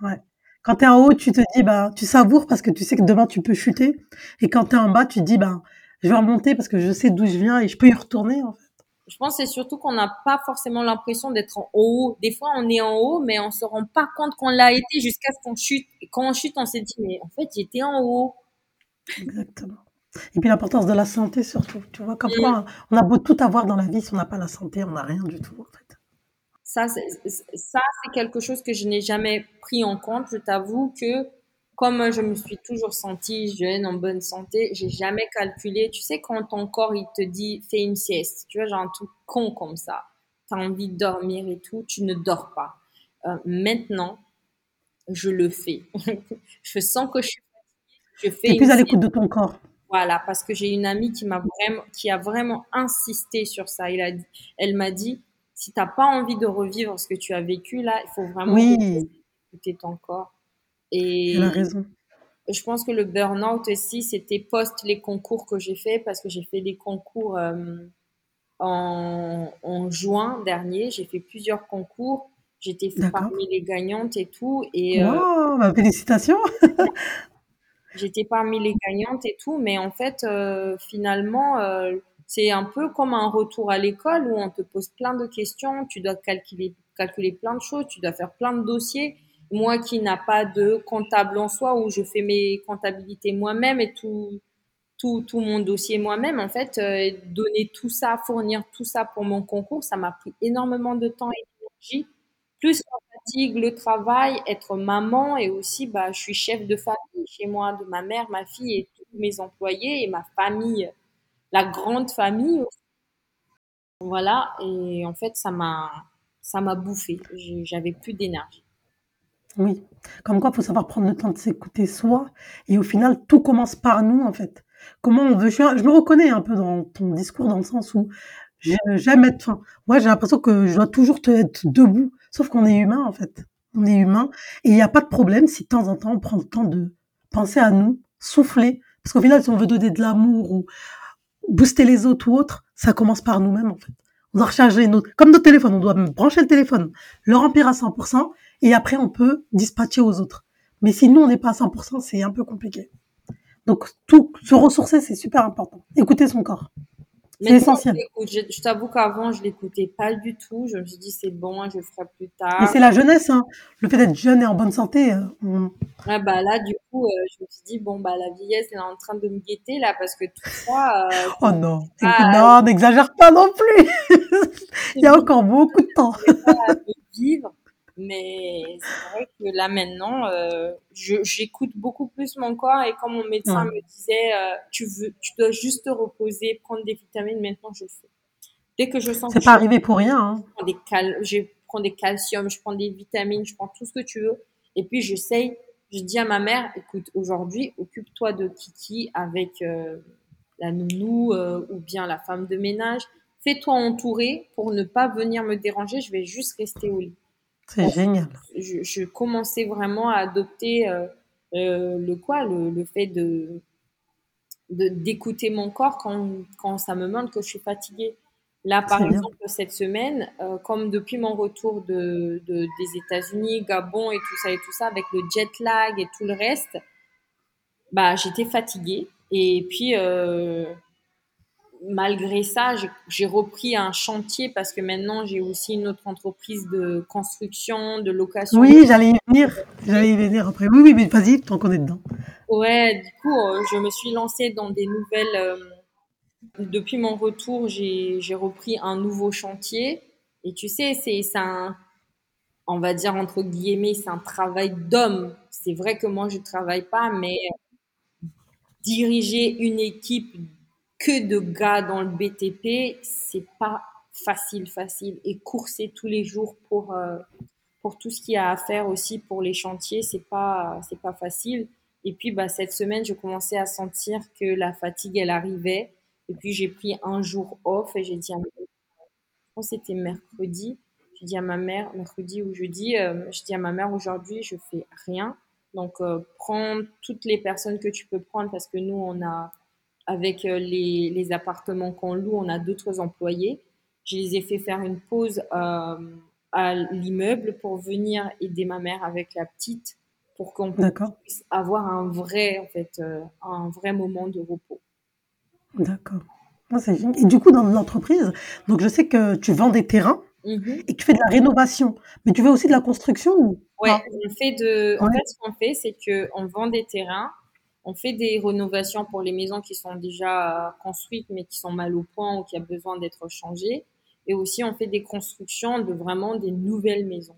Ouais. Quand tu es en haut, tu te dis, bah, tu savoures parce que tu sais que demain tu peux chuter. Et quand tu es en bas, tu te dis, bah, je vais remonter parce que je sais d'où je viens et je peux y retourner, en fait. Je pense que c'est surtout qu'on n'a pas forcément l'impression d'être en haut. Des fois, on est en haut, mais on se rend pas compte qu'on l'a été jusqu'à ce qu'on chute. Et quand on chute, on s'est dit, mais en fait, j'étais en haut. Exactement. Et puis l'importance de la santé surtout. Tu vois, comme mm. quoi, on a beau tout avoir dans la vie, si on n'a pas la santé, on n'a rien du tout, en fait. Ça, c'est quelque chose que je n'ai jamais pris en compte. Je t'avoue que comme je me suis toujours sentie jeune, en bonne santé, j'ai jamais calculé. Tu sais, quand ton corps, il te dit, fais une sieste, tu vois, genre un truc con comme ça. Tu as envie de dormir et tout, tu ne dors pas. Euh, maintenant, je le fais. je sens que je suis fatiguée. Je fais plus à l'écoute de ton corps. Voilà, parce que j'ai une amie qui m'a vraiment, qui a vraiment insisté sur ça. Il a, elle m'a dit, si tu n'as pas envie de revivre ce que tu as vécu là, il faut vraiment écouter ton corps. Et raison. Je pense que le burn-out aussi, c'était post les concours que j'ai fait parce que j'ai fait des concours euh, en, juin dernier. J'ai fait plusieurs concours. J'étais parmi les gagnantes et tout. Et, euh, bah, félicitations J'étais parmi les gagnantes et tout, mais en fait, euh, finalement, c'est un peu comme un retour à l'école où on te pose plein de questions, tu dois calculer, calculer plein de choses, tu dois faire plein de dossiers. Moi qui n'a pas de comptable en soi, où je fais mes comptabilités moi-même et tout, tout, tout mon dossier moi-même, en fait, euh, donner tout ça, fournir tout ça pour mon concours, ça m'a pris énormément de temps et d'énergie. Plus la fatigue, le travail, être maman et aussi, bah, je suis chef de famille chez moi, de ma mère, ma fille et tous mes employés et ma famille la grande famille. Voilà, et en fait, ça m'a, bouffé. J'avais plus d'énergie. Oui, comme quoi, il faut savoir prendre le temps de s'écouter soi. Et au final, tout commence par nous, en fait. Comment on veut. Je, me reconnais un peu dans ton discours, dans le sens où j'aime être. Moi, j'ai l'impression que je dois toujours te être debout. Sauf qu'on est humain, en fait. On est humain. Et il n'y a pas de problème si de temps en temps, on prend le temps de penser à nous, souffler. Parce qu'au final, si on veut donner de l'amour ou booster les autres ou autres, ça commence par nous-mêmes, en fait. On doit recharger notre, comme notre téléphone, on doit brancher le téléphone, le remplir à 100%, et après, on peut dispatcher aux autres. Mais si nous, on n'est pas à 100%, c'est un peu compliqué. Donc, tout, se ressourcer, c'est super important. Écouter son corps. C'est essentiel. Je, t'avoue qu'avant, je l'écoutais pas du tout. Je me suis dit, c'est bon, je le ferai plus tard. Mais c'est la jeunesse, hein. Le fait d'être jeune et en bonne santé. Euh, bah là, du coup, euh, je me suis dit, bon, bah, la vieillesse, elle est en train de me guetter, là, parce que tout ça. Euh, oh non. non, n'exagère pas non plus. Il y a encore beaucoup de temps. vivre. Mais c'est vrai que là maintenant, euh, j'écoute beaucoup plus mon corps et quand mon médecin me disait, euh, tu veux, tu dois juste te reposer, prendre des vitamines, maintenant je le fais. Dès que je sens. C'est pas arrivé pour rien. Hein. Je, prends des cal je prends des calciums, je prends des vitamines, je prends tout ce que tu veux. Et puis j'essaye, je dis à ma mère, écoute, aujourd'hui, occupe-toi de Kiki avec euh, la nounou euh, ou bien la femme de ménage. Fais-toi entourer pour ne pas venir me déranger. Je vais juste rester au lit. C'est génial. Je, commençais vraiment à adopter euh, euh, le quoi, le, fait de d'écouter mon corps quand, quand ça me montre que je suis fatiguée. Là, par exemple, cette semaine, euh, comme depuis mon retour de, des États-Unis, Gabon et tout ça et tout ça, avec le jet lag et tout le reste, bah, j'étais fatiguée. Et puis, malgré ça, j'ai repris un chantier parce que maintenant j'ai aussi une autre entreprise de construction, de location. Oui, j'allais y venir. J'allais y venir après. Oui, oui, mais vas-y, tant qu'on est dedans. Ouais, du coup, euh, je me suis lancée dans des nouvelles. Euh, depuis mon retour, j'ai repris un nouveau chantier. Et tu sais, c'est un, on va dire entre guillemets, c'est un travail d'homme. C'est vrai que moi, je travaille pas, mais diriger une équipe que de gars dans le BTP, c'est pas facile, facile. Et courser tous les jours pour, euh, pour tout ce qu'il y a à faire aussi pour les chantiers, c'est pas, c'est pas facile. Et puis, bah, cette semaine, je commençais à sentir que la fatigue, elle arrivait. Et puis j'ai pris un jour off et j'ai dit à ma que c'était mercredi, j'ai dit à ma mère, mercredi ou jeudi, euh, je dis à ma mère aujourd'hui je fais rien. Donc euh, prends toutes les personnes que tu peux prendre parce que nous on a avec euh, les, les appartements qu'on loue, on a d'autres employés. Je les ai fait faire une pause euh, à l'immeuble pour venir aider ma mère avec la petite pour qu'on puisse avoir un vrai, en fait, euh, un vrai moment de repos. D'accord. Et du coup, dans l'entreprise, donc je sais que tu vends des terrains mm-hmm. et que tu fais de la rénovation, mais tu fais aussi de la construction ou Ouais, on fait de. En fait, ce qu'on fait, c'est qu'on vend des terrains, on fait des rénovations pour les maisons qui sont déjà construites mais qui sont mal au point ou qui a besoin d'être changées. Et aussi, on fait des constructions de vraiment des nouvelles maisons.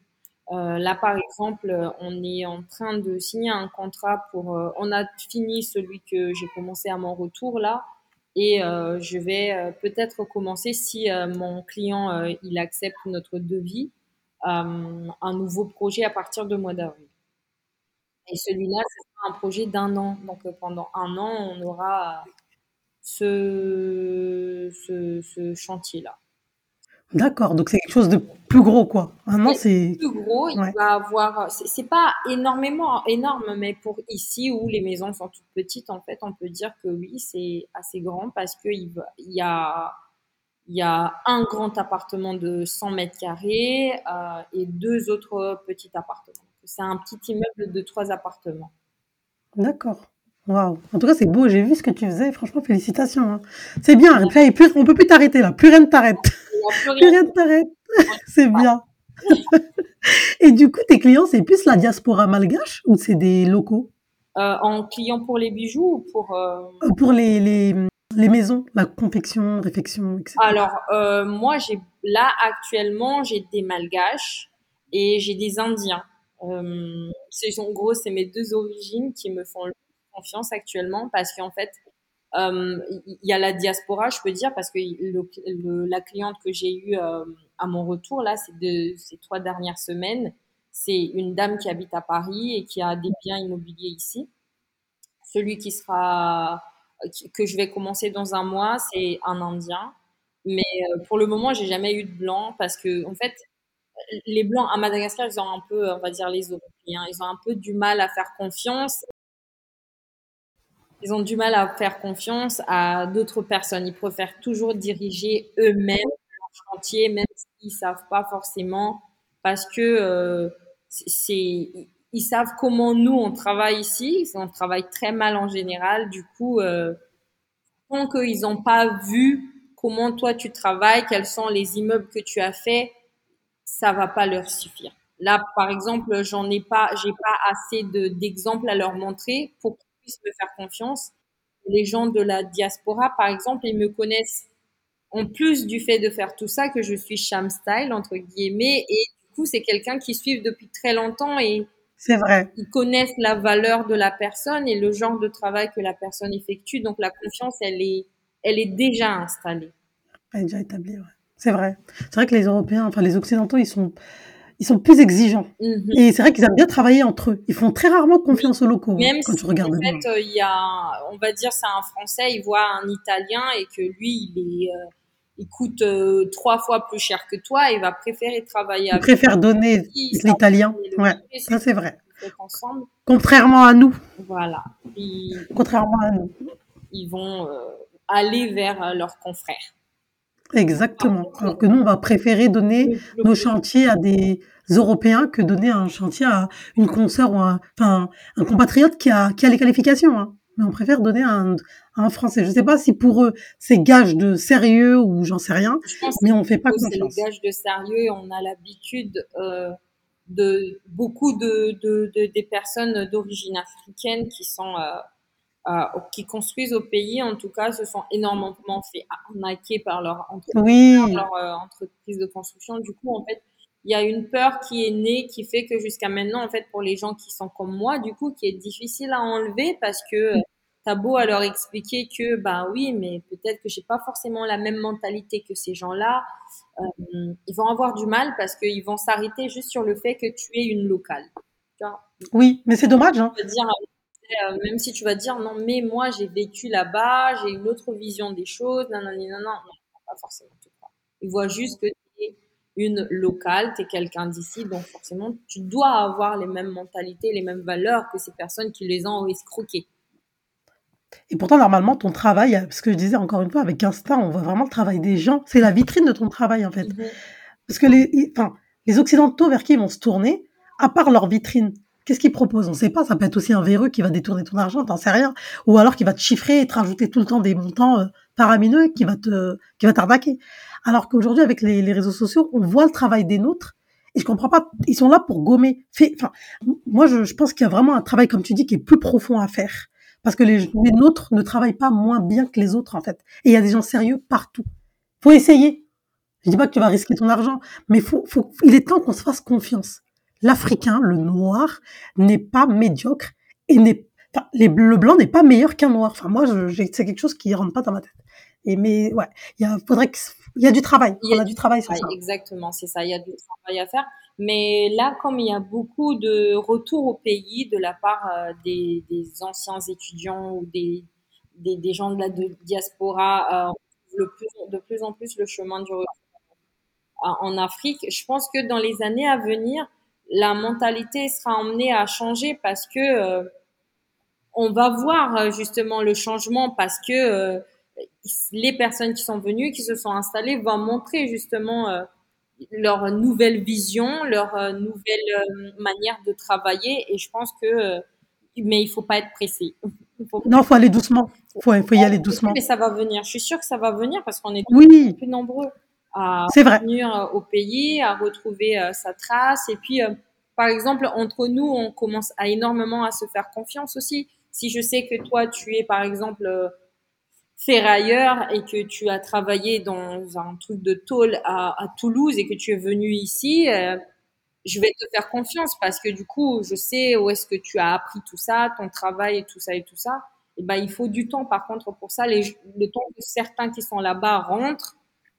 Euh, là, par exemple, on est en train de signer un contrat pour. Euh, on a fini celui que j'ai commencé à mon retour là, et euh, je vais euh, peut-être commencer si euh, mon client euh, il accepte notre devis, un nouveau projet à partir de mois d'avril. Et celui-là, ce sera un projet d'un an. Donc pendant un an, on aura ce, ce, ce chantier-là. D'accord, donc c'est quelque chose de plus gros, quoi. Maintenant, c'est plus gros. Il va avoir. C'est pas énormément énorme, mais pour ici où les maisons sont toutes petites, en fait, on peut dire que oui, c'est assez grand parce que il, y a il y a un grand appartement de 100 mètres carrés euh, et deux autres petits appartements. C'est un petit immeuble de trois appartements. D'accord. Waouh. En tout cas, c'est beau. J'ai vu ce que tu faisais. Franchement, félicitations. Hein. C'est bien. Après, plus, on peut plus t'arrêter là. Plus rien ne t'arrête. Plus rien ne t'arrête. c'est bien. Et du coup, tes clients, c'est plus la diaspora malgache ou c'est des locaux? Euh, En clients pour les bijoux ou pour euh, euh, Pour les, les, les, maisons, la confection, réfection, etc. Alors, euh, moi, j'ai là actuellement, j'ai des malgaches et j'ai des Indiens. Euh, c'est en gros, c'est mes deux origines qui me font confiance actuellement parce qu'en fait, euh, il y a la diaspora, je peux dire, parce que la cliente que j'ai eue euh, à mon retour, là, c'est de ces trois dernières semaines, c'est une dame qui habite à Paris et qui a des biens immobiliers ici. Celui qui sera, que je vais commencer dans un mois, c'est un Indien. Mais pour le moment, j'ai jamais eu de blanc parce que, en fait, les blancs à Madagascar, ils ont un peu, on va dire les Européens, ils ont un peu du mal à faire confiance ils ont du mal à faire confiance à d'autres personnes. Ils préfèrent toujours diriger eux-mêmes leur chantier, même s'ils savent pas forcément, parce que euh, c'est ils savent comment nous on travaille ici. On travaille très mal en général. Du coup, euh, tant qu'ils n'ont pas vu comment toi tu travailles, quels sont les immeubles que tu as fait, ça va pas leur suffire. Là, par exemple, j'en ai pas, j'ai pas assez d'exemples à leur montrer pour me faire confiance. Les gens de la diaspora, par exemple, ils me connaissent en plus du fait de faire tout ça que je suis Sham Style, entre guillemets, et du coup, c'est quelqu'un qui suit depuis très longtemps et c'est vrai. Ils connaissent la valeur de la personne et le genre de travail que la personne effectue. Donc la confiance, elle est, elle est déjà installée. Elle est déjà établie, ouais. C'est vrai. C'est vrai que les Européens, enfin les Occidentaux, ils sont, ils sont plus exigeants. Mhm. Et c'est vrai qu'ils aiment bien travailler entre eux. Ils font très rarement confiance aux locaux. Hein, Même quand si, tu regardes en fait, euh, il y a, on va dire, c'est un Français, il voit un Italien et que lui, il est, euh, il coûte euh, trois fois plus cher que toi, il va préférer travailler avec. Il préfère donner l'italien. Ouais, ça c'est vrai. Ensemble. Contrairement à nous. Voilà. Contrairement à nous. Ils vont aller vers leurs confrères. Exactement. Alors que nous, on va préférer donner nos chantiers à des Européens que donner un chantier à une consoeur ou un, enfin, un compatriote qui a, qui a les qualifications. Hein. Mais on préfère donner à un, un Français. Je ne sais pas si pour eux, c'est gage de sérieux ou j'en sais rien, mais on ne fait pas confiance. C'est gage de sérieux. On a l'habitude euh, de beaucoup de, de, de, des personnes d'origine africaine qui sont euh, qui construisent au pays, en tout cas, se sont énormément fait arnaquer par leur entreprise, leur euh, entreprise de construction. Du coup, en fait, il y a une peur qui est née, qui fait que jusqu'à maintenant, en fait, pour les gens qui sont comme moi, du coup, qui est difficile à enlever parce que t'as beau à leur expliquer que, bah oui, mais peut-être que j'ai pas forcément la même mentalité que ces gens-là, euh, ils vont avoir du mal parce qu'ils vont s'arrêter juste sur le fait que tu es une locale. Oui, mais c'est dommage. Hein. Dire euh, même si tu vas dire non, mais moi j'ai vécu là-bas, j'ai une autre vision des choses, non, non, non, non, non, pas forcément tout ça. Ils voient juste que tu es une locale, tu es quelqu'un d'ici, donc forcément tu dois avoir les mêmes mentalités, les mêmes valeurs que ces personnes qui les ont escroquées. Et pourtant, normalement, ton travail, parce que je disais encore une fois, avec Insta, on voit vraiment le travail des gens. C'est la vitrine de ton travail, en fait. Mhm. Parce que les, enfin, les Occidentaux, vers qui ils vont se tourner, à part leur vitrine, Qu'est-ce qu'il propose On ne sait pas. Ça peut être aussi un véreux qui va détourner ton argent, t'en sais rien. Ou alors qui va te chiffrer et te rajouter tout le temps des montants euh, paramineux qui va te, qui va t'arnaquer. Alors qu'aujourd'hui, avec les, réseaux sociaux, on voit le travail des nôtres. Et je comprends pas. Ils sont là pour gommer. Fait, enfin, moi, je, pense qu'il y a vraiment un travail, comme tu dis, qui est plus profond à faire. Parce que les, les nôtres ne travaillent pas moins bien que les autres, en fait. Et il y a des gens sérieux partout. Faut essayer. Je dis pas que tu vas risquer ton argent, mais faut, faut, il est temps qu'on se fasse confiance l'Africain, le noir, n'est pas médiocre et n'est le blanc n'est pas meilleur qu'un noir. Enfin, moi, c'est quelque chose qui rentre pas dans ma tête. Et mais ouais, il faudrait qu'il y a du travail. Il y a, du travail sur ça. Exactement, c'est ça. Il y a du travail à faire. Mais là, comme il y a beaucoup de retours au pays de la part euh, des, anciens étudiants ou des, des, gens de la diaspora, euh, de plus en plus le chemin du retour en Afrique. Je pense que dans les années à venir, la mentalité sera emmenée à changer parce que euh, on va voir euh, justement le changement parce que euh, les personnes qui sont venues, qui se sont installées, vont montrer justement leur nouvelle vision, leur nouvelle manière de travailler. Et je pense que, mais il faut pas être pressé. Non, faut aller doucement. Faut, faut y aller doucement. Mais ça va venir. Je suis sûre que ça va venir parce qu'on est oui. plus nombreux à revenir euh, au pays, à retrouver euh, sa trace. Et puis, euh, par exemple, entre nous, on commence à énormément à se faire confiance aussi. Si je sais que toi, tu es, par exemple, ferrailleur et que tu as travaillé dans un truc de tôle à, à Toulouse et que tu es venu ici, je vais te faire confiance parce que du coup, je sais où est-ce que tu as appris tout ça, ton travail et tout ça et tout ça. Et ben, il faut du temps, par contre, pour ça. Les, le temps que certains qui sont là-bas rentrent,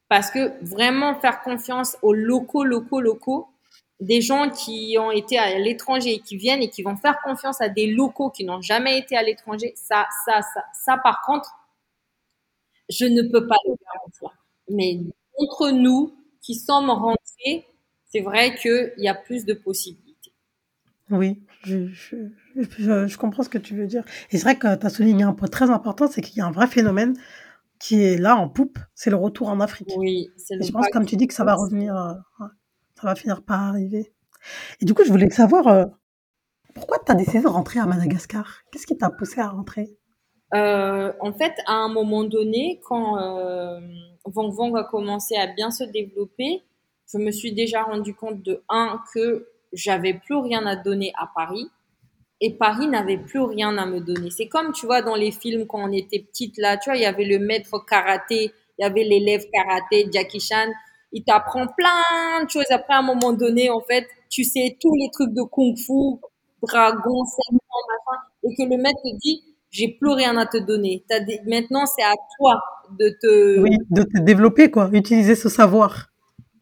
parce que vraiment faire confiance aux locaux, locaux, locaux, des gens qui ont été à l'étranger et qui viennent et qui vont faire confiance à des locaux qui n'ont jamais été à l'étranger, ça, ça, ça, ça, par contre, je ne peux pas le garantir. Mais entre nous qui sommes rentrés, c'est vrai qu'il y a plus de possibilités. Oui, je, comprends ce que tu veux dire. Et c'est vrai que tu as souligné un point très important, c'est qu'il y a un vrai phénomène qui est là en poupe, c'est le retour en Afrique. Oui, c'est Je pense, comme tu dis, que ça va revenir, euh, ça va finir par arriver. Et du coup, je voulais savoir euh, pourquoi tu as décidé de rentrer à Madagascar? Qu'est-ce qui t'a poussé à rentrer? Euh, En fait, à un moment donné, quand Vang Vang a commencé à bien se développer, je me suis déjà rendu compte de un que j'avais plus rien à donner à Paris et Paris n'avait plus rien à me donner. C'est comme, tu vois, dans les films quand on était petite, là, tu vois, il y avait le maître karaté, il y avait l'élève karaté, Jackie Chan. Il t'apprend plein de choses. Après, à un moment donné, en fait, tu sais tous les trucs de kung-fu, dragon, serpent, machin, et que le maître te dit, j'ai plus rien à te donner. As Maintenant, c'est à toi de te... Oui, de te développer, quoi. Utiliser ce savoir.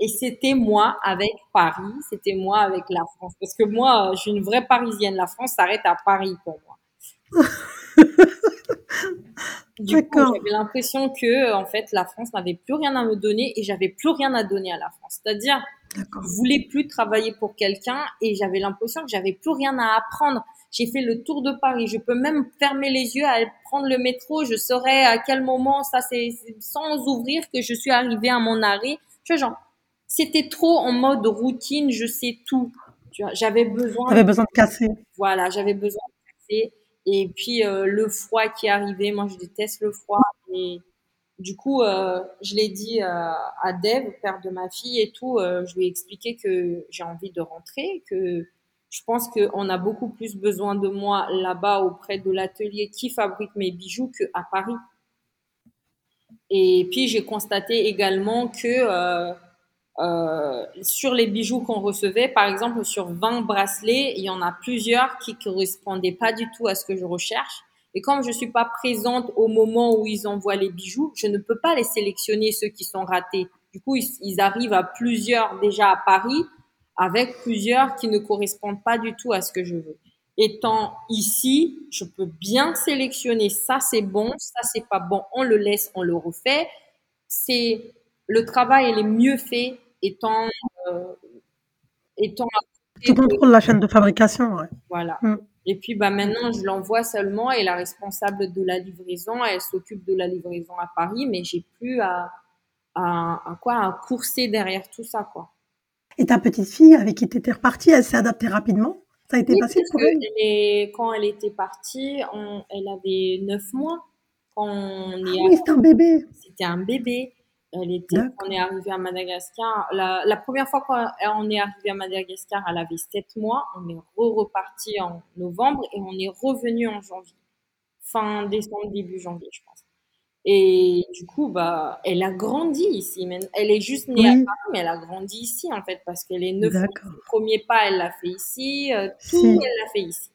Et c'était moi avec Paris, c'était moi avec la France. Parce que moi, je suis une vraie Parisienne. La France s'arrête à Paris pour moi. du coup, j'avais l'impression que, en fait, la France n'avait plus rien à me donner et j'avais plus rien à donner à la France. C'est-à-dire, je voulais plus travailler pour quelqu'un et j'avais l'impression que j'avais plus rien à apprendre. J'ai fait le tour de Paris. Je peux même fermer les yeux, à prendre le métro. Je saurais à quel moment ça c'est sans ouvrir que je suis arrivée à mon arrêt. Tu vois, genre, c'était trop en mode routine, je sais tout. J'avais besoin. J'avais besoin de casser. Voilà, j'avais besoin de casser. Et puis euh, le froid qui est arrivé, moi je déteste le froid. Et du coup, euh, je l'ai dit euh, à Dev, père de ma fille et tout. je lui ai expliqué que j'ai envie de rentrer, que je pense qu'on a beaucoup plus besoin de moi là-bas auprès de l'atelier qui fabrique mes bijoux qu'à Paris. Et puis j'ai constaté également que euh, sur les bijoux qu'on recevait, par exemple sur 20 bracelets, il y en a plusieurs qui correspondaient pas du tout à ce que je recherche. Et comme je suis pas présente au moment où ils envoient les bijoux, je ne peux pas les sélectionner ceux qui sont ratés. Du coup, ils, arrivent à plusieurs déjà à Paris avec plusieurs qui ne correspondent pas du tout à ce que je veux. étant ici, je peux bien sélectionner ça c'est bon, ça c'est pas bon, on le laisse, on le refait. C'est le travail il est mieux fait étant euh, étant tu contrôles la chaîne de fabrication, ouais. Voilà. Mm. Et puis bah maintenant je l'envoie seulement et la responsable de la livraison, elle s'occupe de la livraison à Paris, mais j'ai plus à, à, à quoi à courser derrière tout ça quoi. Et ta petite fille avec qui tu étais repartie, elle s'est adaptée rapidement? Ça a été facile pour elle? et Quand elle était partie, elle avait 9 mois. Quand on est ah oui, c'était un bébé. C'était un bébé. Elle était, on est arrivé à Madagascar. La, la première fois qu'on est arrivé à Madagascar, elle avait 7 mois. On est re-reparti en novembre et on est revenu en janvier. Fin décembre, début janvier, je pense. Et du coup, bah, elle a grandi ici. Elle est juste née à Paris, mais elle a grandi ici, en fait, parce qu'elle est neuf. Le premier pas, elle l'a fait ici. Euh, tout, elle l'a fait ici.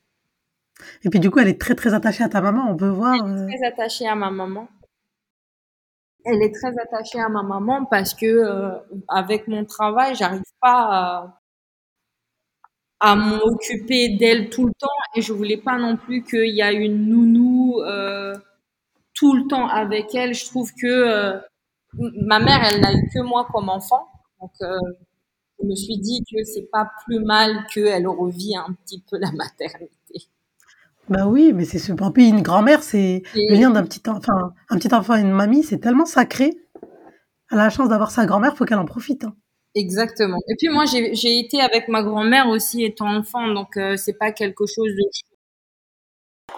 Et puis, du coup, elle est très, très attachée à ta maman. On peut voir. Elle est euh, très attachée à ma maman. Elle est très attachée à ma maman parce que, euh, avec mon travail, j'arrive pas à, m'occuper d'elle tout le temps et je voulais pas non plus qu'il y ait une nounou, tout le temps avec elle. Je trouve que euh, ma mère, elle n'a eu que moi comme enfant. Donc, euh, je me suis dit que c'est pas plus mal qu'elle revit un petit peu la maternité. Bah oui, mais c'est super. Puis une grand-mère, c'est le lien d'un petit enfant, un petit enfant et une mamie, c'est tellement sacré. Elle a la chance d'avoir sa grand-mère, faut qu'elle en profite. Hein. Exactement. Et puis moi, j'ai été avec ma grand-mère aussi étant enfant, donc euh, c'est pas quelque chose de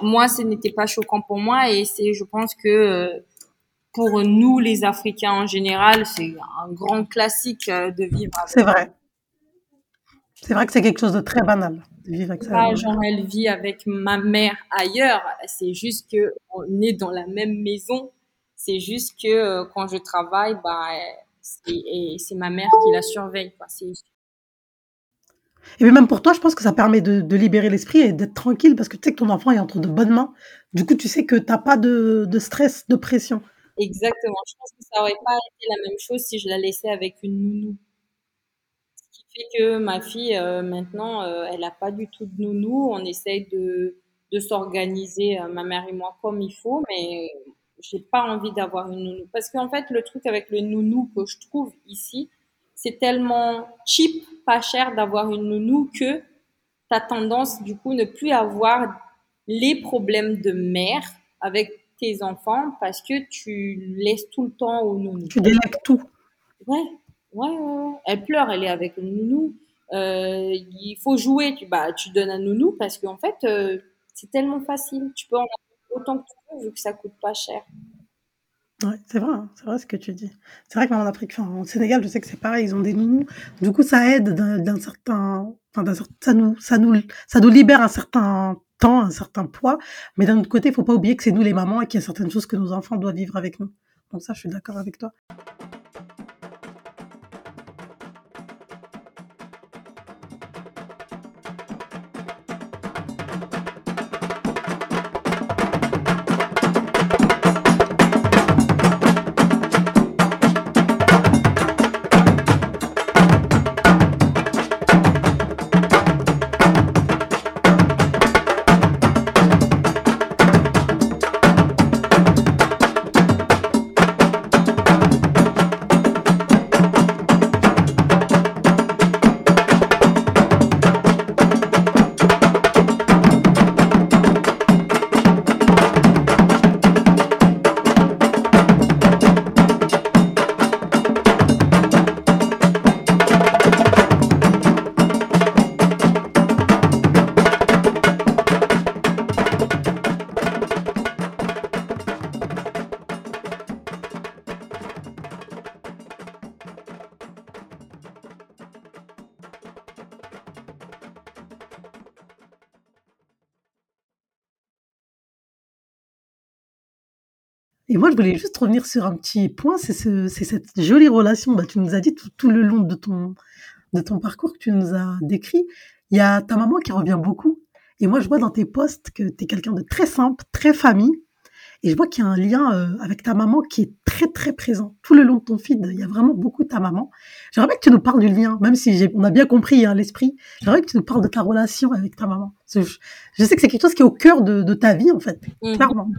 moi, ce n'était pas choquant pour moi et c'est, je pense que euh, pour nous, les Africains en général, c'est un grand classique euh, de vivre. C'est vrai. C'est vrai que c'est quelque chose de très banal de vivre avec ça. genre, elle vit avec ma mère ailleurs. C'est juste que on est dans la même maison. C'est juste que euh, quand je travaille, bah, c'est ma mère qui la surveille. Et même pour toi, je pense que ça permet de, libérer l'esprit et d'être tranquille parce que tu sais que ton enfant est entre de bonnes mains. Du coup, tu sais que tu n'as pas de, stress, de pression. Exactement. Je pense que ça n'aurait pas été la même chose si je la laissais avec une nounou. Fait que ma fille, euh, maintenant, euh, elle n'a pas du tout de nounou. On essaye de, s'organiser, euh, ma mère et moi, comme il faut, mais j'ai pas envie d'avoir une nounou. Parce qu'en fait, le truc avec le nounou que je trouve ici, c'est tellement cheap, pas cher d'avoir une nounou que tu as tendance du coup ne plus avoir les problèmes de mère avec tes enfants parce que tu laisses tout le temps aux nounous. Tu délègues tout. Ouais, ouais, Elle pleure, elle est avec une nounou. Euh, il faut jouer, tu, bah, tu donnes un nounou parce qu'en fait, euh, c'est tellement facile. Tu peux en avoir autant que tu veux vu que ça coûte pas cher. Ouais, c'est vrai, hein, c'est vrai ce que tu dis. C'est vrai que en Afrique, enfin, au Sénégal, je sais que c'est pareil, ils ont des nounous. Du coup, ça aide d'un certain, ça nous, ça nous, ça nous libère un certain temps, un certain poids. Mais d'un autre côté, il faut pas oublier que c'est nous les mamans et qu'il y a certaines choses que nos enfants doivent vivre avec nous. Donc ça, je suis d'accord avec toi. Voulais juste revenir sur un petit point, c'est cette jolie relation. Bah, tu nous as dit tout, le long de ton, de ton parcours que tu nous as décrit. Il y a ta maman qui revient beaucoup. Et moi, je vois dans tes posts que tu es quelqu'un de très simple, très famille. Et je vois qu'il y a un lien euh, avec ta maman qui est très, très présent. Tout le long de ton feed, il y a vraiment beaucoup de ta maman. J'aimerais que tu nous parles du lien, même si on a bien compris hein, l'esprit. J'aimerais que tu nous parles de ta relation avec ta maman. Je, sais que c'est quelque chose qui est au cœur de, ta vie, en fait, mmh. clairement.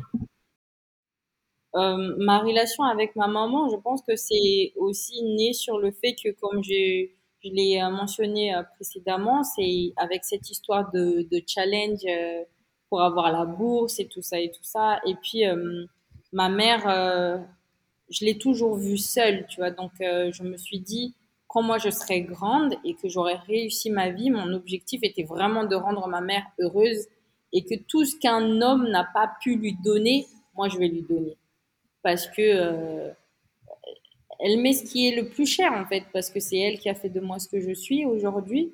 Euh, ma relation avec ma maman, je pense que c'est aussi né sur le fait que, comme je, je l'ai euh, mentionné précédemment, c'est avec cette histoire de, de challenge pour avoir la bourse et tout ça et tout ça. Et puis, euh, ma mère, euh, je l'ai toujours vue seule, tu vois. Donc, euh, je me suis dit, quand moi je serai grande et que j'aurai réussi ma vie, mon objectif était vraiment de rendre ma mère heureuse et que tout ce qu'un homme n'a pas pu lui donner, moi je vais lui donner. Parce que elle met ce qui est le plus cher en fait, parce que c'est elle qui a fait de moi ce que je suis aujourd'hui.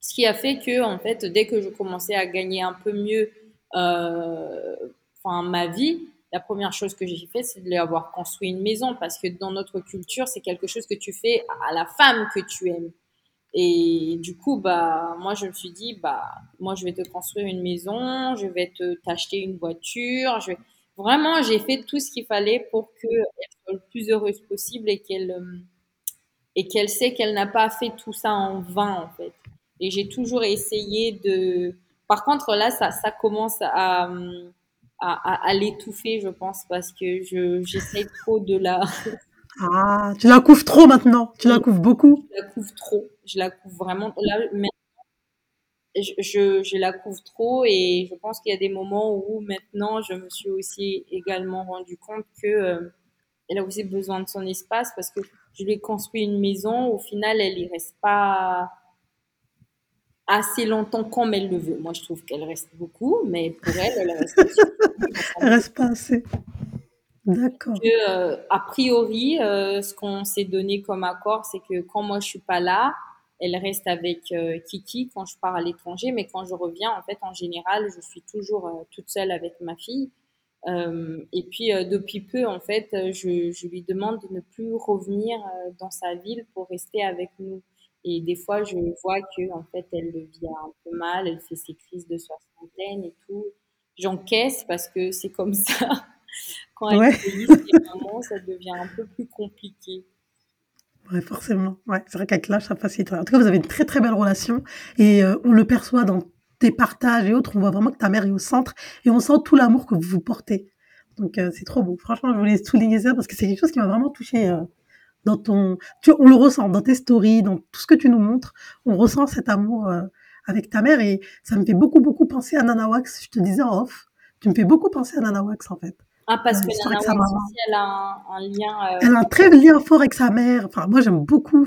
Ce qui a fait que, en fait, dès que je commençais à gagner un peu mieux euh, enfin, ma vie, la première chose que j'ai fait, c'est de lui avoir construit une maison parce que dans notre culture, c'est quelque chose que tu fais à la femme que tu aimes. Et du coup, bah, moi, je me suis dit, bah, moi, je vais te construire une maison, je vais te t'acheter une voiture. Je Vraiment, j'ai fait tout ce qu'il fallait pour qu'elle soit le plus heureuse possible et qu'elle euh, et qu'elle sait qu'elle n'a pas fait tout ça en vain, en fait. Et j'ai toujours essayé de. Par contre, là, ça, ça commence à, à, à, l'étouffer, je pense, parce que je, j'essaie trop de la. Ah, tu la couvres trop maintenant. Tu la couvres beaucoup. Je la couvre trop. Je la couvre vraiment. Là, je, je, je, la couvre trop et je pense qu'il y a des moments où maintenant je me suis aussi également rendu compte que euh, elle a aussi besoin de son espace parce que je lui ai construit une maison. Au final, elle y reste pas assez longtemps comme elle le veut. Moi, je trouve qu'elle reste beaucoup, mais pour elle, elle reste, elle reste pas assez. D'accord. Euh, a priori, euh, ce qu'on s'est donné comme accord, c'est que quand moi je suis pas là, elle reste avec euh, Kiki quand je pars à l'étranger, mais quand je reviens, en fait, en général, je suis toujours toute seule avec ma fille. et puis depuis peu, en fait, je, je, lui demande de ne plus revenir dans sa ville pour rester avec nous. Et des fois, je vois que en fait, elle le vit un peu mal, elle fait ses crises de soixantaine et tout. J'encaisse parce que c'est comme ça. Quand elle ouais. vraiment, ça devient un peu plus compliqué. Ouais, forcément. Ouais, c'est vrai qu'avec l'âge, ça facilite. En tout cas, vous avez une très très belle relation et euh, on le perçoit dans tes partages et autres. On voit vraiment que ta mère est au centre et on sent tout l'amour que vous vous portez. Donc euh, c'est trop beau. Franchement, je voulais souligner ça parce que c'est quelque chose qui m'a vraiment touché euh, dans ton, tu, on le ressent dans tes stories, dans tout ce que tu nous montres, on ressent cet amour avec ta mère et ça me fait beaucoup beaucoup penser à Nana Wax. Je te disais en off, tu me fais beaucoup penser à Nana Wax en fait. Ah, parce euh, que Nana Wax aussi, elle a un, lien. Euh, elle a un très lien fort avec sa mère. Enfin, moi, j'aime beaucoup.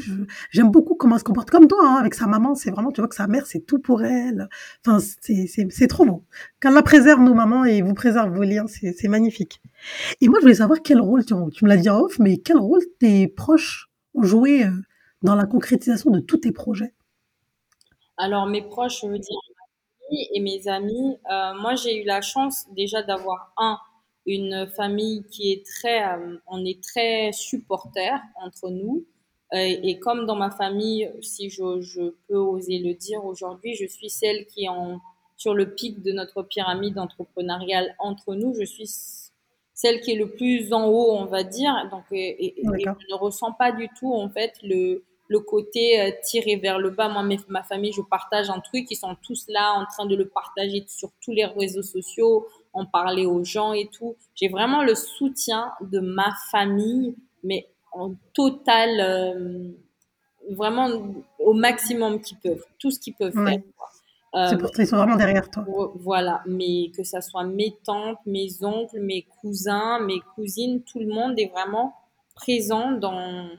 J'aime beaucoup comment elle se comporte comme toi, hein, avec sa maman. C'est vraiment, tu vois que sa mère, c'est tout pour elle. Enfin, c'est trop beau. Quand la préserve nos mamans et vous préserve vos liens, c'est magnifique. Et moi, je voulais savoir quel rôle, tu, tu me l'as dit en off, mais quel rôle tes proches ont joué euh, dans la concrétisation de tous tes projets? Alors, mes proches, je veux dire, et mes amis, moi, j'ai eu la chance déjà d'avoir un une famille qui est très, euh, on est très supporters entre nous. Euh, et comme dans ma famille, si je, je peux oser le dire aujourd'hui, je suis celle qui est en, sur le pic de notre pyramide entrepreneuriale entre nous. Je suis celle qui est le plus en haut, on va dire. Donc, et, je ne ressens pas du tout en fait le, le côté euh, tiré vers le bas. Moi, ma famille, je partage un truc, ils sont tous là en train de le partager sur tous les réseaux sociaux en parler aux gens et tout. J'ai vraiment le soutien de ma famille, mais en total, euh, vraiment au maximum qu'ils peuvent, tout ce qu'ils peuvent faire. Euh, c'est pour qu'ils sont vraiment derrière toi. Voilà, mais que ça soit mes tantes, mes oncles, mes cousins, mes cousines, tout le monde est vraiment présent dans,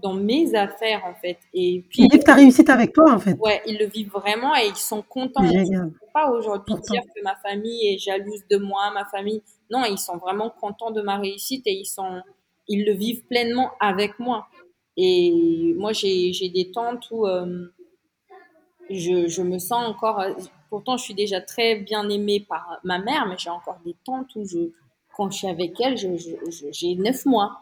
dans mes affaires en fait. Et puis ils vivent ta réussite avec toi en fait. Ouais, ils le vivent vraiment et ils sont contents. Je ne peux pas aujourd'hui dire que ma famille est jalouse de moi, ma famille. Non, ils sont vraiment contents de ma réussite et ils sont, ils le vivent pleinement avec moi. Et moi, j'ai des tantes où euh, je, je, me sens encore. Pourtant, je suis déjà très bien aimée par ma mère, mais j'ai encore des tantes où je, quand je suis avec elles, j'ai neuf mois.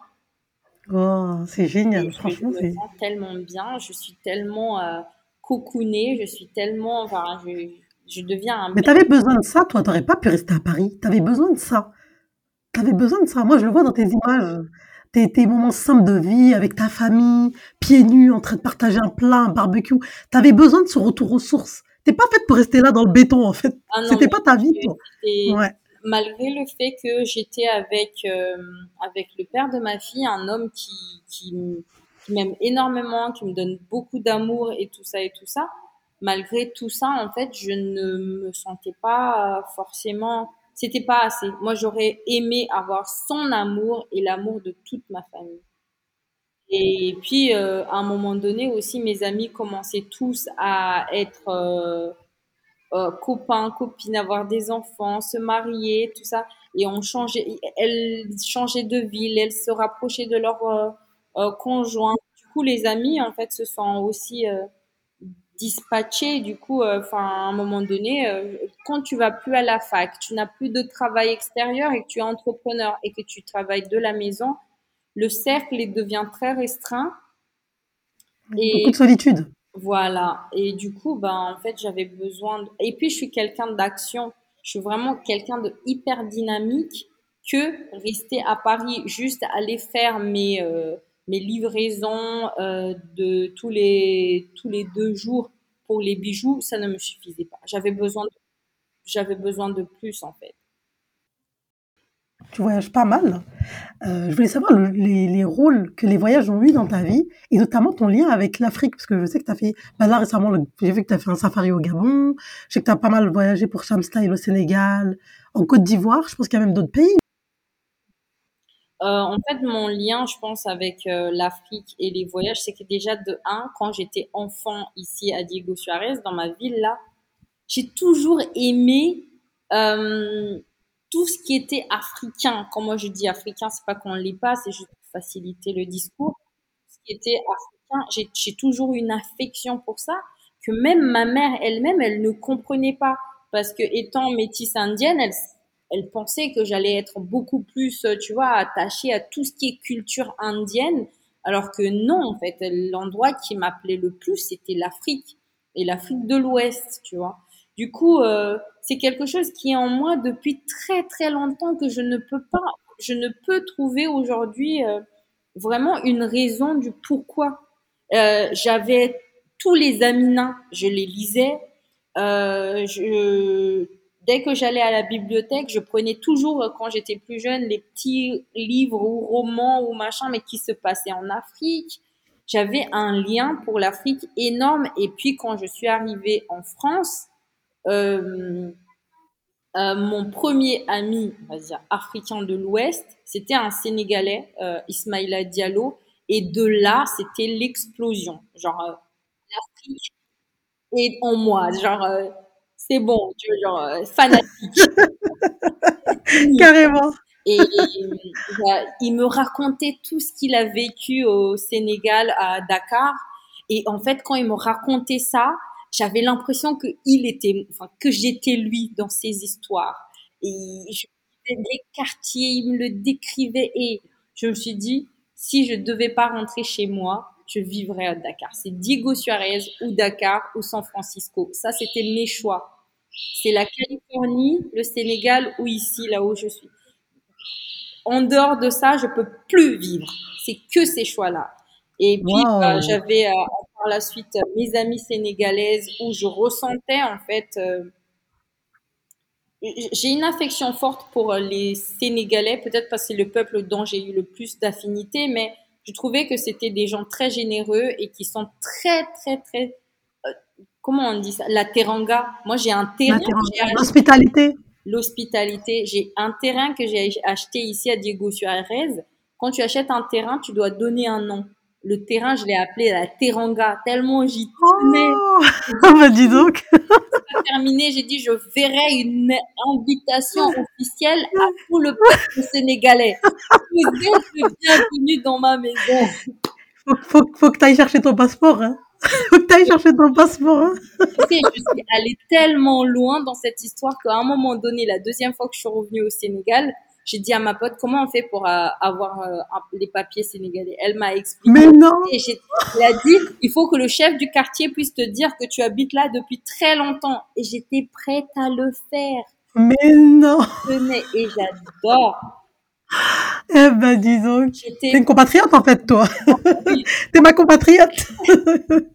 Oh, c'est génial, franchement. Je me sens tellement bien, je suis tellement euh, cocoonée, je suis tellement. Enfin, je, je deviens un. Mais tu avais besoin de ça, toi, tu n'aurais pas pu rester à Paris. Tu avais besoin de ça. Tu avais besoin de ça. Moi, je le vois dans tes images. Tes, tes moments simples de vie avec ta famille, pieds nus, en train de partager un plat, un barbecue. Tu avais besoin de ce retour aux sources. T'es pas faite pour rester là dans le béton, en fait. Ah C'était pas ta vie, toi. Ouais. Malgré le fait que j'étais avec, euh, avec le père de ma fille, un homme qui, qui, m'aime énormément, qui me donne beaucoup d'amour et tout ça et tout ça, malgré tout ça, en fait, je ne me sentais pas forcément, c'était pas assez. Moi, j'aurais aimé avoir son amour et l'amour de toute ma famille. Et puis, euh, à un moment donné aussi, mes amis commençaient tous à être euh, euh, copains, copines, avoir des enfants, se marier, tout ça. Et on changeait, elles changeaient de ville, elles se rapprochaient de leur conjoint. Du coup, les amis, en fait, se sont aussi dispatchés. Du coup, enfin, à un moment donné, quand tu vas plus à la fac, tu n'as plus de travail extérieur et que tu es entrepreneur et que tu travailles de la maison, le cercle devient très restreint. Et Beaucoup de solitude. Voilà. Et du coup, ben, en fait, j'avais besoin. Et puis, je suis quelqu'un d'action. Je suis vraiment quelqu'un de hyper dynamique que rester à Paris, juste aller faire mes, euh, mes livraisons euh, de tous les, tous les deux jours pour les bijoux, ça ne me suffisait pas. J'avais besoin j'avais besoin de plus, en fait tu voyages pas mal. Euh, je voulais savoir les, les, rôles que les voyages ont eu dans ta vie, et notamment ton lien avec l'Afrique, parce que je sais que tu as fait, bah là récemment, j'ai vu que tu as fait un safari au Gabon, je sais que tu as pas mal voyagé pour Shamstyle au Sénégal, en Côte d'Ivoire, je pense qu'il y a même d'autres pays. Euh, en fait, mon lien, je pense, avec euh, l'Afrique et les voyages, c'est que déjà de un, quand j'étais enfant ici à Diego Suarez, dans ma ville là, j'ai toujours aimé tout ce qui était africain, quand moi je dis africain, c'est pas qu'on l'est pas, c'est juste pour faciliter le discours. Ce qui était africain, j'ai toujours une affection pour ça, que même ma mère elle-même, elle ne comprenait pas. Parce que étant métisse indienne, elle, elle pensait que j'allais être beaucoup plus, tu vois, attachée à tout ce qui est culture indienne. Alors que non, en fait, l'endroit qui m'appelait le plus, c'était l'Afrique. Et l'Afrique de l'Ouest, tu vois. Du coup, euh, c'est quelque chose qui est en moi depuis très très longtemps que je ne peux pas, je ne peux trouver aujourd'hui euh, vraiment une raison du pourquoi. Euh, j'avais tous les Amina, je les lisais. Je, dès que j'allais à la bibliothèque, je prenais toujours, quand j'étais plus jeune, les petits livres ou romans ou machin, mais qui se passaient en Afrique. J'avais un lien pour l'Afrique énorme. Et puis, quand je suis arrivée en France, mon premier ami, on va dire, africain de l'Ouest, c'était un Sénégalais, euh, Ismaïla Diallo. Et de là, c'était l'explosion. Genre, euh, l'Afrique est en moi. Genre, c'est bon, tu vois, genre, fanatique. Carrément. Et, il me racontait tout ce qu'il a vécu au Sénégal, à Dakar. Et en fait, quand il me racontait ça, j'avais l'impression que il était, enfin, que j'étais lui dans ces histoires. Et je les quartiers, il me le décrivait et je me suis dit, si je devais pas rentrer chez moi, je vivrais à Dakar. C'est Diego Suarez ou Dakar ou San Francisco. Ça, c'était mes choix. C'est la Californie, le Sénégal ou ici, là où je suis. En dehors de ça, je peux plus vivre. C'est que ces choix-là. Et puis, bah, j'avais euh, par la suite euh, mes amies sénégalaises où je ressentais en fait. Euh, j'ai une affection forte pour les Sénégalais, peut-être parce que c'est le peuple dont j'ai eu le plus d'affinité, mais je trouvais que c'était des gens très généreux et qui sont très, très, très. comment on dit ça? La teranga. Moi, j'ai un terrain. L'hospitalité. L'hospitalité. J'ai un terrain que j'ai acheté ici à Diego Suarez. Quand tu achètes un terrain, tu dois donner un nom le terrain, je l'ai appelé la Teranga, tellement j'y tenais. Oh, bah dis donc. terminé, j'ai dit je verrai une invitation officielle à tout le peuple sénégalais. Vous êtes bienvenus dans ma maison. Faut, faut, faut que tu ailles chercher ton passeport. Hein. Faut que tu ailles chercher ton passeport. Hein. je suis allée tellement loin dans cette histoire qu'à un moment donné, la deuxième fois que je suis revenue au Sénégal, j'ai dit à ma pote comment on fait pour euh, avoir euh, les papiers sénégalais? Elle m'a expliqué. Mais non. Et elle a dit il faut que le chef du quartier puisse te dire que tu habites là depuis très longtemps. Et j'étais prête à le faire. Mais non. Et j'adore. Eh ben, dis donc. T'es une compatriote, en fait, toi. T'es ma compatriote. 100%.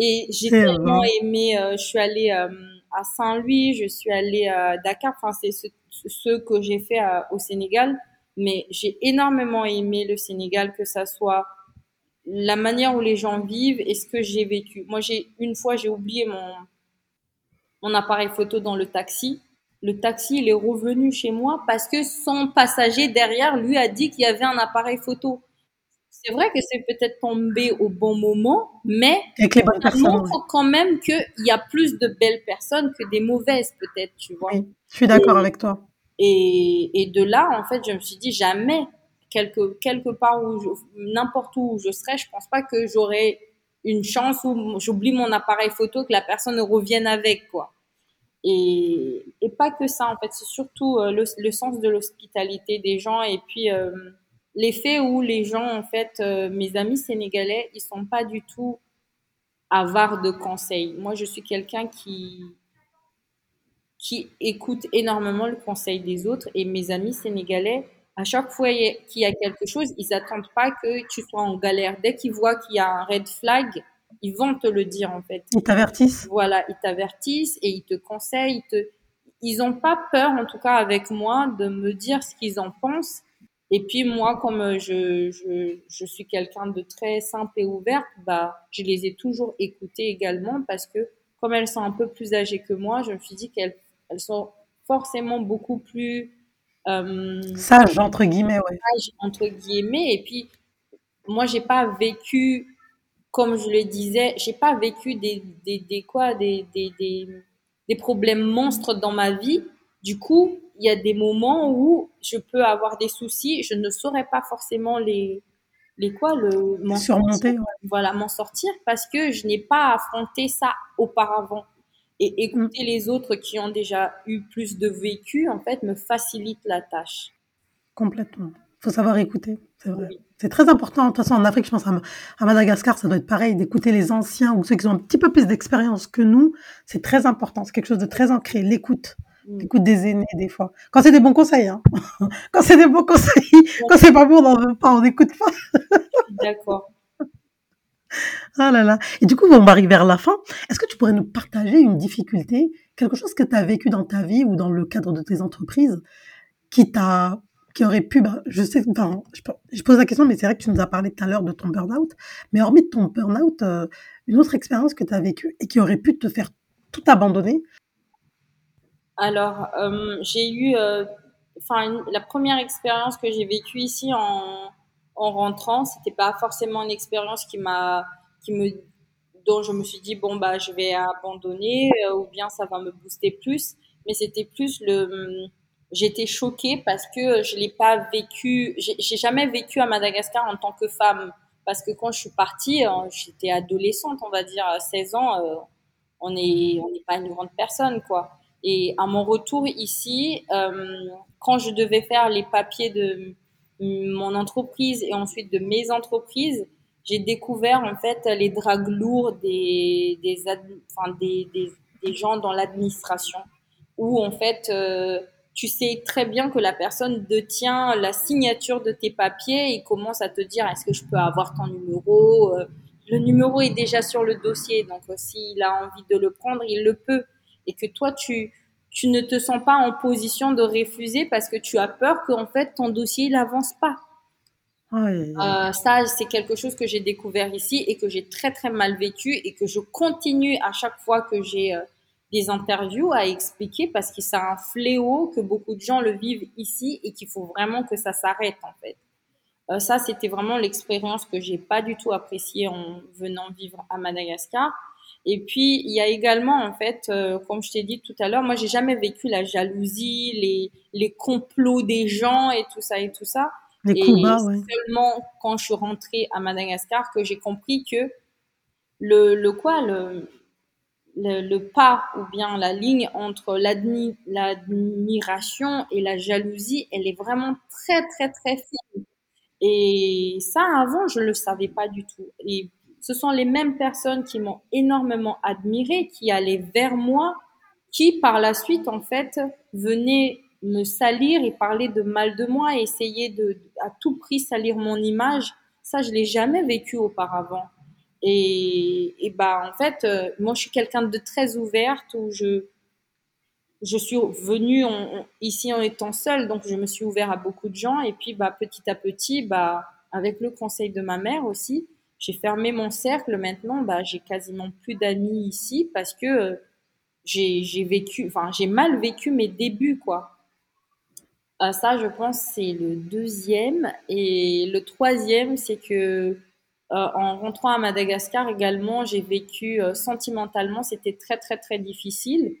Et j'ai tellement aimé, euh, je suis allée euh, à Saint-Louis, je suis allée à Dakar, enfin, c'est ce, que j'ai fait au Sénégal. Mais j'ai énormément aimé le Sénégal, que ça soit la manière où les gens vivent et ce que j'ai vécu. Moi, j'ai une fois, j'ai oublié mon, mon appareil photo dans le taxi le taxi, il est revenu chez moi parce que son passager derrière lui a dit qu'il y avait un appareil photo. C'est vrai que c'est peut-être tombé au bon moment, mais ça montre quand même qu'il y a plus de belles personnes que des mauvaises, peut-être, tu vois. je suis d'accord avec toi. Et, de là, en fait, je me suis dit jamais, quelque, quelque part où, n'importe où je serais, je pense pas que j'aurais une chance où j'oublie mon appareil photo, que la personne revienne avec, quoi. Et, et pas que ça, en fait, c'est surtout euh, le, le, sens de l'hospitalité des gens et puis euh, l'effet où les gens, en fait, euh, mes amis sénégalais, ils sont pas du tout avares de conseils. Moi, je suis quelqu'un qui qui écoute énormément le conseil des autres et mes amis sénégalais, à chaque fois qu'il y a quelque chose, ils attendent pas que tu sois en galère. Dès qu'ils voient qu'il y a un red flag, ils vont te le dire en fait. Ils t'avertissent. Voilà, ils t'avertissent et ils te conseillent. Ils, te... ils pas peur, en tout cas avec moi, de me dire ce qu'ils en pensent. Et puis moi, comme je, je, je suis quelqu'un de très simple et ouvert, bah, je les ai toujours écoutées également parce que comme elles sont un peu plus âgées que moi, je me suis dit qu'elles elles sont forcément beaucoup plus euh, sages entre guillemets, ouais. Sages entre guillemets. Et puis moi, j'ai pas vécu comme je le disais, j'ai pas vécu des, des, des quoi, des, des, des, problèmes monstres dans ma vie. Du coup, il y a des moments où je peux avoir des soucis, je ne saurais pas forcément les, les quoi, le m'en surmonter, voilà, m'en sortir parce que je n'ai pas affronté ça auparavant. Et écouter mm. les autres qui ont déjà eu plus de vécu, en fait, me facilite la tâche. Complètement. Faut savoir écouter, c'est vrai. C'est très important. De toute façon, en Afrique, je pense à, Madagascar, ça doit être pareil, d'écouter les anciens ou ceux qui ont un petit peu plus d'expérience que nous. C'est très important. C'est quelque chose de très ancré. L'écoute. Mm. L'écoute des aînés, des fois. Quand c'est des bons conseils, hein. Quand c'est des bons conseils. Quand c'est pas bon, on n'en veut pas, on n'écoute pas. D'accord. Ah là là. Et du coup, on va arriver vers la fin. Est-ce que tu pourrais nous partager une difficulté, quelque chose que tu as vécu dans ta vie ou dans le cadre de tes entreprises qui t'a qui aurait pu, bah, je sais, je, pose la question, mais c'est vrai que tu nous as parlé tout à l'heure de ton burn-out, mais hormis ton burn-out, euh, une autre expérience que tu as vécue et qui aurait pu te faire tout abandonner? Alors, euh, j'ai eu, euh, enfin, la première expérience que j'ai vécue ici en, en rentrant, c'était pas forcément une expérience qui m'a, qui me, dont je me suis dit bon bah je vais abandonner ou bien ça va me booster plus, mais c'était plus le j'étais choquée parce que je l'ai pas vécu, j'ai jamais vécu à Madagascar en tant que femme. Parce que quand je suis partie, euh, j'étais adolescente, on va dire, à 16 ans, euh, on n'est on n'est pas une grande personne, quoi. Et à mon retour ici, euh, quand je devais faire les papiers de mon entreprise et ensuite de mes entreprises, j'ai découvert en fait les dragues lourds des des, enfin, des, des, des gens dans l'administration où en fait tu sais très bien que la personne détient la signature de tes papiers et commence à te dire est-ce que je peux avoir ton numéro euh, Le numéro est déjà sur le dossier, donc euh, s'il a envie de le prendre, il le peut. Et que toi, tu, tu ne te sens pas en position de refuser parce que tu as peur qu'en fait ton dossier n'avance pas. Euh, ça, c'est quelque chose que j'ai découvert ici et que j'ai très très mal vécu et que je continue à chaque fois que j'ai des interviews à expliquer parce que c'est un fléau que beaucoup de gens le vivent ici et qu'il faut vraiment que ça s'arrête en fait. Euh, ça, c'était vraiment l'expérience que j'ai pas du tout appréciée en venant vivre à Madagascar. Et puis, il y a également, en fait, euh, comme je t'ai dit tout à l'heure, moi, j'ai jamais vécu la jalousie, les, les complots des gens et tout ça et tout ça. Les et seulement quand je suis rentrée à Madagascar que j'ai compris que le, le quoi, le, le, pas ou bien la ligne entre l'admiration et la jalousie, elle est vraiment très très très fine. Et ça, avant, je ne le savais pas du tout. Et ce sont les mêmes personnes qui m'ont énormément admiré, qui allaient vers moi, qui par la suite, en fait, venaient me salir et parler de mal de moi, essayer de à tout prix salir mon image, ça je l'ai jamais vécu auparavant. Et, et bah en fait, euh, moi je suis quelqu'un de très ouverte où je je suis venue ici en étant seule, donc je me suis ouverte à beaucoup de gens. Et puis bah petit à petit, bah avec le conseil de ma mère aussi, j'ai fermé mon cercle. Maintenant, bah j'ai quasiment plus d'amis ici parce que euh, j'ai mal vécu mes débuts quoi. Euh, ça, je pense, c'est le deuxième. Et le troisième, c'est que euh, en rentrant à Madagascar également, j'ai vécu euh, sentimentalement, c'était très très très difficile.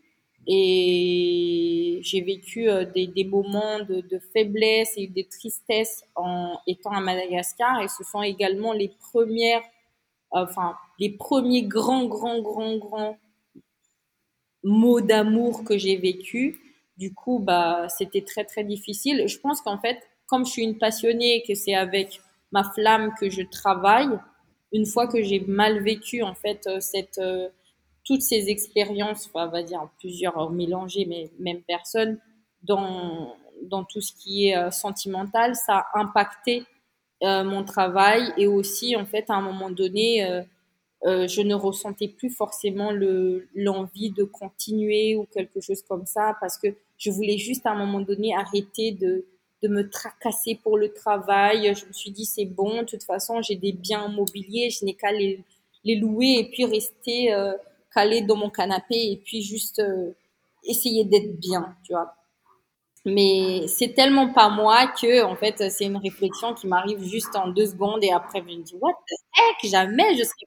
Et j'ai vécu des, des, moments de, de, faiblesse et de tristesse en étant à Madagascar. Et ce sont également les premières, enfin, les premiers grands, grands, grands, grands mots d'amour que j'ai vécu. Du coup, bah, c'était très, très difficile. Je pense qu'en fait, comme je suis une passionnée et que c'est avec ma flamme que je travaille, une fois que j'ai mal vécu, en fait, euh, cette, euh, toutes ces expériences, on va dire plusieurs mélangées, mais même personne, dans, dans tout ce qui est euh, sentimental, ça a impacté mon travail et aussi, en fait, à un moment donné, euh, je ne ressentais plus forcément l'envie de continuer ou quelque chose comme ça parce que je voulais juste à un moment donné arrêter de, de me tracasser pour le travail. Je me suis dit c'est bon, de toute façon j'ai des biens immobiliers, je n'ai qu'à les, les, louer et puis rester calé dans mon canapé et puis juste euh, essayer d'être bien, tu vois. Mais c'est tellement pas moi que, en fait, c'est une réflexion qui m'arrive juste en deux secondes et après je me dis, what the heck, jamais je serai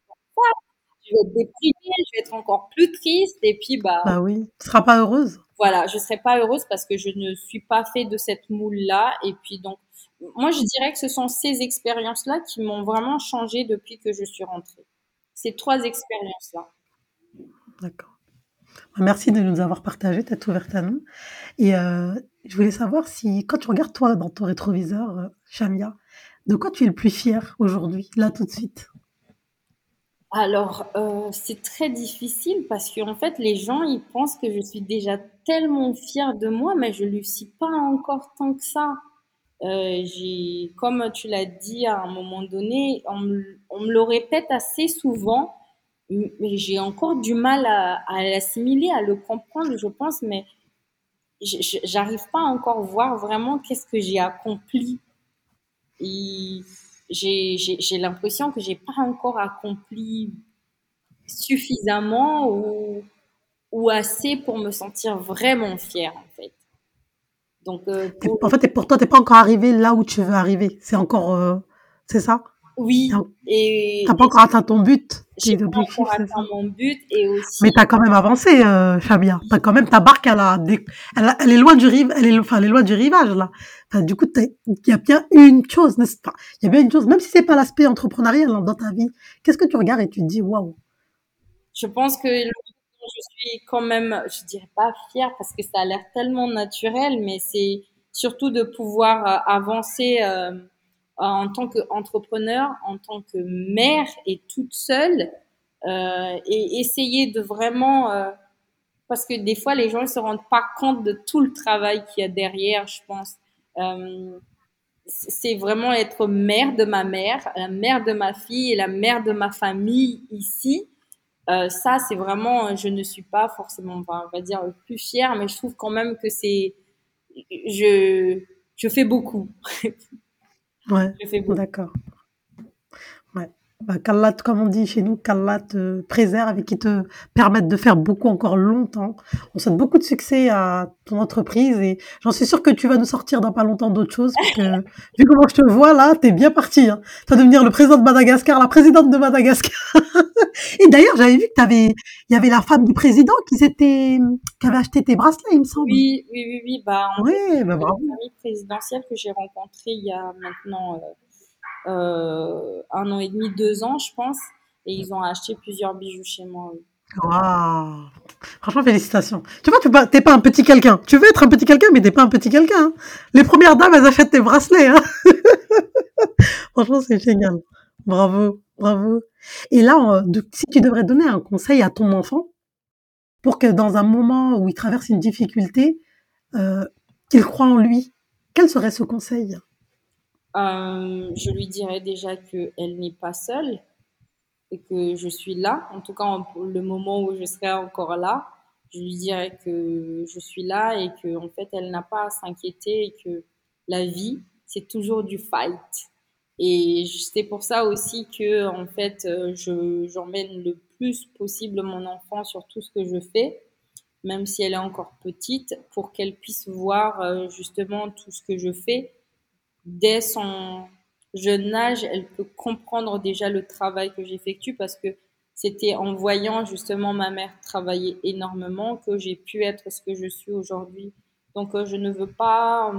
je vais être déprimée, je vais être encore plus triste et puis bah. Bah oui, tu seras pas heureuse. Voilà, je serai pas heureuse parce que je ne suis pas fait de cette moule là et puis donc moi je dirais que ce sont ces expériences là qui m'ont vraiment changé depuis que je suis rentrée. Ces trois expériences là. D'accord. Merci de nous avoir partagé, tête ouverte à nous. Et euh, je voulais savoir si, quand tu regardes toi dans ton rétroviseur, euh, Chamia, de quoi tu es le plus fier aujourd'hui, là tout de suite? Alors, euh, c'est très difficile parce qu'en fait, les gens, ils pensent que je suis déjà tellement fière de moi, mais je ne le suis pas encore tant que ça. Euh, comme tu l'as dit à un moment donné, on me, le répète assez souvent, j'ai encore du mal à, à l'assimiler, à le comprendre, je pense, mais j'arrive pas à encore voir vraiment qu'est-ce que j'ai accompli. J'ai l'impression que j'ai pas encore accompli suffisamment ou, ou assez pour me sentir vraiment fière en fait. Donc, euh, en fait, pour toi, t'es pas encore arrivé là où tu veux arriver. C'est encore, euh, c'est ça? Oui. Et t'as pas encore atteint ton but. J'ai pas encore atteint mon but et aussi. Mais t'as quand même avancé, euh, Fabien. T'as quand même ta barque, elle, a, elle, elle, est loin du rive, elle est, enfin, elle est loin du rivage là. Enfin, du coup, il y a bien une chose, n'est-ce pas? Il y a bien une chose, même si c'est pas l'aspect entrepreneurial hein, dans ta vie. Qu'est-ce que tu regardes et tu te dis waouh? Je pense que je suis quand même, je dirais pas fière parce que ça a l'air tellement naturel, mais c'est surtout de pouvoir euh, avancer. Euh, en tant qu'entrepreneur, en tant que mère et toute seule, euh, et essayer de vraiment, euh, parce que des fois les gens ne se rendent pas compte de tout le travail qu'il y a derrière, je pense. Euh, c'est vraiment être mère de ma mère, la mère de ma fille et la mère de ma famille ici. Euh, ça, c'est vraiment, je ne suis pas forcément, on va dire, plus fière, mais je trouve quand même que c'est, je, je fais beaucoup. Ouais, d'accord. Bah, qu'Allah, comme on dit chez nous, qu'Allah te préserve et qui te permette de faire beaucoup encore longtemps. On souhaite beaucoup de succès à ton entreprise et j'en suis sûre que tu vas nous sortir dans pas longtemps d'autres choses parce que vu comment je te vois là, t'es bien parti. Hein. Tu vas devenir le président de Madagascar, la présidente de Madagascar. et d'ailleurs, j'avais vu que t'avais, il y avait la femme du président qui s'était, qui avait acheté tes bracelets, il me semble. Oui, oui, oui, oui. Bah, oui, bah, bravo. Une famille présidentielle que j'ai rencontrée il y a maintenant euh, euh, un an et demi, deux ans, je pense. Et ils ont acheté plusieurs bijoux chez moi. Waouh Franchement, félicitations. Tu vois, tu n'es pas un petit quelqu'un. Tu veux être un petit quelqu'un, mais t'es pas un petit quelqu'un. Hein. Les premières dames, elles achètent tes bracelets. Hein. Franchement, c'est génial. Bravo, bravo. Et là, si tu devrais donner un conseil à ton enfant pour que dans un moment où il traverse une difficulté, euh, qu'il croit en lui, quel serait ce conseil? Euh, Je lui dirais déjà qu'elle n'est pas seule et que je suis là, en tout cas le moment où je serai encore là. Je lui dirais que je suis là et qu'en en fait, elle n'a pas à s'inquiéter et que la vie, c'est toujours du fight. Et c'est pour ça aussi que, en fait, euh, je, j'emmène le plus possible mon enfant sur tout ce que je fais, même si elle est encore petite, pour qu'elle puisse voir euh, justement tout ce que je fais. Dès son jeune âge, elle peut comprendre déjà le travail que j'effectue parce que c'était en voyant justement ma mère travailler énormément que j'ai pu être ce que je suis aujourd'hui. Donc, euh, je ne veux pas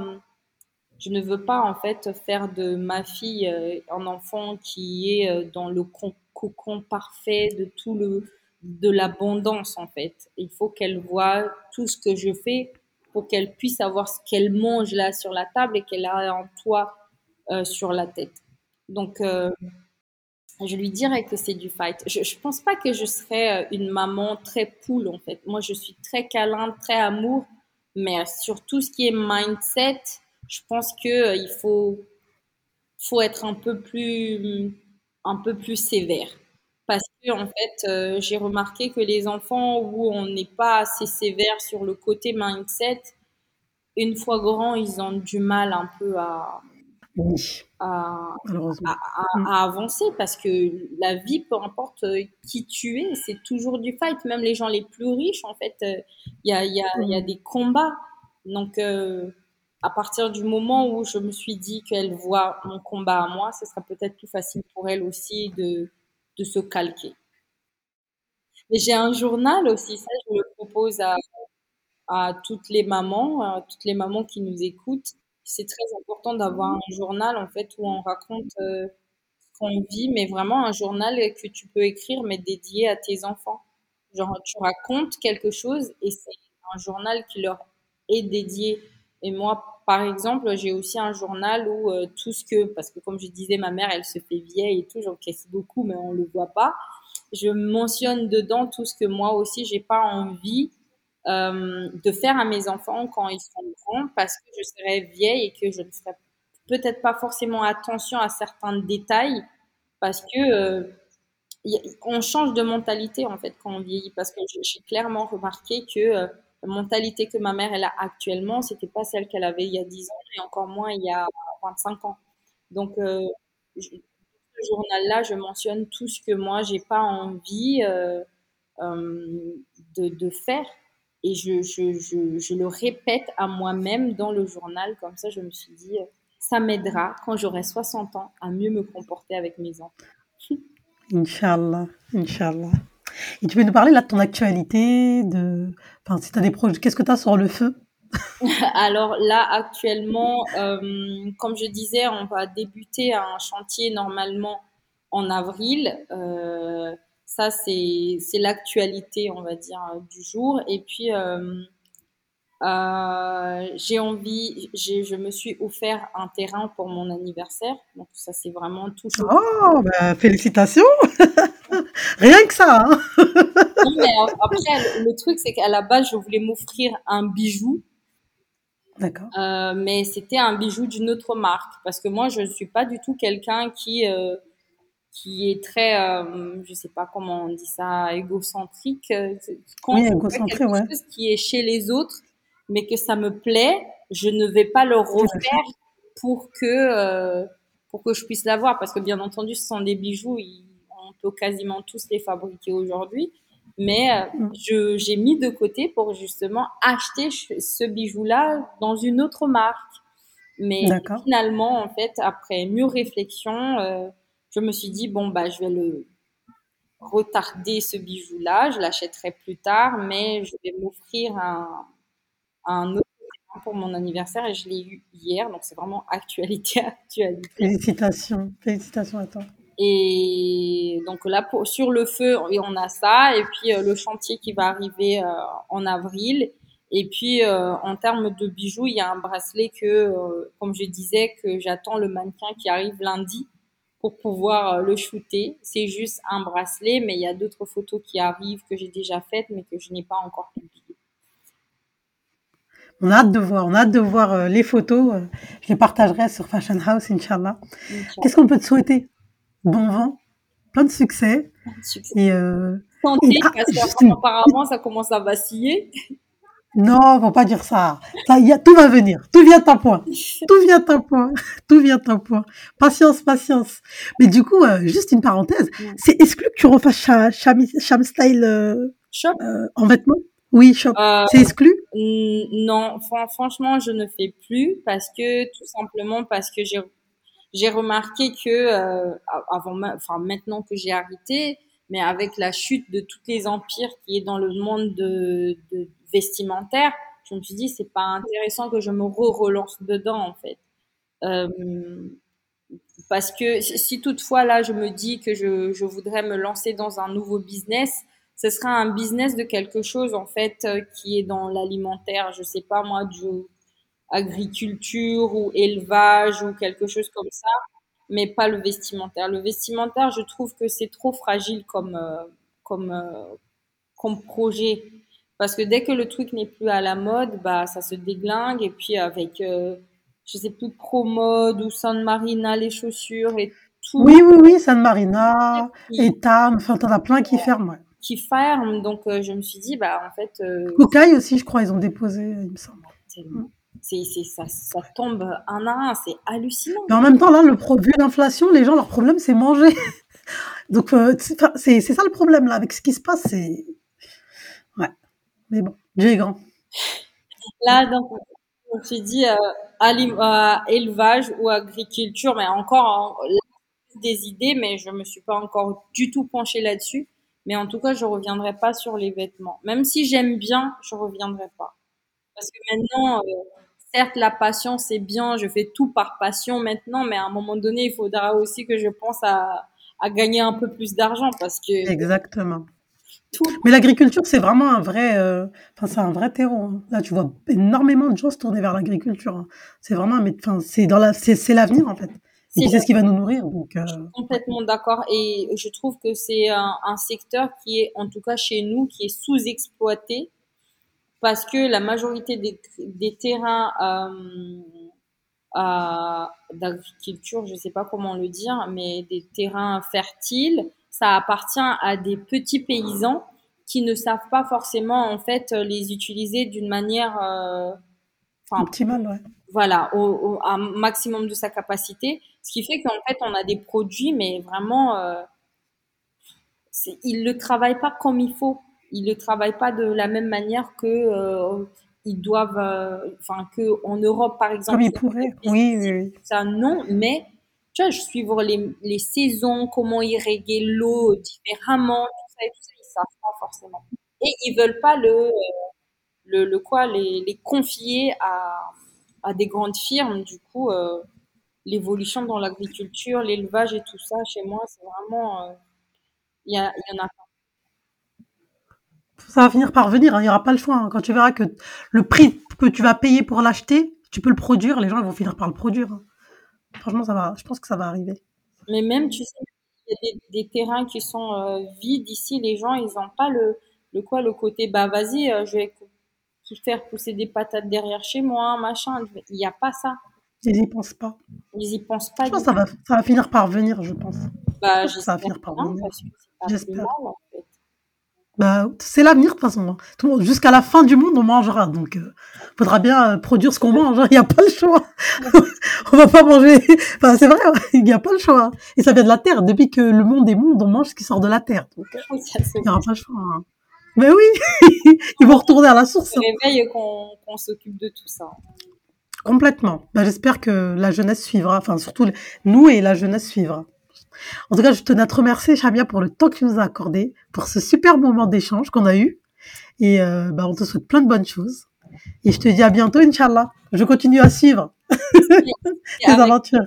je ne veux pas en fait faire de ma fille euh, un enfant qui est euh, dans le cocon parfait de tout le de l'abondance en fait. Il faut qu'elle voit tout ce que je fais qu'elle puisse avoir ce qu'elle mange là sur la table et qu'elle a un toit euh, sur la tête. Donc je lui dirais que c'est du fight. Je, ne pense pas que je serais une maman très poule en fait. Moi je suis très câlin, très amour, mais sur tout ce qui est mindset, je pense que euh, il faut faut être un peu plus un peu plus sévère parce que en fait euh, j'ai remarqué que les enfants où on n'est pas assez sévère sur le côté mindset une fois grands ils ont du mal un peu à à, mm. à, avancer parce que la vie, peu importe euh, qui tu es, c'est toujours du fight. Même les gens les plus riches, en fait, il y, a, y, a, y, a, mm. des combats. Donc, à partir du moment où je me suis dit qu'elle voit mon combat à moi, ce sera peut-être plus facile pour elle aussi de, de se calquer. Mais j'ai un journal aussi, ça je le propose à, toutes les mamans, toutes les mamans qui nous écoutent. C'est très important d'avoir un journal en fait où on raconte euh, ce qu'on vit, mais vraiment un journal que tu peux écrire mais dédié à tes enfants. Genre tu racontes quelque chose et c'est un journal qui leur est dédié et moi, par exemple, j'ai aussi un journal où euh, tout ce que, parce que comme je disais, ma mère, elle se fait vieille et tout, j'encaisse beaucoup, mais on le voit pas. Je mentionne dedans tout ce que moi aussi, j'ai pas envie euh, de faire à mes enfants quand ils sont grands, parce que je serai vieille et que je ne ferai peut-être pas forcément attention à certains détails, parce que euh, on change de mentalité en fait quand on vieillit, parce que j'ai clairement remarqué que la mentalité que ma mère elle a actuellement, c'était pas celle qu'elle avait il y a 10 ans et encore moins il y a 25 ans. Donc, euh, ce journal-là, je mentionne tout ce que moi j'ai pas envie euh, euh, de, faire et je, je, je, je le répète à moi-même dans le journal. Comme ça, je me suis dit, ça m'aidera quand j'aurai 60 ans à mieux me comporter avec mes enfants. Inch'Allah, Inch'Allah. Et tu peux nous parler là de ton actualité, de, enfin, si tu as des projets, qu'est-ce que tu as sur le feu? Alors là, actuellement, euh, comme je disais, on va débuter un chantier normalement en avril. Euh, ça, c'est l'actualité, on va dire, du jour. Et puis, euh, euh, j'ai envie, je me suis offert un terrain pour mon anniversaire. Donc ça, c'est vraiment tout. Oh, bah, félicitations Rien que ça hein mais après, le truc, c'est qu'à la base, je voulais m'offrir un bijou. D'accord. Euh, mais c'était un bijou d'une autre marque. Parce que moi, je ne suis pas du tout quelqu'un qui, euh, qui est très, euh, je sais pas comment on dit ça, égocentrique. Quand oui, égocentrique, ouais. chose qui est chez les autres, mais que ça me plaît, je ne vais pas le refaire pour que pour que je puisse l'avoir parce que bien entendu ce sont des bijoux on peut quasiment tous les fabriquer aujourd'hui mais euh, mm. j'ai mis de côté pour justement acheter ce bijou là dans une autre marque mais finalement en fait après mûre réflexion euh, je me suis dit bon bah je vais le retarder ce bijou là je l'achèterai plus tard mais je vais m'offrir un un autre pour mon anniversaire et je l'ai eu hier, donc c'est vraiment actualité, actualité. Félicitations, félicitations à toi. Et donc là, pour, sur le feu, on a ça, et puis euh, le chantier qui va arriver euh, en avril. Et puis euh, en termes de bijoux, il y a un bracelet que, comme je disais, que j'attends le mannequin qui arrive lundi pour pouvoir le shooter. C'est juste un bracelet, mais il y a d'autres photos qui arrivent que j'ai déjà faites, mais que je n'ai pas encore publiées. On a hâte de voir, on a hâte de voir les photos. je les partagerai sur Fashion House, Inch'Allah. Qu'est-ce qu'on peut te souhaiter? Bon vent, plein de succès. Et, Santé, ah, parce qu'apparemment, ça commence à vaciller. Non, faut pas dire ça. ça y a, tout va venir. Tout vient à point. Tout vient à point. Tout vient à point. Patience, patience. Mais du coup, euh, juste une parenthèse. C'est exclu que tu refasses Sham, Style euh, shop? Euh, en vêtements? Oui, shop. C'est exclu? Non, franchement, je ne fais plus parce que tout simplement parce que j'ai j'ai remarqué que avant, enfin maintenant que j'ai arrêté, mais avec la chute de tous les empires qui est dans le monde de, de vestimentaire, je me suis dit c'est pas intéressant que je me re-relance dedans en fait. Euh, parce que si toutefois là je me dis que je, je, voudrais me lancer dans un nouveau business, ce sera un business de quelque chose en fait euh, qui est dans l'alimentaire, je sais pas moi du agriculture ou élevage ou quelque chose comme ça mais pas le vestimentaire. Le vestimentaire, je trouve que c'est trop fragile comme, euh, comme, euh, comme projet. Parce que dès que le truc n'est plus à la mode, bah, ça se déglingue. Et puis avec, euh, je sais plus, Promode ou San Marina, les chaussures et tout. Oui, oui, oui, San Marina, Etam, enfin, t'en as plein qui ferment. Ouais. Qui ferment. Donc, je me suis dit, bah, en fait. Kokai aussi, je crois, ils ont déposé, il me semble. Tellement c'est, ça, ça, tombe un à un, c'est hallucinant. Mais en même temps, là, le pro, vu l'inflation, les gens, leur problème, c'est manger. Donc, euh, c'est, ça le problème, là, avec ce qui se passe, c'est. Ouais. Mais bon, Dieu est grand. Là, donc, on s'est dit euh, euh, élevage ou agriculture, mais encore des idées, mais je me suis pas encore du tout penchée là-dessus. Mais en tout cas, je reviendrai pas sur les vêtements. Même si j'aime bien, je reviendrai pas. Parce que maintenant, certes, la passion, c'est bien, je fais tout par passion maintenant, mais à un moment donné, il faudra aussi que je pense à, gagner un peu plus d'argent parce que. Exactement. Mais l'agriculture, c'est vraiment un vrai, euh, enfin, c'est un vrai terreau. Hein. Là, tu vois énormément de gens se tourner vers l'agriculture. Hein. C'est vraiment, mais enfin, c'est dans la, c'est l'avenir en fait. c'est ce qui va nous nourrir. Donc, euh, Je suis complètement d'accord. Et je trouve que c'est un, secteur qui est, en tout cas chez nous, qui est sous-exploité parce que la majorité des, des terrains euh, d'agriculture, je ne sais pas comment le dire, mais des terrains fertiles, ça appartient à des petits paysans qui ne savent pas forcément en fait les utiliser d'une manière euh, optimale, ouais. Voilà, au, au un maximum de sa capacité, ce qui fait qu'en fait on a des produits, mais vraiment, euh, ils le travaillent pas comme il faut ils ne travaillent pas de la même manière que euh, ils doivent, euh, enfin que en Europe par exemple. Comme ils pourraient. Oui, oui, Ça non, mais tu vois, je suivre les, les saisons, comment irriguer l'eau différemment, tout ça et tout ça, ils savent pas forcément. Et ils veulent pas le, euh, le, le quoi, les, les confier à, à des grandes firmes. Du coup, euh, l'évolution dans l'agriculture, l'élevage et tout ça, chez moi, c'est vraiment, il y, y en a pas ça va finir par venir, hein, il n'y aura pas le choix. Hein. Quand tu verras que le prix que tu vas payer pour l'acheter, tu peux le produire, les gens vont finir par le produire. Hein. Franchement, ça va, je pense que ça va arriver. Mais même, tu sais, il y a des, terrains qui sont euh, vides ici, les gens, ils n'ont pas le, le quoi, le côté, bah vas-y, euh, je vais faire pousser des patates derrière chez moi, machin. Il n'y a pas ça. Ils n'y pensent pas. Ils n'y pensent pas. Je pense que ça va, ça va finir par venir, je pense. Bah, ça va finir par venir. J'espère. Bah, c'est l'avenir de toute façon. Hein. Jusqu'à la fin du monde, on mangera. Donc, il euh, faudra bien euh, produire ce qu'on mange. Hein. Il n'y a pas le choix. on va pas manger. Enfin, c'est vrai, il n'y a pas le choix. Et ça vient de la terre. Depuis que le monde est monde, on mange ce qui sort de la terre. Donc, euh, il n'y aura pas le choix. Hein. Mais oui, ils vont retourner à la source. C'est réveille qu'on s'occupe de tout ça. Complètement. Bah, J'espère que la jeunesse suivra. Enfin, surtout nous et la jeunesse suivra. En tout cas, je tenais à te remercier, Chamia, pour le temps que tu nous as accordé, pour ce super moment d'échange qu'on a eu. Et euh, bah, on te souhaite plein de bonnes choses. Et je te dis à bientôt, Inch'Allah. Je continue à suivre tes aventures.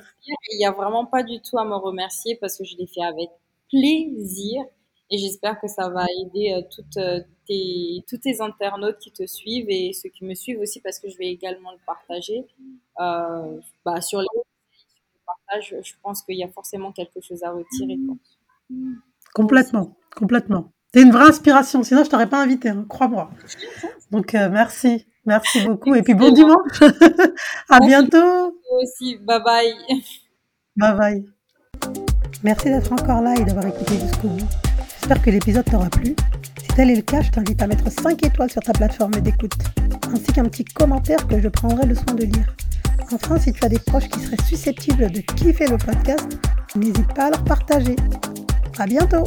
Il n'y a vraiment pas du tout à me remercier parce que je l'ai fait avec plaisir. Et j'espère que ça va aider euh, toutes euh, tes, tous tes internautes qui te suivent et ceux qui me suivent aussi parce que je vais également le partager euh, bah, sur les je, pense qu'il y a forcément quelque chose à retirer. Complètement, complètement. T'es une vraie inspiration, sinon je t'aurais pas invité, hein, crois-moi. Donc euh, merci, merci beaucoup et puis bon dimanche. à bientôt. aussi, bye bye. Bye bye. Merci d'être encore là et d'avoir écouté jusqu'au bout. J'espère que l'épisode t'aura plu. Tel est le cas, je t'invite à mettre 5 étoiles sur ta plateforme d'écoute, ainsi qu'un petit commentaire que je prendrai le soin de lire. Enfin, si tu as des proches qui seraient susceptibles de kiffer le podcast, n'hésite pas à leur partager. À bientôt!